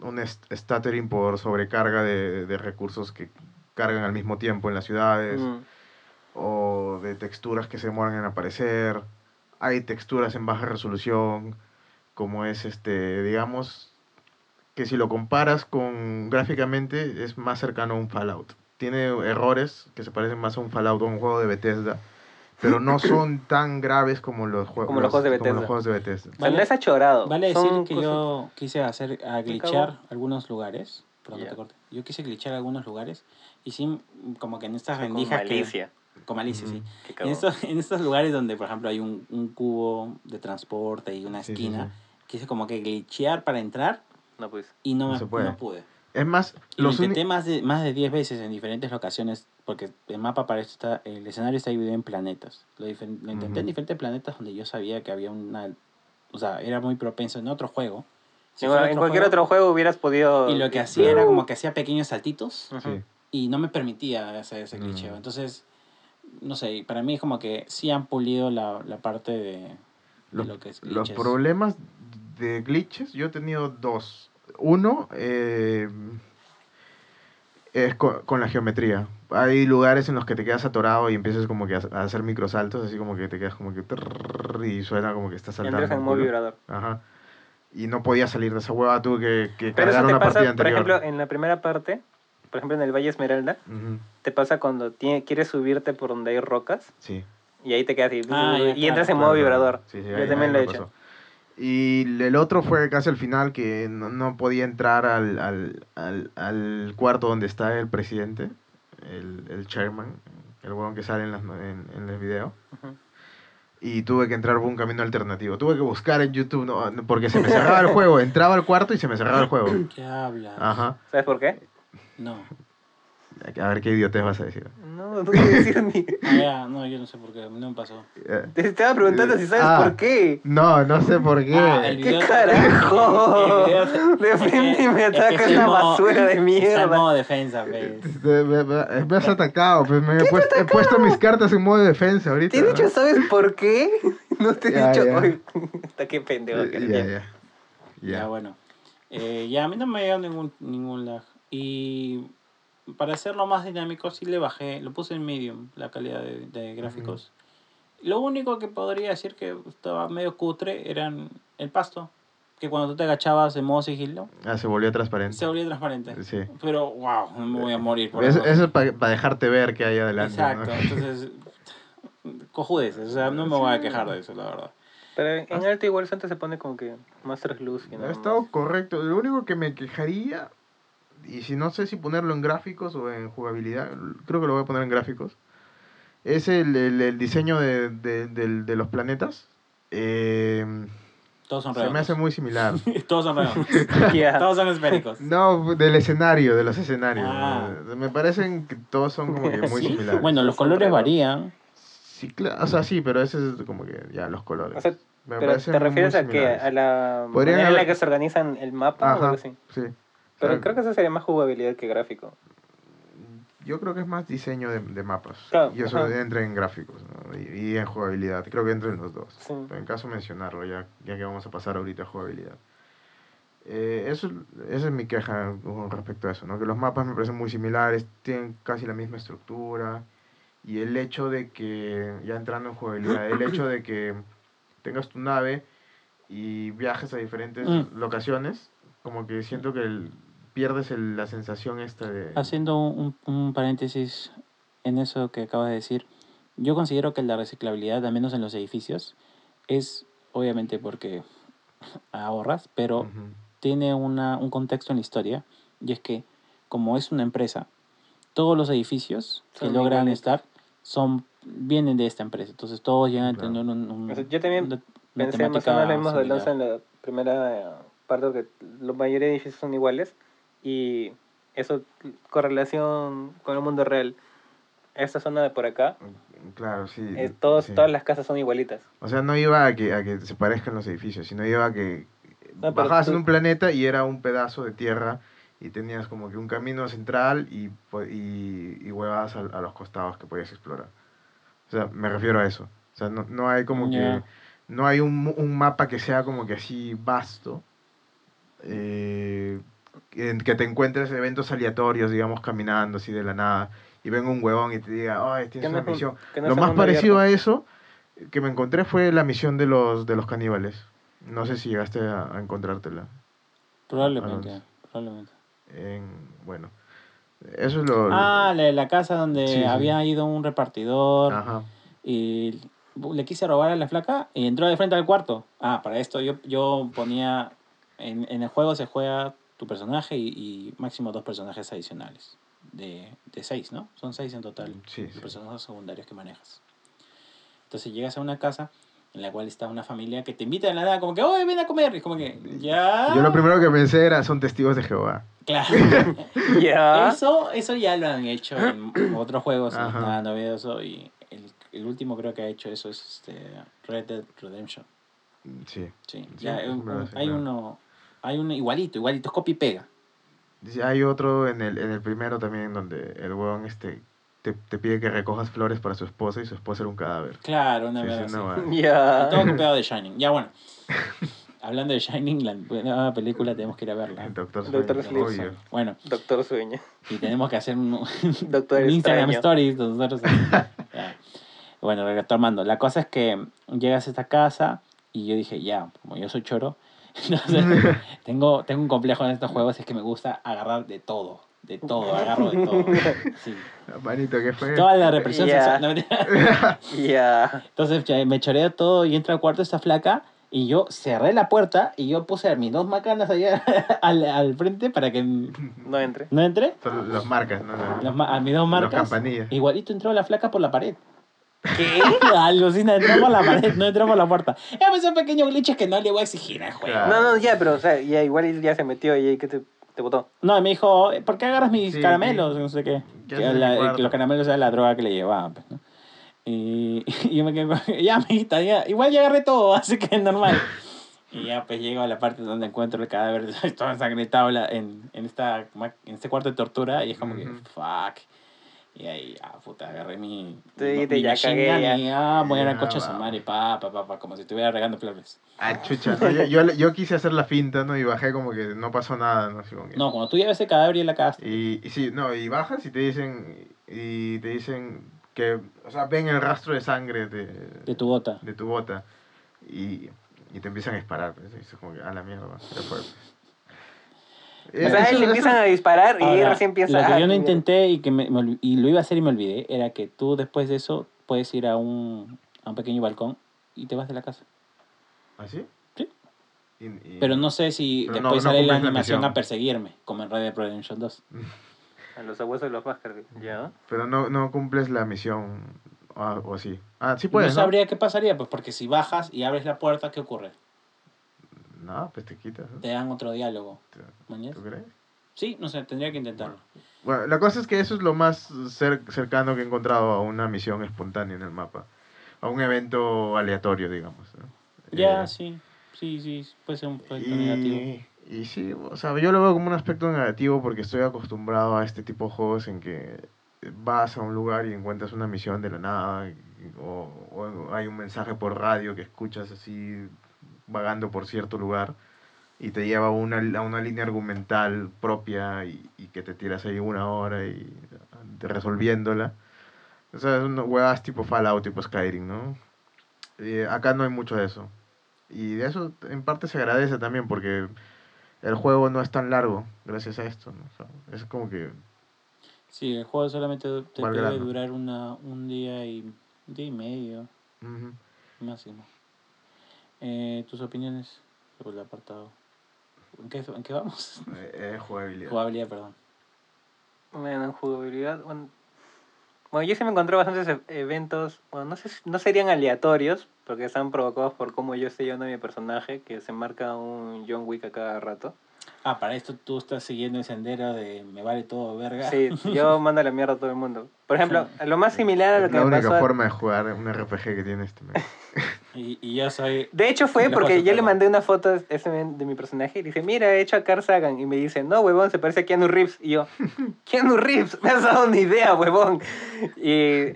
Speaker 1: un stuttering por sobrecarga de, de recursos que cargan al mismo tiempo en las ciudades,
Speaker 3: Mm.
Speaker 1: o de texturas que se demoran en aparecer. Hay texturas en baja resolución, como es este, digamos, que si lo comparas con gráficamente es más cercano a un Fallout. Tiene errores que se parecen más a un Fallout o a un juego de Bethesda, pero no son tan graves como los, jue-
Speaker 3: Como los juegos de
Speaker 1: como
Speaker 3: Bethesda.
Speaker 1: los juegos de Bethesda.
Speaker 3: O sea,
Speaker 2: Vale-
Speaker 3: no es achorado.
Speaker 2: Vale decir
Speaker 3: son
Speaker 2: que
Speaker 3: cosas-
Speaker 2: yo quise hacer a
Speaker 3: cago.
Speaker 2: algunos lugares. Perdón que
Speaker 3: Ya.
Speaker 2: te corte. Yo quise glitchear algunos lugares y sí, como que en estas
Speaker 3: con
Speaker 2: rendijas que...
Speaker 3: malicia.
Speaker 2: Con malicia,
Speaker 1: Ujú.
Speaker 2: sí.
Speaker 3: Qué
Speaker 2: En estos, en estos lugares donde, por ejemplo, hay un, un cubo de transporte y una
Speaker 1: Sí, sí,
Speaker 2: esquina,
Speaker 1: sí.
Speaker 2: Quise como que glitchear para entrar
Speaker 3: No, pues.
Speaker 2: y no,
Speaker 1: No
Speaker 2: me,
Speaker 1: se puede.
Speaker 2: no pude.
Speaker 1: Es más,
Speaker 2: Y lo
Speaker 1: los
Speaker 2: intenté más de, más de 10 veces en diferentes locaciones, porque el mapa para esto está, el escenario está dividido en planetas. Lo, lo intenté en diferentes planetas donde yo sabía que había una, o sea, era muy propenso en otro juego. Si
Speaker 3: en, cualquier otro juego hubieras podido.
Speaker 2: Y lo que hacía era como que hacía pequeños saltitos y no me permitía hacer ese glitcheo.
Speaker 1: Mm.
Speaker 2: Entonces, no sé, para mí es como que sí han pulido la, la parte de, de
Speaker 1: Los,
Speaker 2: lo que es
Speaker 1: los
Speaker 2: glitches.
Speaker 1: problemas de glitches, yo he tenido dos. Uno eh, es co- con, la geometría. Hay lugares en los que te quedas atorado y empiezas como que a, a hacer microsaltos, así como que te quedas como que trrr, y suena como que estás saltando.
Speaker 3: Entras en modo vibrador.
Speaker 1: Ajá. Y no podía salir de esa hueva, tuve que, que
Speaker 3: Pero eso te
Speaker 1: una
Speaker 3: pasa,
Speaker 1: partida
Speaker 3: por
Speaker 1: anterior.
Speaker 3: ejemplo, en la primera parte, por ejemplo, en el Valle Esmeralda, te pasa cuando tiene, quieres subirte por donde hay rocas
Speaker 1: Sí.
Speaker 3: y ahí te quedas y,
Speaker 2: Ah,
Speaker 3: y entras en modo
Speaker 1: Claro,
Speaker 3: vibrador.
Speaker 1: sí, sí,
Speaker 3: Yo
Speaker 1: ahí-
Speaker 3: también
Speaker 1: ahí
Speaker 3: lo he hecho.
Speaker 1: pasó. Y el otro fue casi al final que no, no podía entrar al, al, al, al cuarto donde está el presidente, el, el chairman, el huevón que sale en, las, en, en el video. Y tuve que entrar por un camino alternativo. Tuve que buscar en YouTube, no, no, porque se me cerraba el juego. Entraba al cuarto y se me cerraba el juego.
Speaker 2: ¿Qué hablas?
Speaker 1: Ajá.
Speaker 3: ¿Sabes por qué?
Speaker 2: No.
Speaker 1: A ver qué idiotez vas a decir.
Speaker 3: No, no quiero decir ni.
Speaker 2: Ah, ya, no, yo no sé por qué, no me pasó.
Speaker 1: Eh,
Speaker 3: Te estaba preguntando si sabes
Speaker 1: Ah.
Speaker 3: por qué.
Speaker 1: No, no sé por qué.
Speaker 2: Ah, el
Speaker 3: ¿Qué
Speaker 2: video-
Speaker 3: carajo?
Speaker 2: el video-
Speaker 3: De frente me ataca
Speaker 2: es que modo-
Speaker 3: basura de
Speaker 2: Está en
Speaker 3: mierda.
Speaker 2: modo defensa, pues.
Speaker 1: Me, me- me- has atacado, pues me he, puesto, he puesto mis cartas en modo de defensa ahorita.
Speaker 3: Te he dicho,
Speaker 1: ¿no?
Speaker 3: ¿sabes por qué? No te he
Speaker 1: Ya,
Speaker 3: dicho, oye, está qué pendejo.
Speaker 1: Ya, ya, ya.
Speaker 2: Ya, bueno. Eh, ya a mí no me dio ningún, ningún lag. Y para hacerlo más dinámico, sí le bajé, lo puse en medium, la calidad de, de gráficos. Lo único que podría decir que estaba medio cutre eran el pasto. Que cuando tú te agachabas en modo sigilo,
Speaker 1: Ah, se volvió transparente.
Speaker 2: se volvía transparente.
Speaker 1: Sí.
Speaker 2: Pero, wow, no me voy a morir por
Speaker 1: Eso,
Speaker 2: eso.
Speaker 1: es para dejarte ver qué hay adelante. ¿no?
Speaker 2: Exacto, entonces, cojudeces, o sea, no me voy a quejar de eso, la verdad.
Speaker 3: Pero en alto igual Santa se pone como que más translúcido.
Speaker 1: Ha
Speaker 3: nada
Speaker 1: estado correcto. Lo único que me quejaría, y si no sé si ponerlo en gráficos o en jugabilidad, creo que lo voy a poner en gráficos, es el, el- el diseño de, de- del- de los planetas. Eh,
Speaker 2: Todos son
Speaker 1: se me
Speaker 2: redondos.
Speaker 1: hace muy similar.
Speaker 2: Todos son redondos.
Speaker 3: Ya.
Speaker 2: Todos son esféricos.
Speaker 1: No, del escenario, de los escenarios.
Speaker 2: Ah.
Speaker 1: Me parecen que todos son como que muy
Speaker 2: ¿Sí?
Speaker 1: similares.
Speaker 2: Bueno, los colores
Speaker 3: redondos.
Speaker 2: varían.
Speaker 1: Sí, claro, o sea, sí, pero ese es como que ya los colores.
Speaker 3: O sea,
Speaker 1: Me
Speaker 3: pero ¿te refieres a
Speaker 1: similares.
Speaker 3: a la manera en la que se organizan el mapa o algo
Speaker 1: Ajá,
Speaker 3: así?
Speaker 1: sí.
Speaker 3: Pero creo que eso sería más jugabilidad que gráfico.
Speaker 1: Yo creo que es más diseño de, de mapas.
Speaker 3: Claro,
Speaker 1: y eso
Speaker 3: ajá.
Speaker 1: entra en gráficos ¿no? y, y en jugabilidad. Creo que entra en los dos.
Speaker 3: Sí.
Speaker 1: Pero en caso de mencionarlo, ya, ya que vamos a pasar ahorita a jugabilidad. Eh, eso, esa es mi queja con respecto a eso, ¿no? que los mapas me parecen muy similares, tienen casi la misma estructura. Y el hecho de que, ya entrando en jugabilidad, el hecho de que tengas tu nave y viajes a diferentes
Speaker 2: Mm.
Speaker 1: locaciones, como que siento que el- pierdes el- la sensación esta de...
Speaker 2: Haciendo un, un paréntesis en eso que acabas de decir, yo considero que la reciclabilidad, al menos en los edificios, es obviamente porque ahorras, pero tiene una, un contexto en la historia, y es que como es una empresa, todos los edificios que logran estar son vienen de esta empresa, entonces todos llegan
Speaker 1: Claro.
Speaker 2: a tener un, un-
Speaker 3: O sea, yo también
Speaker 2: una- una
Speaker 3: Pensé más o menos de en la primera parte, porque los mayores edificios son iguales y eso correlación con el mundo real. Esta zona de por acá,
Speaker 1: Claro, sí.
Speaker 3: eh, todos,
Speaker 1: sí.
Speaker 3: todas las casas son igualitas.
Speaker 1: O sea, no iba a que, a que se parezcan los edificios, sino iba a que
Speaker 3: No,
Speaker 1: bajabas
Speaker 3: tú-
Speaker 1: en un planeta y era un pedazo de tierra y tenías como que un camino central y, y, y huevadas a, a los costados que podías explorar. O sea, me refiero a eso. O sea, no, no hay como que... No hay un, un mapa que sea como que así vasto. eh, que te encuentres eventos aleatorios, digamos, caminando así de la nada. Y venga un huevón y te diga, ay, tienes una misión.
Speaker 3: no
Speaker 1: Lo más parecido
Speaker 3: abierto.
Speaker 1: a eso que me encontré fue la misión de los, de los caníbales. No sé si llegaste a, a encontrártela.
Speaker 2: Probablemente, probablemente.
Speaker 1: En, bueno, eso es lo...
Speaker 2: Ah, la de la casa donde
Speaker 1: Sí, sí.
Speaker 2: había ido un repartidor
Speaker 1: Ajá.
Speaker 2: y le quise robar a la flaca y entró de frente al cuarto. Ah, para esto yo, yo ponía, en, en el juego se juega tu personaje y, y máximo dos personajes adicionales. De, de seis, ¿no? Son seis en total.
Speaker 1: Sí,
Speaker 2: los
Speaker 1: sí.
Speaker 2: personajes secundarios que manejas. Entonces llegas a una casa en la cual está una familia que te invita de la nada, como que, oye, ven a comer. Y es como que, ya.
Speaker 1: Yo lo primero que pensé era, son testigos de Jehová.
Speaker 2: Claro.
Speaker 3: Ya.
Speaker 2: Eso, eso ya lo han hecho en otros juegos, y
Speaker 1: Ajá.
Speaker 2: nada novedoso. Y el, el último creo que ha hecho eso es este Red Dead Redemption.
Speaker 1: Sí.
Speaker 2: Sí,
Speaker 1: Sí,
Speaker 2: ya, hay uno, hay uno igualito, igualito, es copy y pega.
Speaker 1: Dice, Hay otro en el, en el primero también donde el huevón este, te, te pide que recojas flores para su esposa y su esposa era un cadáver.
Speaker 2: Claro, una
Speaker 1: Sí,
Speaker 2: vez
Speaker 1: sí, no, va.
Speaker 3: Ya.
Speaker 2: Y todo copiado de Shining. Ya bueno. Hablando de Shining, la nueva película tenemos que ir a verla.
Speaker 1: Doctor
Speaker 3: Doctor
Speaker 1: Sueño,
Speaker 3: Sleep.
Speaker 1: obvio.
Speaker 2: Bueno,
Speaker 3: Doctor Sueño.
Speaker 2: y tenemos que hacer un,
Speaker 3: Doctor
Speaker 2: un Instagram. Stories nosotros. Bueno, retomando. La cosa es que llegas a esta casa y yo dije, ya, como yo soy choro, entonces tengo, tengo un complejo en estos juegos, es que me gusta agarrar de todo. De todo, agarro de todo. Sí.
Speaker 1: Manito, ¿qué fue?
Speaker 2: Toda la represión
Speaker 3: Ya.
Speaker 2: sexual. no.
Speaker 3: Ya.
Speaker 2: Entonces me choreo todo y entra al cuarto esta flaca y yo cerré la puerta y yo puse mis dos macanas allá al, al frente para que
Speaker 3: No entre.
Speaker 2: no entre.
Speaker 1: Son las marcas, ¿no?
Speaker 2: Ma- a mis dos marcas.
Speaker 1: campanillas.
Speaker 2: Igualito entró la flaca por la pared. ¿Qué? Alucina, entró por la pared, no entró por la puerta. Es pues son pequeños glitches que no le voy a exigir al juego.
Speaker 3: No, no, ya, pero, o sea, ya igual ya se metió y ahí que te, te botó.
Speaker 2: No, me dijo, ¿por qué agarras mis
Speaker 1: Sí,
Speaker 2: caramelos? No sé qué.
Speaker 1: ¿Qué
Speaker 2: Que
Speaker 1: haces en
Speaker 2: la- los caramelos eran la droga que le llevaba. Pues, ¿no? y, y yo me quedé, con- ya, amiguita, ya. Igual ya agarré todo, así que es normal. Y ya pues llego a la parte donde encuentro el cadáver todo ensangrentado en, en, esta, en este cuarto de tortura y es como que, fuck. Y ahí, ah, puta, agarré mi,
Speaker 3: dijiste,
Speaker 2: mi
Speaker 3: ya cagué, ya.
Speaker 2: y ah, voy a ir al
Speaker 1: Ya,
Speaker 2: coche a su madre, pa, pa, pa, pa, como si estuviera regando flores.
Speaker 1: Ah, chucha. no, yo, yo, yo quise hacer la finta, ¿no? Y bajé como que no pasó nada, ¿no? Así como que-
Speaker 2: No, cuando tú llevas ese cadáver y la cagaste.
Speaker 1: Y, y sí, no, y bajas y te dicen, y te dicen, que, o sea, ven el rastro de sangre de,
Speaker 2: De tu bota.
Speaker 1: de tu bota y, y te empiezan a disparar. pues, y como que, a la mierda, ya fue. pues. Eh,
Speaker 3: O sea,
Speaker 1: eso-
Speaker 3: le
Speaker 1: eso-
Speaker 3: empiezan a disparar y
Speaker 2: Ahora,
Speaker 3: recién piensa.
Speaker 2: Lo que
Speaker 3: "Ah,
Speaker 2: yo no
Speaker 3: mira".
Speaker 2: intenté y, que me, me y lo iba a hacer y me olvidé era que tú después de eso puedes ir a un, a un pequeño balcón y te vas de la casa.
Speaker 1: ¿Así?
Speaker 2: Sí.
Speaker 1: Y- y-
Speaker 2: Pero no sé si
Speaker 1: Pero no-
Speaker 2: después
Speaker 1: no
Speaker 2: sale la
Speaker 1: la
Speaker 2: animación
Speaker 1: misión.
Speaker 2: a perseguirme, como en Red Dead Redemption 2.
Speaker 3: A los abuesos de los Baskerville. ¿Ya?
Speaker 1: Pero no, no cumples la misión, o, o sí. Ah, sí
Speaker 2: no
Speaker 1: puedes, ¿no?
Speaker 2: sabría qué pasaría, pues porque si bajas y abres la puerta, ¿qué ocurre?
Speaker 1: No, pues te quitas. ¿no?
Speaker 2: Te dan otro diálogo.
Speaker 1: ¿Tú crees?
Speaker 2: Sí, no sé, tendría que intentarlo.
Speaker 1: Bueno, la cosa es que eso es lo más cer- cercano que he encontrado a una misión espontánea en el mapa. A un evento aleatorio, digamos. ¿no?
Speaker 2: Ya,
Speaker 1: Eh,
Speaker 2: sí, sí, sí, puede ser un proyecto negativo.
Speaker 1: y, y sí, o sea, yo lo veo como un aspecto negativo porque estoy acostumbrado a este tipo de juegos en que vas a un lugar y encuentras una misión de la nada y- o, o hay un mensaje por radio que escuchas así vagando por cierto lugar y te lleva a una, a una línea argumental propia y, y que te tiras ahí una hora y resolviéndola. O sea, es una huevas tipo Fallout, tipo Skyrim, ¿no? Eh, acá no hay mucho de eso. Y de eso en parte se agradece también porque el juego no es tan largo gracias a esto. ¿no? O sea, es como que...
Speaker 2: Sí, el juego solamente te debe durar una, un día y un día y medio
Speaker 1: ujú.
Speaker 2: máximo. Eh, ¿Tus opiniones sobre el apartado? ¿En qué, en qué vamos?
Speaker 1: Eh, eh, jugabilidad.
Speaker 2: Jugabilidad, perdón.
Speaker 3: Bueno, en jugabilidad. Bueno, bueno, yo sí me encontré bastantes e- eventos. Bueno, no sé no serían aleatorios, porque están provocados por cómo yo estoy llevando a mi personaje, que se marca un John Wick a cada rato.
Speaker 2: Ah, para esto tú estás siguiendo el sendero de me vale todo, verga.
Speaker 3: Sí, yo mando a la mierda a todo el mundo. Por ejemplo, lo más similar a lo
Speaker 1: Es
Speaker 3: que
Speaker 1: la
Speaker 3: me
Speaker 1: única
Speaker 3: pasó. a-
Speaker 1: forma de jugar un RPG que tiene este.
Speaker 2: Y, y yo soy...
Speaker 3: De hecho fue porque yo le mandé una foto de, men- de mi personaje y dice, mira, he hecho a Carl Sagan. Y me dice, no, huevón, se parece a Keanu Reeves. Y yo, Keanu Reeves, me has dado una idea, huevón. Y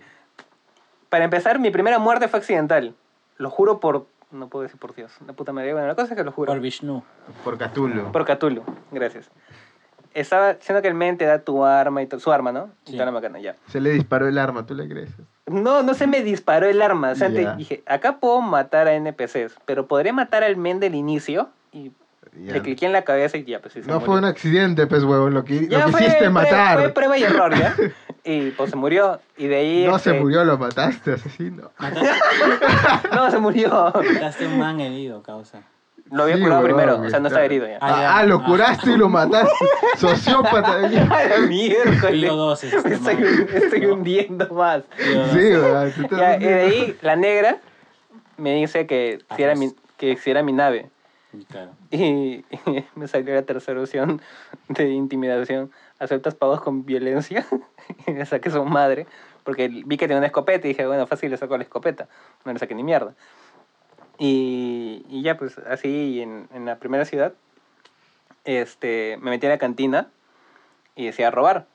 Speaker 3: para empezar, mi primera muerte fue accidental. Lo juro por, no puedo decir por Dios, la puta madre. Bueno, la cosa es que lo juro.
Speaker 2: Por Vishnu.
Speaker 1: Por Cthulhu.
Speaker 3: Por Cthulhu, gracias. Estaba diciendo que el men te da tu arma y to- su arma, ¿no? Y toda la macana, ya.
Speaker 1: Se le disparó el arma, ¿tú le crees?
Speaker 3: No, no se me disparó el arma. O sea, te- dije, acá puedo matar a NPCs, pero podré matar al men del inicio. Y
Speaker 1: Ya.
Speaker 3: le cliqué en la cabeza y ya, pues sí se
Speaker 1: No
Speaker 3: murió.
Speaker 1: fue un accidente, pues, huevón. Lo que,
Speaker 3: Ya
Speaker 1: lo
Speaker 3: fue
Speaker 1: matar.
Speaker 3: Fue prueba y error, ¿ya? Y pues se murió. Y de ahí.
Speaker 1: No se
Speaker 3: este,
Speaker 1: murió, lo mataste, asesino.
Speaker 3: No, se murió.
Speaker 2: mataste un man herido, causa.
Speaker 3: Lo había
Speaker 1: Sí,
Speaker 3: curado primero. O sea, no
Speaker 1: está-
Speaker 3: estaba herido ya.
Speaker 2: Ah, ya.
Speaker 1: Ah, lo
Speaker 2: Ah.
Speaker 1: curaste y lo mataste. Sociópata.
Speaker 3: ¡A la miércoles!
Speaker 2: Pío 2 este
Speaker 3: Me estoy, estoy
Speaker 2: No.
Speaker 3: hundiendo más.
Speaker 2: Pío 2.
Speaker 1: Sí, estás
Speaker 3: Ya, y de ahí la negra me dice que si era mi, que si era mi nave.
Speaker 2: Claro.
Speaker 3: Y, me salió la tercera opción de intimidación. ¿Aceptas pagos con violencia? y le saqué su madre. Porque vi que tenía una escopeta y dije, bueno, fácil, le saco la escopeta. No le saqué ni mierda. Y, y ya, pues así en, en la primera ciudad, este, me metí a la cantina y decía robar.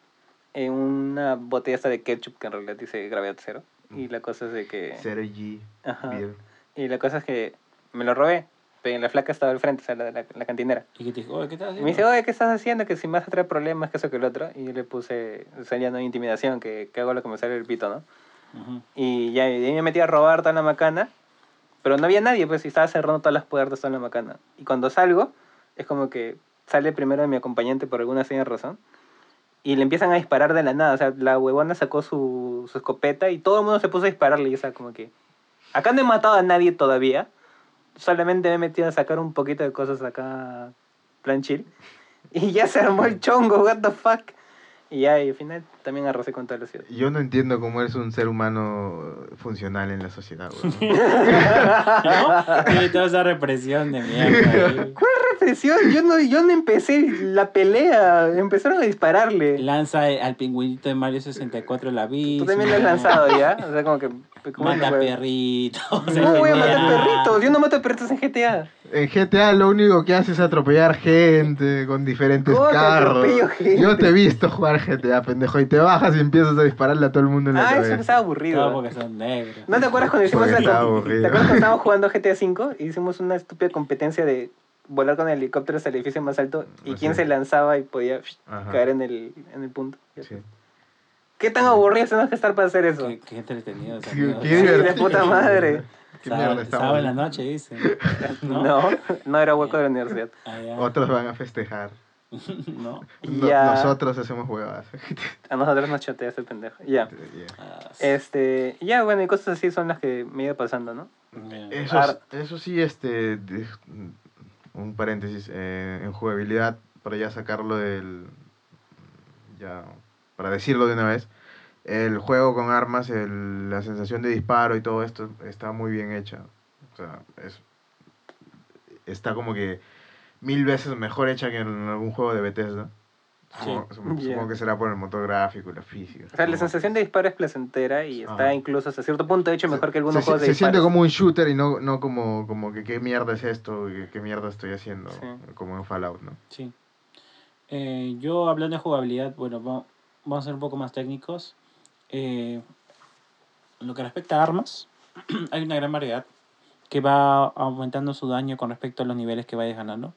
Speaker 3: En una botella esta de ketchup que en realidad dice gravedad cero. Y la cosa es de que...
Speaker 1: Zero G.
Speaker 3: Ajá. Y la cosa es que me lo robé. Pero la flaca estaba al frente, o sea, la, la, la cantinera.
Speaker 2: ¿Y te dijo? Oye, ¿qué estás
Speaker 3: Y
Speaker 2: haciendo?
Speaker 3: me dice, oye, ¿qué estás haciendo? Que si me vas a traer problemas, que eso, que el otro. Y yo le puse, salía no intimidación, que, que hago lo que me sale el pito, ¿no?
Speaker 2: Ujú.
Speaker 3: Y ya y me metí a robar toda la macana. Pero no había nadie, pues, y estaba cerrando todas las puertas toda la macana. Y cuando salgo, es como que sale primero mi acompañante por alguna extraña razón. Y le empiezan a disparar de la nada. O sea, la huevona sacó su, su escopeta y todo el mundo se puso a dispararle. Y o sea, como que... Acá no he matado a nadie todavía. Solamente me he metido a sacar un poquito de cosas acá, plan chill. Y ya se armó el chongo, what the fuck. Y ya, y al final también arrasé con toda la ciudad.
Speaker 1: Yo no entiendo cómo eres un ser humano funcional en la sociedad, huevón.
Speaker 2: ¿No? Tiene toda esa represión de mierda. ahí.
Speaker 3: represión? Yo no, yo no empecé la pelea. Empezaron a dispararle.
Speaker 2: Lanza al pingüinito de Mario 64 la vida.
Speaker 3: Tú también lo has lanzado ya. O sea, como que. ¿Cómo
Speaker 2: Mata
Speaker 3: no
Speaker 2: perritos.
Speaker 3: No voy a matar perritos. Yo no mato perritos en GTA.
Speaker 1: En GTA lo único que hace es atropellar gente con diferentes
Speaker 3: ¿Cómo que
Speaker 1: carros.
Speaker 3: gente?
Speaker 1: Yo te he visto jugar GTA, pendejo, y te bajas y empiezas a dispararle a todo el mundo en la
Speaker 3: Ah, eso
Speaker 1: cabeza.
Speaker 3: estaba
Speaker 2: Todo
Speaker 3: aburrido.
Speaker 2: porque son negros.
Speaker 3: ¿No te acuerdas cuando hicimos la
Speaker 1: estaba
Speaker 3: com-
Speaker 1: aburrido.
Speaker 3: ¿Te acuerdas cuando estábamos jugando GTA V y hicimos una estúpida competencia de volar con helicópteros al edificio más alto y
Speaker 1: Ah,
Speaker 3: quién se lanzaba y podía
Speaker 1: Ajá.
Speaker 3: caer en el, en el punto?
Speaker 1: Sí.
Speaker 3: ¿Qué tan aburrido tenemos que estar para hacer eso?
Speaker 2: Qué, qué entretenido.
Speaker 1: Qué- qué
Speaker 3: Sí, de
Speaker 1: divertido.
Speaker 3: puta madre.
Speaker 1: ¿Qué
Speaker 2: Sábado- sábado en la noche, dice.
Speaker 3: No,
Speaker 2: ¿No?
Speaker 3: no, era hueco de la universidad.
Speaker 2: Ah.
Speaker 1: Otros van a festejar.
Speaker 2: no.
Speaker 1: No-
Speaker 3: Ya.
Speaker 1: Nosotros hacemos huevadas.
Speaker 3: A nosotros nos chotea ese pendejo. Ya.
Speaker 1: Yeah.
Speaker 2: Ah, sí.
Speaker 3: Este, ya, bueno, y cosas así son las que me iba pasando, ¿no?
Speaker 1: Eso,
Speaker 3: Ar-
Speaker 1: eso sí, este, de- un paréntesis, eh, en jugabilidad, para ya sacarlo del, ya, para decirlo de una vez, el juego con armas, el- la sensación de disparo y todo esto está muy bien hecha. O sea, es, está como que mil veces mejor hecha que en algún juego de Bethesda. Supongo, supongo-
Speaker 3: Ya.
Speaker 1: supongo que será por el motor gráfico y la física.
Speaker 3: O sea, la
Speaker 1: supongo.
Speaker 3: sensación de disparo es placentera y está incluso hasta cierto punto hecho mejor que algunos
Speaker 1: se,
Speaker 3: juegos de
Speaker 1: se siente
Speaker 3: disparos.
Speaker 1: como un shooter y no, no como, como que qué mierda es esto, qué, qué mierda estoy haciendo,
Speaker 3: Sí.
Speaker 1: como en Fallout, ¿no?
Speaker 2: Sí. Eh, yo hablando de jugabilidad, bueno, vamos a ser un poco más técnicos. Eh, en lo que respecta a armas, hay una gran variedad que va aumentando su daño con respecto a los niveles que vayas ganando.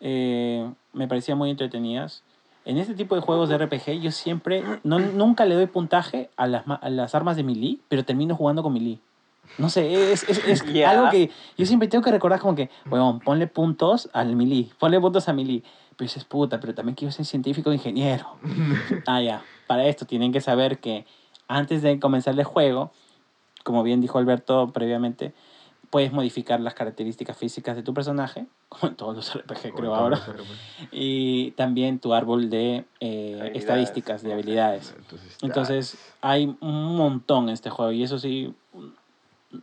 Speaker 2: Eh, me parecían muy entretenidas. En este tipo de juegos de RPG, yo siempre, no, nunca le doy puntaje a las, a las armas de melee, pero termino jugando con melee. No sé, es, es, es
Speaker 3: Ya.
Speaker 2: algo que yo siempre tengo que recordar como que, weón, ponle puntos al melee, ponle puntos a melee. Pero dices, puta, pero también quiero ser científico o ingeniero. ah, ya. Para esto tienen que saber que antes de comenzar el juego, como bien dijo Alberto previamente, puedes modificar las características físicas de tu personaje, como en todos los RPG creo ahora,
Speaker 1: RPG.
Speaker 2: y también tu árbol de eh, estadísticas, de habilidades.
Speaker 1: Entonces,
Speaker 2: Entonces, hay un montón en este juego y eso sí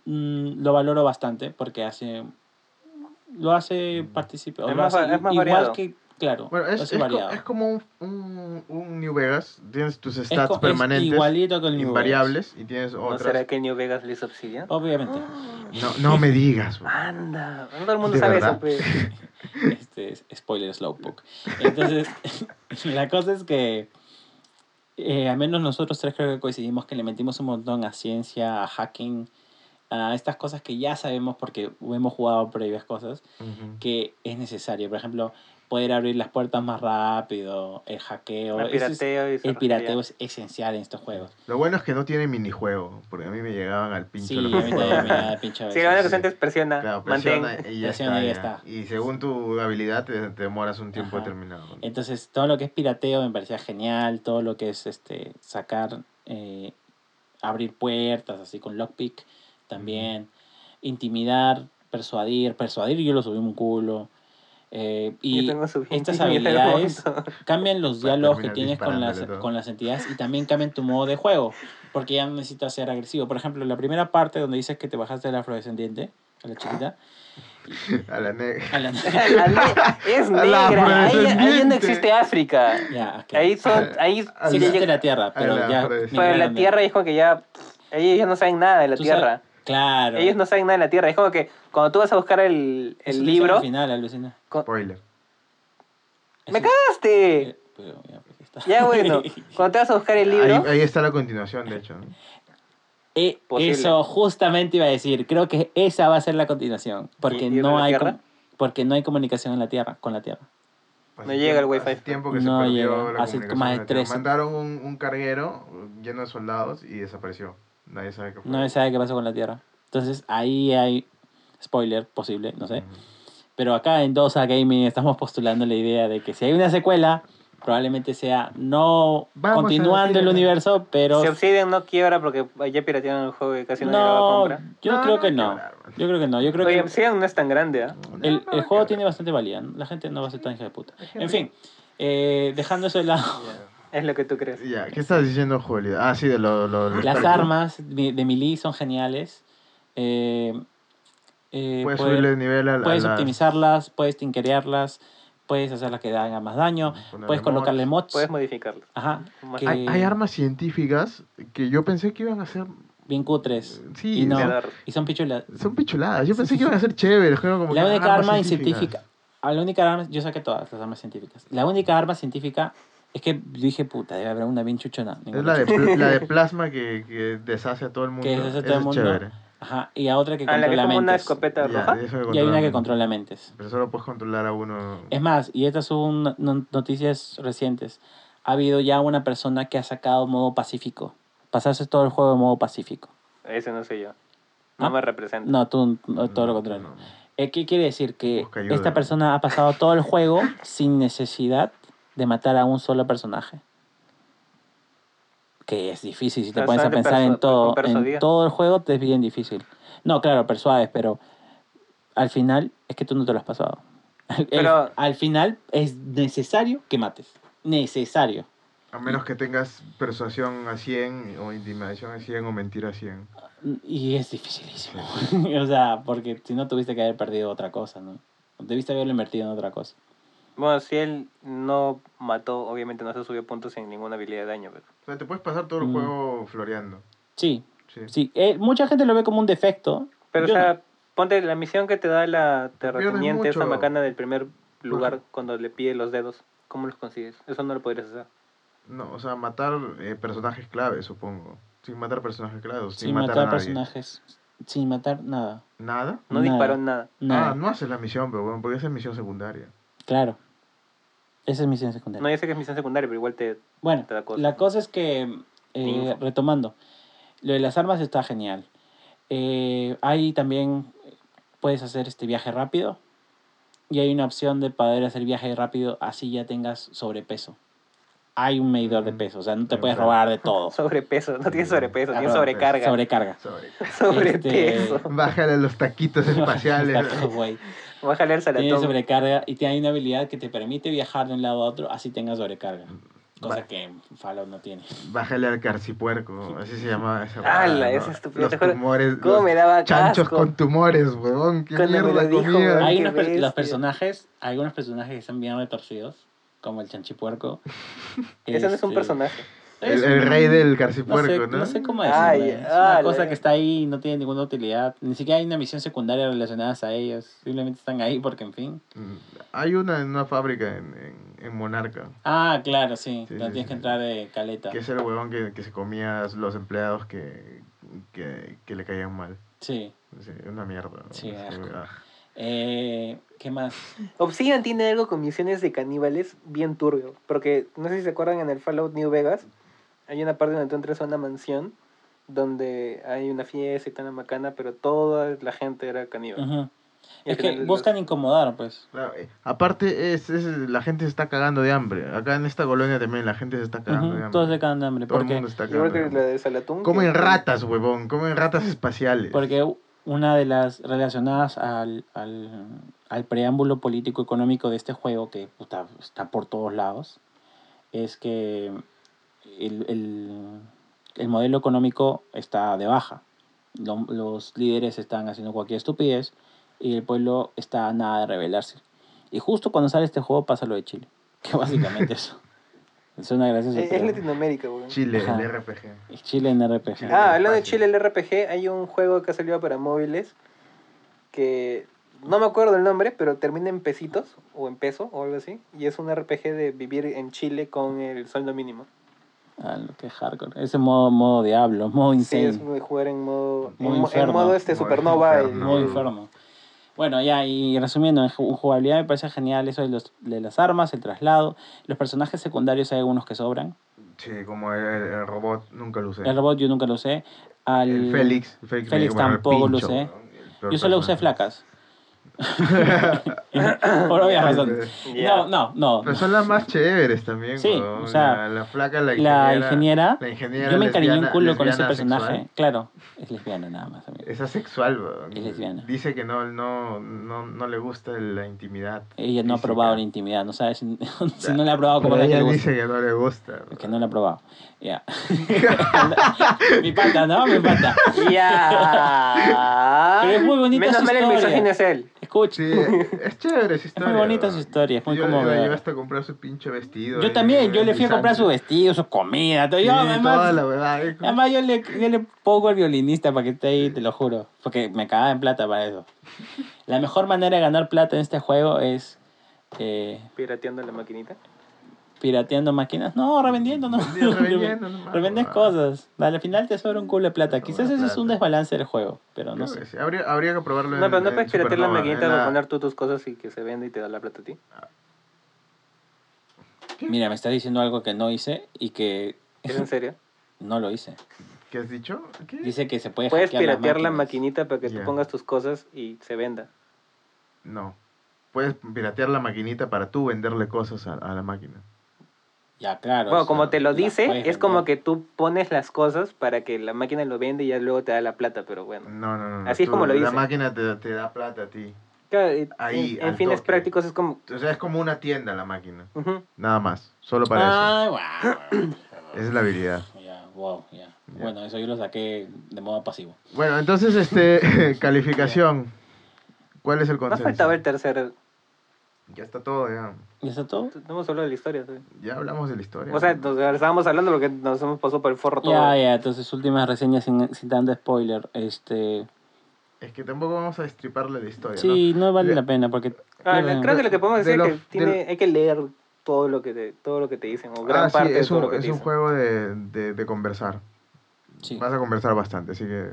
Speaker 2: mm, lo valoro bastante porque hace lo hace participar
Speaker 3: Mm. Es más va- es más
Speaker 2: igual
Speaker 3: variado.
Speaker 2: que claro
Speaker 1: bueno, es, es, co- es como un, un, un New Vegas, tienes tus stats
Speaker 2: es
Speaker 1: permanentes,
Speaker 2: igualito que el New
Speaker 1: invariables, y tienes
Speaker 3: ¿No
Speaker 1: otras...
Speaker 3: será que el New Vegas le hizo Obsidian?
Speaker 2: obviamente
Speaker 1: No, no me digas, bro.
Speaker 3: Anda, no todo el mundo
Speaker 1: ¿De
Speaker 3: sabe
Speaker 1: verdad?
Speaker 3: eso, pues.
Speaker 2: este es spoiler slowpoke entonces la cosa es que eh, al menos nosotros tres creo que coincidimos que le metimos un montón a ciencia a hacking a estas cosas que ya sabemos porque hemos jugado previas cosas
Speaker 1: Ujú.
Speaker 2: que es necesario. Por ejemplo, poder abrir las puertas más rápido, el hackeo.
Speaker 3: El
Speaker 2: es-
Speaker 3: pirateo y
Speaker 2: el pirateo es esencial en estos juegos.
Speaker 1: Lo bueno es que no tiene minijuego, porque a mí me llegaban al pincho
Speaker 2: Sí,
Speaker 1: los
Speaker 2: a mí también me
Speaker 3: Sí, lo único que
Speaker 2: veces.
Speaker 3: sientes es presiona,
Speaker 1: Claro,
Speaker 3: mantén.
Speaker 1: presiona y ya,
Speaker 2: Presiona
Speaker 1: está,
Speaker 2: y ya
Speaker 1: ya.
Speaker 2: está.
Speaker 1: Y según tu habilidad te, te demoras un tiempo
Speaker 2: Ajá.
Speaker 1: determinado.
Speaker 2: Entonces, todo lo que es pirateo me parecía genial. Todo lo que es este sacar, eh, abrir puertas, así con lockpick también. Intimidar, persuadir. Persuadir yo lo subí un culo. Eh, y estas habilidades cambian los diálogos que tienes con las, con las entidades y también cambian tu modo de juego, porque ya no necesitas ser agresivo. Por ejemplo, la primera parte donde dices que te bajaste del afrodescendiente, a la chiquita,
Speaker 1: A la negra.
Speaker 2: a la...
Speaker 3: La ne- es
Speaker 1: A la
Speaker 3: negra, ahí, ahí no existe África.
Speaker 2: ya, ok.
Speaker 3: Ahí son, ahí
Speaker 1: A
Speaker 2: Sí
Speaker 1: la-
Speaker 2: existe la Tierra, pero
Speaker 1: la
Speaker 2: ya...
Speaker 3: Pero la Tierra como que ya, ellos ya no saben nada de la Tierra.
Speaker 2: sabes- Claro.
Speaker 3: Ellos no saben nada de la Tierra. Es como que cuando tú vas a buscar el, el
Speaker 2: Eso
Speaker 3: libro,
Speaker 2: al final, alucina.
Speaker 3: con-
Speaker 1: Spoiler.
Speaker 3: ¡me cagaste!
Speaker 2: eh, pero ya, pues, está.
Speaker 3: Ya bueno, cuando te vas a buscar el libro,
Speaker 1: Ahí, ahí está la continuación, de hecho. ¿no?
Speaker 2: Eh, eso justamente iba a decir. Creo que esa va a ser la continuación, porque
Speaker 3: ¿Ir a
Speaker 2: no hay com- porque no hay comunicación en la Tierra, con la Tierra.
Speaker 3: No llega el wifi.
Speaker 1: Hace tiempo que
Speaker 2: No
Speaker 1: se perdió
Speaker 2: llega.
Speaker 1: la
Speaker 2: Hace
Speaker 1: comunicación
Speaker 2: más de tres-
Speaker 1: Mandaron un, un carguero lleno de soldados y desapareció. Nadie sabe qué fue.
Speaker 2: No se sabe qué pasó con la Tierra. Entonces ahí hay spoiler posible, no sé.
Speaker 1: Ujú.
Speaker 2: Pero acá en Dosa Gaming estamos postulando la idea de que si hay una secuela, probablemente sea no
Speaker 1: Vamos
Speaker 2: continuando el universo, pero
Speaker 3: si Obsidian no quiebra porque ya piratearon el juego y casi nadie lo va a
Speaker 2: no,
Speaker 3: comprar.
Speaker 2: yo
Speaker 1: No,
Speaker 2: creo
Speaker 1: no
Speaker 2: que no.
Speaker 1: man.
Speaker 2: Yo creo que no. Yo creo
Speaker 3: Oye,
Speaker 2: que
Speaker 3: Obsidian no es tan grande, ¿ah?
Speaker 2: el,
Speaker 1: No, no
Speaker 2: el juego
Speaker 1: que
Speaker 2: tiene bastante valía. La gente no va a ser tan hija de puta. En fin, eh, dejando eso de lado.
Speaker 3: Es lo que tú crees.
Speaker 1: Ya, ¿qué estás diciendo, Julia? Ah, sí, de lo... lo- lo-
Speaker 2: Las armas de de melee son geniales. Eh, eh,
Speaker 1: Puedes
Speaker 2: puede-
Speaker 1: subirle el nivel a, la-
Speaker 2: puedes
Speaker 1: a las-
Speaker 2: optimizarlas, puedes tinkerearlas, puedes hacerlas que hagan más daño,
Speaker 1: Ponerle
Speaker 2: puedes colocarle mods.
Speaker 3: Puedes modificarlo.
Speaker 2: Ajá, que-
Speaker 1: Hay, hay armas científicas que yo pensé que iban a ser...
Speaker 2: bien cutres.
Speaker 1: Sí,
Speaker 2: y no, y son pichulas.
Speaker 1: son pichuladas. Yo pensé que iban a ser chéveres. como- como
Speaker 2: La única arma científica, a la única arma, yo saqué todas las armas científicas. La única arma científica es que dije, puta, debe haber una bien chuchona.
Speaker 1: Es la de, la de plasma que, que deshace a todo el mundo.
Speaker 2: Que deshace a todo el mundo.
Speaker 1: Es chévere.
Speaker 2: Ajá, y a otra que
Speaker 3: Ah, la que es
Speaker 2: controla
Speaker 3: como una
Speaker 2: mentes.
Speaker 3: escopeta
Speaker 1: Ya,
Speaker 3: roja.
Speaker 1: eso
Speaker 2: Y hay
Speaker 1: controla
Speaker 2: una que
Speaker 1: mentes.
Speaker 2: controla mentes.
Speaker 1: Pero solo puedes controlar a uno.
Speaker 2: Es más, y estas son no- noticias recientes. ha habido ya una persona que ha sacado modo pacífico. Pasarse todo el juego en modo pacífico.
Speaker 3: Ese no sé yo. No
Speaker 2: ¿Ah?
Speaker 3: me representa.
Speaker 2: No, tú no, todo lo
Speaker 1: No,
Speaker 2: contrario.
Speaker 1: no, no.
Speaker 2: Eh, ¿Qué quiere decir? Que esta persona ha pasado todo el juego sin necesidad de matar a un solo personaje. Que es difícil, si te pones a pensar en todo, en todo el juego, te es bien difícil. No, claro, persuades, pero al final es que tú no te lo has pasado. El-
Speaker 3: Pero-
Speaker 2: al final es necesario que mates. Necesario.
Speaker 1: A menos que tengas persuasión a 100 o intimidación a 100 o mentira a 100.
Speaker 2: Y es dificilísimo. o sea, porque si no tuviste que haber perdido otra cosa, ¿no? Debiste haberlo invertido en otra cosa.
Speaker 3: Bueno, si él no mató, obviamente no se subió puntos sin ninguna habilidad de daño. Pero...
Speaker 1: O sea, te puedes pasar todo el
Speaker 2: Mm.
Speaker 1: juego floreando.
Speaker 2: Sí,
Speaker 1: Sí.
Speaker 2: sí. Eh, mucha gente lo ve como un defecto.
Speaker 3: Pero,
Speaker 2: Yo
Speaker 3: o sea,
Speaker 2: no.
Speaker 3: ponte la misión que te da la terrateniente, esa macana del primer lugar
Speaker 1: Ajá.
Speaker 3: cuando le pide los dedos. ¿Cómo los consigues? Eso no lo podrías hacer.
Speaker 1: No, o sea, matar eh, personajes clave, supongo. Sin matar personajes claves, sin,
Speaker 2: sin
Speaker 1: matar,
Speaker 2: matar,
Speaker 1: a nadie.
Speaker 2: personajes. Sin matar nada.
Speaker 1: ¿Nada?
Speaker 3: No
Speaker 2: Nada.
Speaker 3: disparó nada.
Speaker 2: Nada.
Speaker 1: Ah, no haces la misión, pero bueno, porque esa es misión secundaria.
Speaker 2: Claro. Esa es misión secundaria.
Speaker 3: No, ya sé que es misión secundaria, pero igual te...
Speaker 2: Bueno,
Speaker 3: te da cosas.
Speaker 2: la cosa es que, eh, retomando, lo de las armas está genial. Eh, ahí también puedes hacer este viaje rápido y hay una opción de poder hacer viaje rápido así ya tengas sobrepeso. Hay un medidor de
Speaker 1: Mm.
Speaker 2: peso, o sea, no te puedes robar de todo.
Speaker 3: Sobrepeso, no tienes sobrepeso, tienes sobrecarga.
Speaker 2: Sobrecarga.
Speaker 1: Sobre.
Speaker 3: Sobrepeso.
Speaker 2: Este,
Speaker 1: Bájale los taquitos espaciales.
Speaker 2: Güey.
Speaker 3: Bájale el
Speaker 2: Tiene sobrecarga y tiene una habilidad que te permite viajar de un lado a otro así tengas sobrecarga. Cosa
Speaker 1: Va-
Speaker 2: que Fallout no tiene.
Speaker 1: Bájale al carcipuerco, así se llama esa
Speaker 3: ¡Hala!
Speaker 1: huevada,
Speaker 3: esa
Speaker 1: ¿no?
Speaker 3: estupidez,
Speaker 1: Los tumores.
Speaker 3: ¿Cómo
Speaker 1: los
Speaker 3: me daba
Speaker 1: Chanchos con tumores, huevón. ¿Qué
Speaker 3: Cuando
Speaker 1: mierda
Speaker 3: dijo,
Speaker 2: Hay
Speaker 3: qué
Speaker 2: unos per- los personajes, hay algunos personajes que están bien retorcidos, como el chanchipuerco.
Speaker 3: Ese no es un
Speaker 2: Este,
Speaker 3: personaje.
Speaker 1: El, rey del
Speaker 2: no sé,
Speaker 1: ¿no?
Speaker 2: no sé cómo
Speaker 3: Ay,
Speaker 2: decirlo. es
Speaker 3: ah,
Speaker 2: una cosa que está ahí y no tiene ninguna utilidad. Ni siquiera hay una misión secundaria relacionada a ellos. Simplemente están ahí porque, en fin.
Speaker 1: Mm, Hay una en una fábrica en, en, en Monarca,
Speaker 2: Ah, claro, sí.
Speaker 1: Sí,
Speaker 2: no
Speaker 1: sí,
Speaker 2: tienes que entrar de caleta.
Speaker 1: que es el huevón que, que se comía a los empleados que, que, que le caían mal.
Speaker 2: Sí.
Speaker 1: Sí, una mierda. ¿no?
Speaker 2: Sí,
Speaker 1: ah.
Speaker 2: Eh, ¿Qué más?
Speaker 3: Obsidian tiene algo con misiones de caníbales bien turbio. Porque no sé si se acuerdan en el Fallout New Vegas. Hay una parte donde tú entras a una mansión donde hay una fiesta y tal macana, pero toda la gente era caníbal.
Speaker 2: Es que buscan
Speaker 3: los-
Speaker 2: incomodar, pues.
Speaker 1: Claro, eh, aparte, es, es- la gente se está cagando de hambre. Acá en esta colonia también la gente se está cagando
Speaker 2: Ujú,
Speaker 1: de hambre.
Speaker 2: Todos se cagan de hambre.
Speaker 1: Todo el
Speaker 2: Porque,
Speaker 1: mundo está cagando
Speaker 3: que
Speaker 1: de
Speaker 3: la
Speaker 1: hambre.
Speaker 3: de Salatún.
Speaker 1: Comen
Speaker 3: que-
Speaker 1: ratas, huevón. Comen ratas espaciales.
Speaker 2: porque una de las relacionadas al, al, al preámbulo político-económico de este juego, que puta, está por todos lados, es que el, el, el modelo económico está de baja. Lo- los líderes están haciendo cualquier estupidez y el pueblo está a nada de rebelarse. Y justo cuando sale este juego pasa lo de Chile, que básicamente eso. Suena gracioso.
Speaker 3: Es, es
Speaker 2: pero
Speaker 3: Latinoamérica, weón.
Speaker 1: Chile,
Speaker 2: Ajá.
Speaker 1: el RPG.
Speaker 2: es Chile en RPG.
Speaker 3: Ah, hablando de. Chile, el RPG, hay un juego que ha salido para móviles que no me acuerdo el nombre, pero termina en pesitos o en peso o algo así. Y es un RPG de vivir en Chile con el sueldo mínimo.
Speaker 2: Ah, lo que es hardcore. Ese modo, modo diablo, modo
Speaker 3: Sí,
Speaker 2: insane,
Speaker 3: es muy jugar en modo,
Speaker 2: Muy
Speaker 3: en, mo- en
Speaker 2: enfermo.
Speaker 3: modo este supernova.
Speaker 1: enfermo. No.
Speaker 2: enfermo. Bueno, ya, y resumiendo, en ju- jugabilidad me parece genial eso de, los, de las armas, el traslado. Los personajes secundarios hay algunos que sobran.
Speaker 1: Sí, como el, el robot, nunca lo usé.
Speaker 2: El robot yo nunca lo usé. Al,
Speaker 1: El Félix. Félix,
Speaker 2: Félix
Speaker 1: me- bueno, el
Speaker 2: tampoco lo usé. Yo solo usé flacas. Por obvias razones. No, no, no.
Speaker 1: Pero son las más chéveres también,
Speaker 2: Sí, o sea,
Speaker 1: la, la flaca, la ingeniera.
Speaker 2: La ingeniera,
Speaker 1: la ingeniera
Speaker 2: yo me encariñé un culo con ese personaje.
Speaker 1: sexual.
Speaker 2: Claro, es lesbiana nada más. amigo.
Speaker 1: Es asexual, weón.
Speaker 2: Es lesbiana.
Speaker 1: Dice que no, no, no, no le gusta la intimidad.
Speaker 2: Ella no ha probado la intimidad, no sabe si, si no la ha probado como la que le gusta.
Speaker 1: dice que no le gusta.
Speaker 2: Es que no la ha probado. Ya. Mi pata, ¿no? Mi pata.
Speaker 3: Ya.
Speaker 2: Pero es muy bonita
Speaker 3: Menos
Speaker 2: su
Speaker 3: mal el misógino es él.
Speaker 2: Escucha.
Speaker 1: Sí, es chévere esa historia.
Speaker 2: bonita
Speaker 1: weón.
Speaker 2: su historia, es muy
Speaker 1: yo, yo
Speaker 2: conmovedora.
Speaker 1: la llevaste a comprar su pinche vestido.
Speaker 2: Yo
Speaker 1: ahí
Speaker 2: también, yo le fui a comprar su vestido, su comida. todo.
Speaker 1: Sí,
Speaker 2: Yo,
Speaker 1: toda
Speaker 2: además,
Speaker 1: la verdad.
Speaker 2: además yo, le, yo le pongo al violinista para que esté ahí, te lo juro. Porque me cagaba en plata para eso. La mejor manera de ganar plata en este juego es eh,
Speaker 3: Pirateando la maquinita.
Speaker 2: Pirateando máquinas. No, revendiendo, no.
Speaker 1: Revendiendo, revendiendo nomás,
Speaker 2: Revendes
Speaker 1: weón.
Speaker 2: cosas. Al final te sobra un culo de plata. Quizás ese es un desbalance del juego, pero no sé.
Speaker 1: sí. Habría, habría que probarlo en
Speaker 3: No, pero no
Speaker 1: en
Speaker 3: puedes piratear la maquinita
Speaker 1: en
Speaker 3: para
Speaker 1: la-
Speaker 3: poner tú tus cosas y que se venda y te da la plata a ti.
Speaker 2: Mira, me está diciendo algo que no hice y que
Speaker 3: ¿Es en serio?
Speaker 2: no lo hice.
Speaker 1: ¿Qué has dicho? ¿Qué?
Speaker 2: Dice que se puede
Speaker 3: Puedes piratear la maquinita para que
Speaker 1: Ya.
Speaker 3: tú pongas tus cosas y se venda.
Speaker 1: No. Puedes piratear la maquinita para tú venderle cosas a, a la máquina.
Speaker 2: Ya, claro.
Speaker 3: Bueno, como
Speaker 2: sea,
Speaker 3: te lo dice, es como que tú pones las cosas para que la máquina lo vende y ya luego te da la plata, pero bueno.
Speaker 1: No, no, no. no.
Speaker 3: Así es como lo
Speaker 1: La
Speaker 3: dice.
Speaker 1: máquina te, te da plata a ti.
Speaker 3: Claro,
Speaker 1: Ahí,
Speaker 3: en, en fines
Speaker 1: toque.
Speaker 3: prácticos es como...
Speaker 1: O sea, es como una tienda la máquina. Nada más. Solo para
Speaker 2: Ay, wow.
Speaker 1: eso. Esa es la habilidad.
Speaker 2: Ya, wow, ya.
Speaker 1: Ya.
Speaker 2: Bueno, eso yo lo saqué de modo pasivo.
Speaker 1: Bueno, entonces, este, calificación. ¿Cuál es el
Speaker 3: Nos
Speaker 1: consenso?
Speaker 3: faltaba el tercer...
Speaker 1: Ya está todo, ya.
Speaker 2: ¿Y eso todo?
Speaker 3: No hemos hablado de la historia. ¿sí?
Speaker 1: Ya hablamos de la historia.
Speaker 3: O sea, nos estábamos hablando porque nos hemos pasado por el forro todo.
Speaker 2: Ya, ya, entonces últimas reseñas sin, sin tanto spoiler. Este,
Speaker 1: Es que tampoco vamos a destriparle la historia,
Speaker 2: sí, no vale
Speaker 1: De-
Speaker 2: la pena porque
Speaker 3: Ah, creo que lo que podemos
Speaker 1: De
Speaker 3: decir es
Speaker 1: lo-
Speaker 3: que tiene,
Speaker 1: de lo-
Speaker 3: hay que leer todo lo que te, todo lo que te dicen, o
Speaker 1: ¿no?
Speaker 3: gran
Speaker 1: Ah, sí,
Speaker 3: parte de
Speaker 1: es
Speaker 3: todo
Speaker 1: un,
Speaker 3: lo que
Speaker 1: es
Speaker 3: te
Speaker 1: un
Speaker 3: dicen.
Speaker 1: juego de, de, de conversar.
Speaker 2: Sí.
Speaker 1: Vas a conversar bastante, así que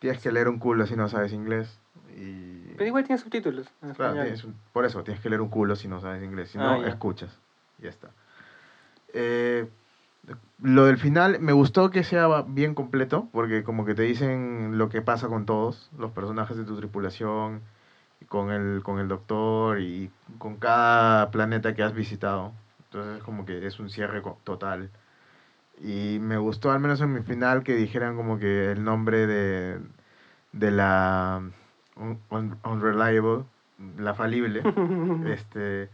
Speaker 1: tienes que leer un culo si no sabes inglés. Y...
Speaker 3: Pero igual tiene subtítulos en
Speaker 1: Claro, tienes un- por eso tienes que leer un culo si no sabes inglés, si
Speaker 3: Ah,
Speaker 1: no,
Speaker 3: ya.
Speaker 1: escuchas. Ya está. Eh, lo del final, me gustó que sea bien completo, porque como que te dicen lo que pasa con todos, los personajes de tu tripulación, con el, con el doctor y con cada planeta que has visitado. Entonces como que es un cierre total. Y me gustó al menos en mi final que dijeran como que el nombre de, de la un- un- unreliable, la falible, este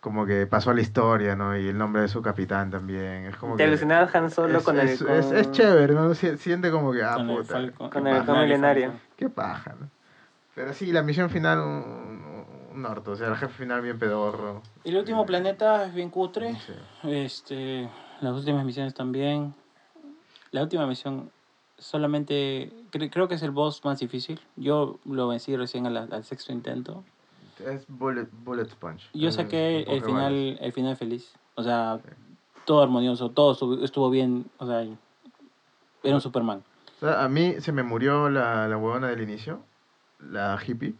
Speaker 1: como que pasó a la historia, ¿no? Y el nombre de su capitán también. Es como
Speaker 3: Te
Speaker 1: que
Speaker 3: alucinaba Han Solo
Speaker 1: es,
Speaker 3: con el...
Speaker 1: es,
Speaker 3: con-
Speaker 1: es- es chévere, ¿no? Sie- Siente como que, ah,
Speaker 2: Con el
Speaker 1: puta,
Speaker 2: Falcon-
Speaker 3: con el milenario.
Speaker 1: qué paja, ¿no? Pero sí, la misión final, un, un orto. O sea, el jefe final bien pedorro.
Speaker 2: El último planeta es bien cutre.
Speaker 1: Sí.
Speaker 2: Este, las últimas misiones también. La última misión solamente cre- creo que es el boss más difícil. Yo lo vencí recién a la- al sexto intento.
Speaker 1: Es Bullet, bullet Sponge.
Speaker 2: Yo
Speaker 1: Es
Speaker 2: saqué el final, el final feliz. O sea, todo armonioso, todo estuvo, estuvo bien. O sea, era un Superman.
Speaker 1: O sea, a mí se me murió la, la huevona del inicio, la hippie,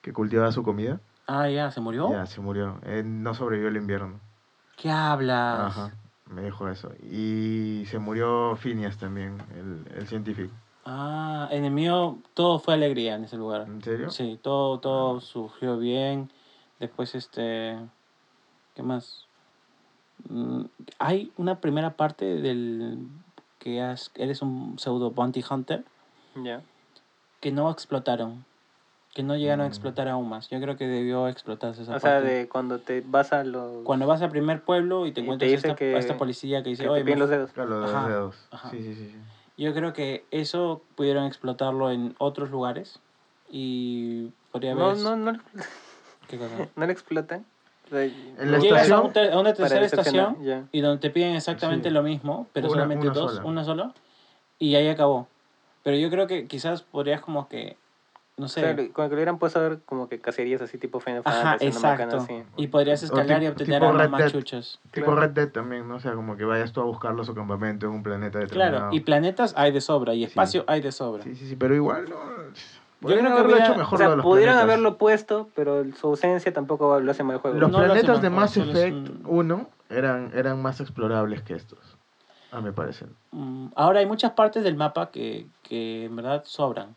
Speaker 1: que cultivaba su comida.
Speaker 2: Ah, ya, ¿se murió?
Speaker 1: Ya, se murió. Eh, no sobrevivió el invierno.
Speaker 2: ¿Qué hablas?
Speaker 1: Ajá, me dijo eso. Y se murió Phineas también, el, el científico.
Speaker 2: Ah, en el mío todo fue alegría en ese lugar.
Speaker 1: ¿En serio?
Speaker 2: Sí, todo, todo surgió bien. Después, este. ¿Qué más? Mm, Hay una primera parte del. que has- eres un pseudo bounty hunter
Speaker 3: Ya.
Speaker 2: que no explotaron. Que no llegaron a
Speaker 1: Mm.
Speaker 2: explotar aún más. Yo creo que debió explotarse esa
Speaker 3: O sea,
Speaker 2: parte.
Speaker 3: de cuando te vas a los...
Speaker 2: Cuando vas al primer pueblo y te
Speaker 3: Y te
Speaker 2: encuentras
Speaker 3: dice
Speaker 2: esta,
Speaker 3: que-
Speaker 2: a esta policía que dice,
Speaker 3: que
Speaker 2: "Oye,
Speaker 3: te piden los dedos.
Speaker 1: Claro, lo de
Speaker 2: Ajá,
Speaker 1: los dedos.
Speaker 2: ajá.
Speaker 1: Sí, sí, sí. sí.
Speaker 2: Yo creo que eso pudieron explotarlo en otros lugares y podría haber...
Speaker 3: No, no, no,
Speaker 2: ¿Qué cosa?
Speaker 3: no le explotan. O sea,
Speaker 1: En la
Speaker 3: lo
Speaker 2: Llegas a,
Speaker 1: estación-
Speaker 2: un ter- a una tercera estación
Speaker 3: ya.
Speaker 2: y donde te piden exactamente
Speaker 1: Sí.
Speaker 2: lo mismo, pero
Speaker 1: Una-
Speaker 2: solamente
Speaker 1: una
Speaker 2: dos,
Speaker 1: sola.
Speaker 2: una sola, y ahí acabó. Pero yo creo que quizás podrías como que, no
Speaker 3: O
Speaker 2: sé,
Speaker 3: lo- como que le hubieran puesto a ver como que cacerías así tipo Final
Speaker 2: ajá,
Speaker 3: Fantasy, una macana
Speaker 2: exacto,
Speaker 3: así.
Speaker 2: y podrías
Speaker 1: O
Speaker 2: escalar y obtener armas más chuchas.
Speaker 1: Tipo
Speaker 3: Claro.
Speaker 1: Red Dead también, ¿no? O sea, como que vayas tú a buscarlo su campamento en un planeta determinado.
Speaker 2: Claro, y planetas hay de sobra, y espacio hay de sobra.
Speaker 1: Sí, sí, sí, pero igual no.
Speaker 2: creo
Speaker 1: Podrían
Speaker 2: que hubiera-
Speaker 1: hecho
Speaker 3: O
Speaker 1: mejor lo
Speaker 3: sea,
Speaker 1: de los
Speaker 3: pudieron
Speaker 1: planetas.
Speaker 3: haberlo puesto, pero su ausencia tampoco lo hace mal el juego.
Speaker 1: Los
Speaker 2: No lo
Speaker 1: planetas de Mass
Speaker 2: es
Speaker 1: Effect
Speaker 2: un-
Speaker 1: 1 eran, eran más explorables que estos, a mi parecer.
Speaker 2: Mm, Ahora hay muchas partes del mapa que, que en verdad sobran.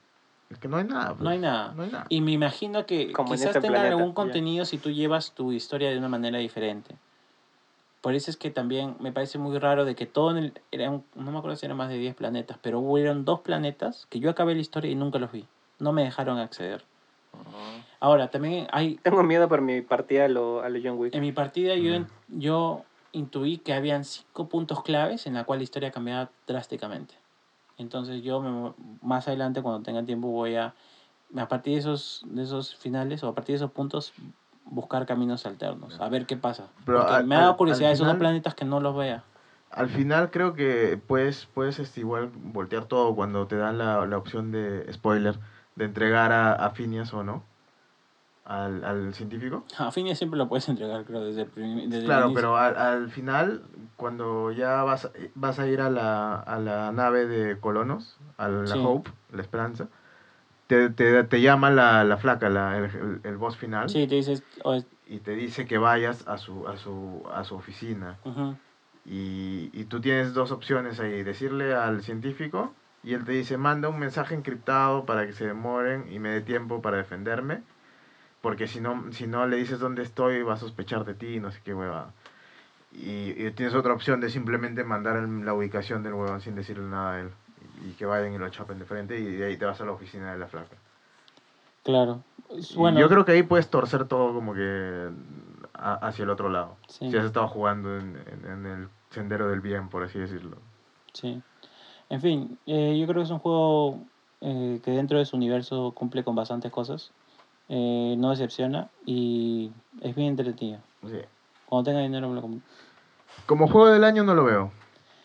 Speaker 1: Es que no hay nada. pues.
Speaker 2: No hay nada.
Speaker 1: No hay nada.
Speaker 2: Y me imagino que
Speaker 3: Como
Speaker 2: quizás
Speaker 3: este
Speaker 2: tengan
Speaker 3: planeta,
Speaker 2: algún
Speaker 3: ya.
Speaker 2: contenido si tú llevas tu historia de una manera diferente. Por eso es que también me parece muy raro de que todo en el... Eran, no me acuerdo si eran más de 10 planetas, pero hubieron dos planetas que yo acabé la historia y nunca los vi. No me dejaron acceder. Ahora, también hay...
Speaker 3: Tengo miedo por mi partida a lo, a lo John Wick.
Speaker 2: En mi partida yo,
Speaker 1: Ujú.
Speaker 2: yo intuí que habían cinco puntos claves en la cual la historia cambiaba drásticamente. Entonces yo me- más adelante cuando tenga tiempo voy a, a partir de esos, de esos finales o a partir de esos puntos buscar caminos alternos, a ver qué pasa.
Speaker 1: Pero al-
Speaker 2: me ha dado curiosidad
Speaker 1: al
Speaker 2: esos
Speaker 1: final-
Speaker 2: planetas que no los vea.
Speaker 1: Al final creo que puedes, puedes este, igual voltear todo cuando te dan la, la opción de spoiler de entregar a, a Phineas o no al, al científico.
Speaker 2: A Phineas siempre lo puedes entregar, creo, desde el, prim- desde el
Speaker 1: Claro, pero al, al final, cuando ya vas, vas a ir a la, a la nave de colonos, a la
Speaker 2: Sí.
Speaker 1: Hope, la Esperanza, te te, te, llama la, la flaca, la, el, el- boss final,
Speaker 2: Sí, te dices... oh, es-
Speaker 1: y te dice que vayas a su, a su, a su oficina.
Speaker 2: ujú.
Speaker 1: Y, y tú tienes dos opciones ahí, decirle al científico y él te dice, manda un mensaje encriptado para que se demoren y me dé tiempo para defenderme, porque si no, si no le dices dónde estoy va a sospechar de ti, no sé qué huevada. Y, y tienes otra opción de simplemente mandar el- la ubicación del huevón sin decirle nada a él. Y, que vayan y lo chapen de frente y de ahí te vas a la oficina de la flaca.
Speaker 2: Claro. Bueno,
Speaker 1: yo creo que ahí puedes torcer todo como que a- hacia el otro lado.
Speaker 2: Sí.
Speaker 1: Si has estado jugando en, en- en el sendero del bien, por así decirlo.
Speaker 2: Sí. En fin, eh, yo creo que es un juego eh, que dentro de su universo cumple con bastantes cosas. Eh, no decepciona y es bien entretenido.
Speaker 1: Sí.
Speaker 2: Cuando tenga dinero me lo compro.
Speaker 1: Como juego del año no lo veo.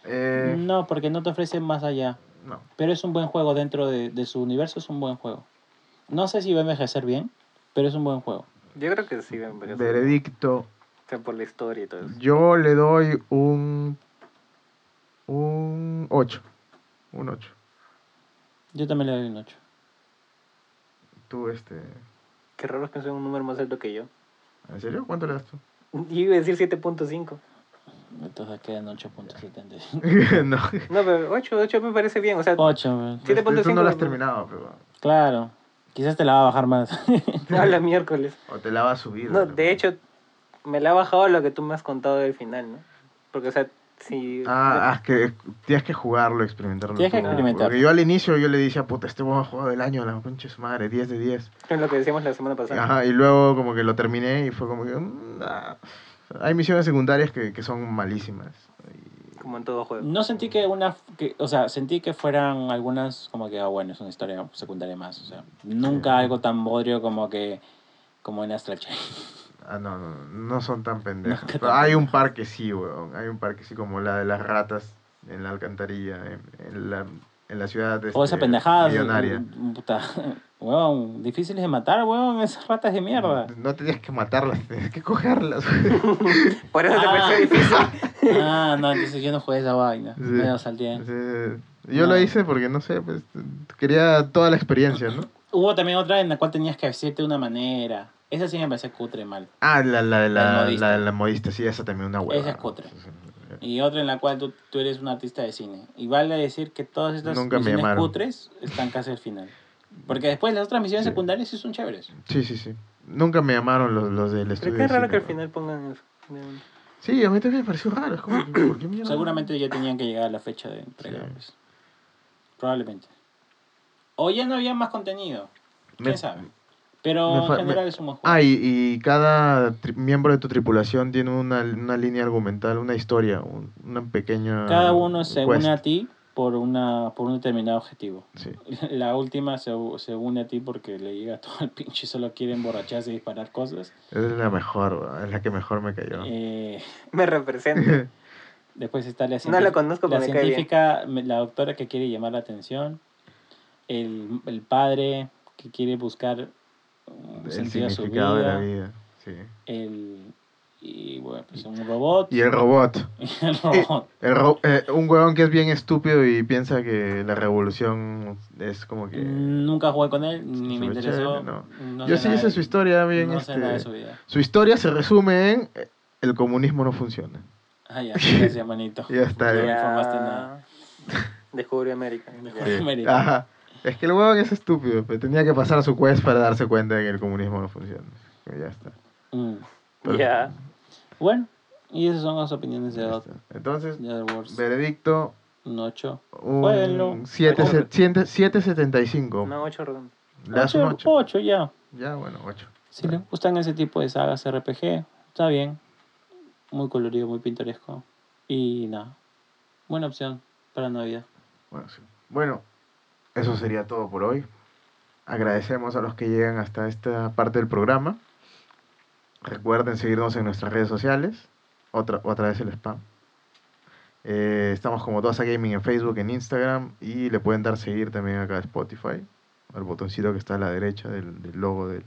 Speaker 1: Eh,
Speaker 2: No, porque no te ofrece más allá.
Speaker 1: no.
Speaker 2: Pero es un buen juego dentro de, de su universo, es un buen juego. No sé si va a envejecer bien, pero es un buen juego.
Speaker 3: Yo creo que sí, me parece.
Speaker 1: Veredicto.
Speaker 3: O sea, por la historia y todo eso.
Speaker 1: Yo le doy un. Un 8. Un 8.
Speaker 2: Yo también le doy un 8.
Speaker 1: Tú, este.
Speaker 3: Qué raro es que sea un número más alto que yo.
Speaker 1: ¿En serio? ¿Cuánto le das tú?
Speaker 3: Yo iba a decir 7.5.
Speaker 2: Entonces quedan 8.75.
Speaker 1: no.
Speaker 3: No, pero 8, 8 me parece bien. O sea,
Speaker 2: 8,
Speaker 3: Sí. 7.5
Speaker 1: Tú no lo has terminado, pero.
Speaker 2: claro. Quizás te la va a bajar más.
Speaker 3: no, la miércoles.
Speaker 1: O te la va a subir.
Speaker 3: No, de hecho, me la ha bajado lo que tú me has contado del final, ¿no? Porque, o sea, si...
Speaker 1: Ah, ah, es que tienes que jugarlo, experimentarlo.
Speaker 2: Tienes que experimentar.
Speaker 1: Porque yo al inicio yo le dije, puta, este juego del año, la pinche su madre, 10 de 10.
Speaker 3: Es lo que decíamos la semana pasada.
Speaker 1: Ajá, y luego como que lo terminé y fue como que... mm, ah. Hay misiones secundarias que, que son malísimas.
Speaker 3: Como en todo juego.
Speaker 2: No sentí que una, que, o sea, sentí que fueran algunas como que, ah, bueno, es una historia secundaria más, o sea, nunca
Speaker 1: Sí.
Speaker 2: algo tan bodrio como que, como en Astral Chain.
Speaker 1: Ah, no, no, no son tan pendejos. Pero hay un par que sí, weón. Hay un par que sí, como la de las ratas en la alcantarilla, en, en la, en la ciudad
Speaker 2: O esa
Speaker 1: este,
Speaker 2: pendejada,
Speaker 1: millonaria.
Speaker 2: puta, huevón, difíciles de matar, huevón, esas ratas de mierda.
Speaker 1: No tenías que matarlas, tenías que cogerlas.
Speaker 3: Por eso te
Speaker 2: Ah.
Speaker 3: pareció difícil.
Speaker 2: Ah, no, entonces yo no jugué esa vaina,
Speaker 1: Sí.
Speaker 2: me lo salté.
Speaker 1: Sí. Yo
Speaker 2: No.
Speaker 1: lo hice porque, no sé, pues quería toda la experiencia, ¿no?
Speaker 2: Hubo también otra en la cual tenías que vestirte de una manera. Esa sí me pareció cutre mal.
Speaker 1: Ah, la, la, de
Speaker 2: La
Speaker 1: la, de la modista, sí, esa también una hueva.
Speaker 2: Esa es cutre. Y otra en la cual tú, tú eres un artista de cine. Y vale decir que todas estas
Speaker 1: Nunca
Speaker 2: misiones cutres están casi al final. Porque después las otras misiones
Speaker 1: Sí.
Speaker 2: secundarias sí son chéveres.
Speaker 1: Sí, sí, sí. Nunca me llamaron los, los del
Speaker 3: Pero
Speaker 1: estudio.
Speaker 3: qué
Speaker 1: de
Speaker 3: raro
Speaker 1: cine,
Speaker 3: que al final pongan eso.
Speaker 1: Sí, a mí también me pareció raro. Es como, que, ¿por qué?
Speaker 2: Seguramente ya tenían que llegar a la fecha de entrega.
Speaker 1: Sí.
Speaker 2: pues. Probablemente. O ya no había más contenido. ¿Quién
Speaker 1: Me-
Speaker 2: sabe? Pero
Speaker 1: me
Speaker 2: en general
Speaker 1: me-
Speaker 2: es un buen juego.
Speaker 1: Ah, y, y cada miembro de tu tripulación tiene una, una línea argumental, una historia, un, una pequeña.
Speaker 2: Cada uno se
Speaker 1: quest.
Speaker 2: une a ti por, una, por un determinado objetivo.
Speaker 1: Sí.
Speaker 2: La última se, se une a ti porque le llega todo el pinche y solo quiere emborracharse y disparar cosas.
Speaker 1: Es la mejor, es la que mejor me cayó.
Speaker 2: Eh,
Speaker 3: Me representa.
Speaker 2: después está la,
Speaker 3: No la
Speaker 2: científica-
Speaker 3: conozco,
Speaker 2: la
Speaker 3: bien.
Speaker 2: doctora que quiere llamar la atención, el, el padre que quiere buscar
Speaker 1: el
Speaker 2: sentido a su
Speaker 1: significado de la
Speaker 2: vida,
Speaker 1: vida. Sí.
Speaker 2: el, y bueno, pues un robot,
Speaker 1: Y el robot.
Speaker 2: y el robot.
Speaker 1: El ro- eh, un huevón que es bien estúpido y piensa que la revolución es como que...
Speaker 2: Nunca jugué con él, ni me interesó.
Speaker 1: chévere, no.
Speaker 2: no
Speaker 1: Yo
Speaker 2: sé
Speaker 1: sí hice su historia bien.
Speaker 2: No sé nada de
Speaker 1: este,
Speaker 2: su vida.
Speaker 1: su historia se resume en eh, el comunismo no funciona.
Speaker 2: Ah, ya, gracias, manito.
Speaker 1: Ya está,
Speaker 2: No
Speaker 1: ya.
Speaker 2: me informaste nada.
Speaker 3: Descubrió América.
Speaker 2: Descubrió. América.
Speaker 1: Ajá. Es que el huevón es estúpido, pero tenía que pasar su quest para darse cuenta de que el comunismo no funciona. Ya está.
Speaker 2: Mm.
Speaker 3: Ya.
Speaker 2: Bueno, y esas son las opiniones de Dot.
Speaker 1: Entonces, veredicto,
Speaker 2: Un 8. Jueguenlo.
Speaker 1: un 7
Speaker 3: Ocho.
Speaker 1: 7.75.
Speaker 3: No, ocho redondo.
Speaker 1: Le das un 8.
Speaker 2: 8 ya.
Speaker 1: Ya, bueno, 8.
Speaker 2: Si les gustan ese tipo de sagas RPG, está bien. Muy colorido, muy pintoresco. Y nada. Buena opción para Navidad.
Speaker 1: Bueno, sí. Bueno, eso sería todo por hoy. Agradecemos a los que llegan hasta esta parte del programa. Recuerden seguirnos en nuestras redes sociales. Otra, otra vez el spam. Eh, estamos como Tosa Gaming en Facebook, en Instagram. Y le pueden dar seguir también acá a Spotify. Al botoncito que está a la derecha del, del logo del,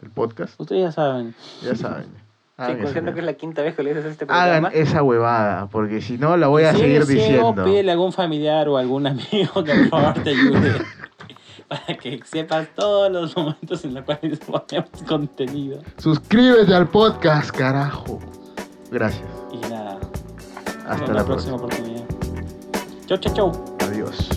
Speaker 1: del podcast.
Speaker 2: Ustedes ya saben.
Speaker 1: Ya saben. Ah, sí,
Speaker 3: pues, que es la quinta vez que le dices este programa.
Speaker 1: Hagan esa huevada, porque si no la voy a seguir
Speaker 2: eres
Speaker 1: diciendo.
Speaker 2: Ciego, pídele a algún familiar o algún amigo que por favor te ayude. para que sepas todos los momentos en los cuales ponemos contenido.
Speaker 1: Suscríbete al podcast, carajo. Gracias.
Speaker 2: Y nada.
Speaker 1: Hasta
Speaker 2: la, próxima.
Speaker 1: próxima
Speaker 2: oportunidad. Chau, chau, chau.
Speaker 1: Adiós.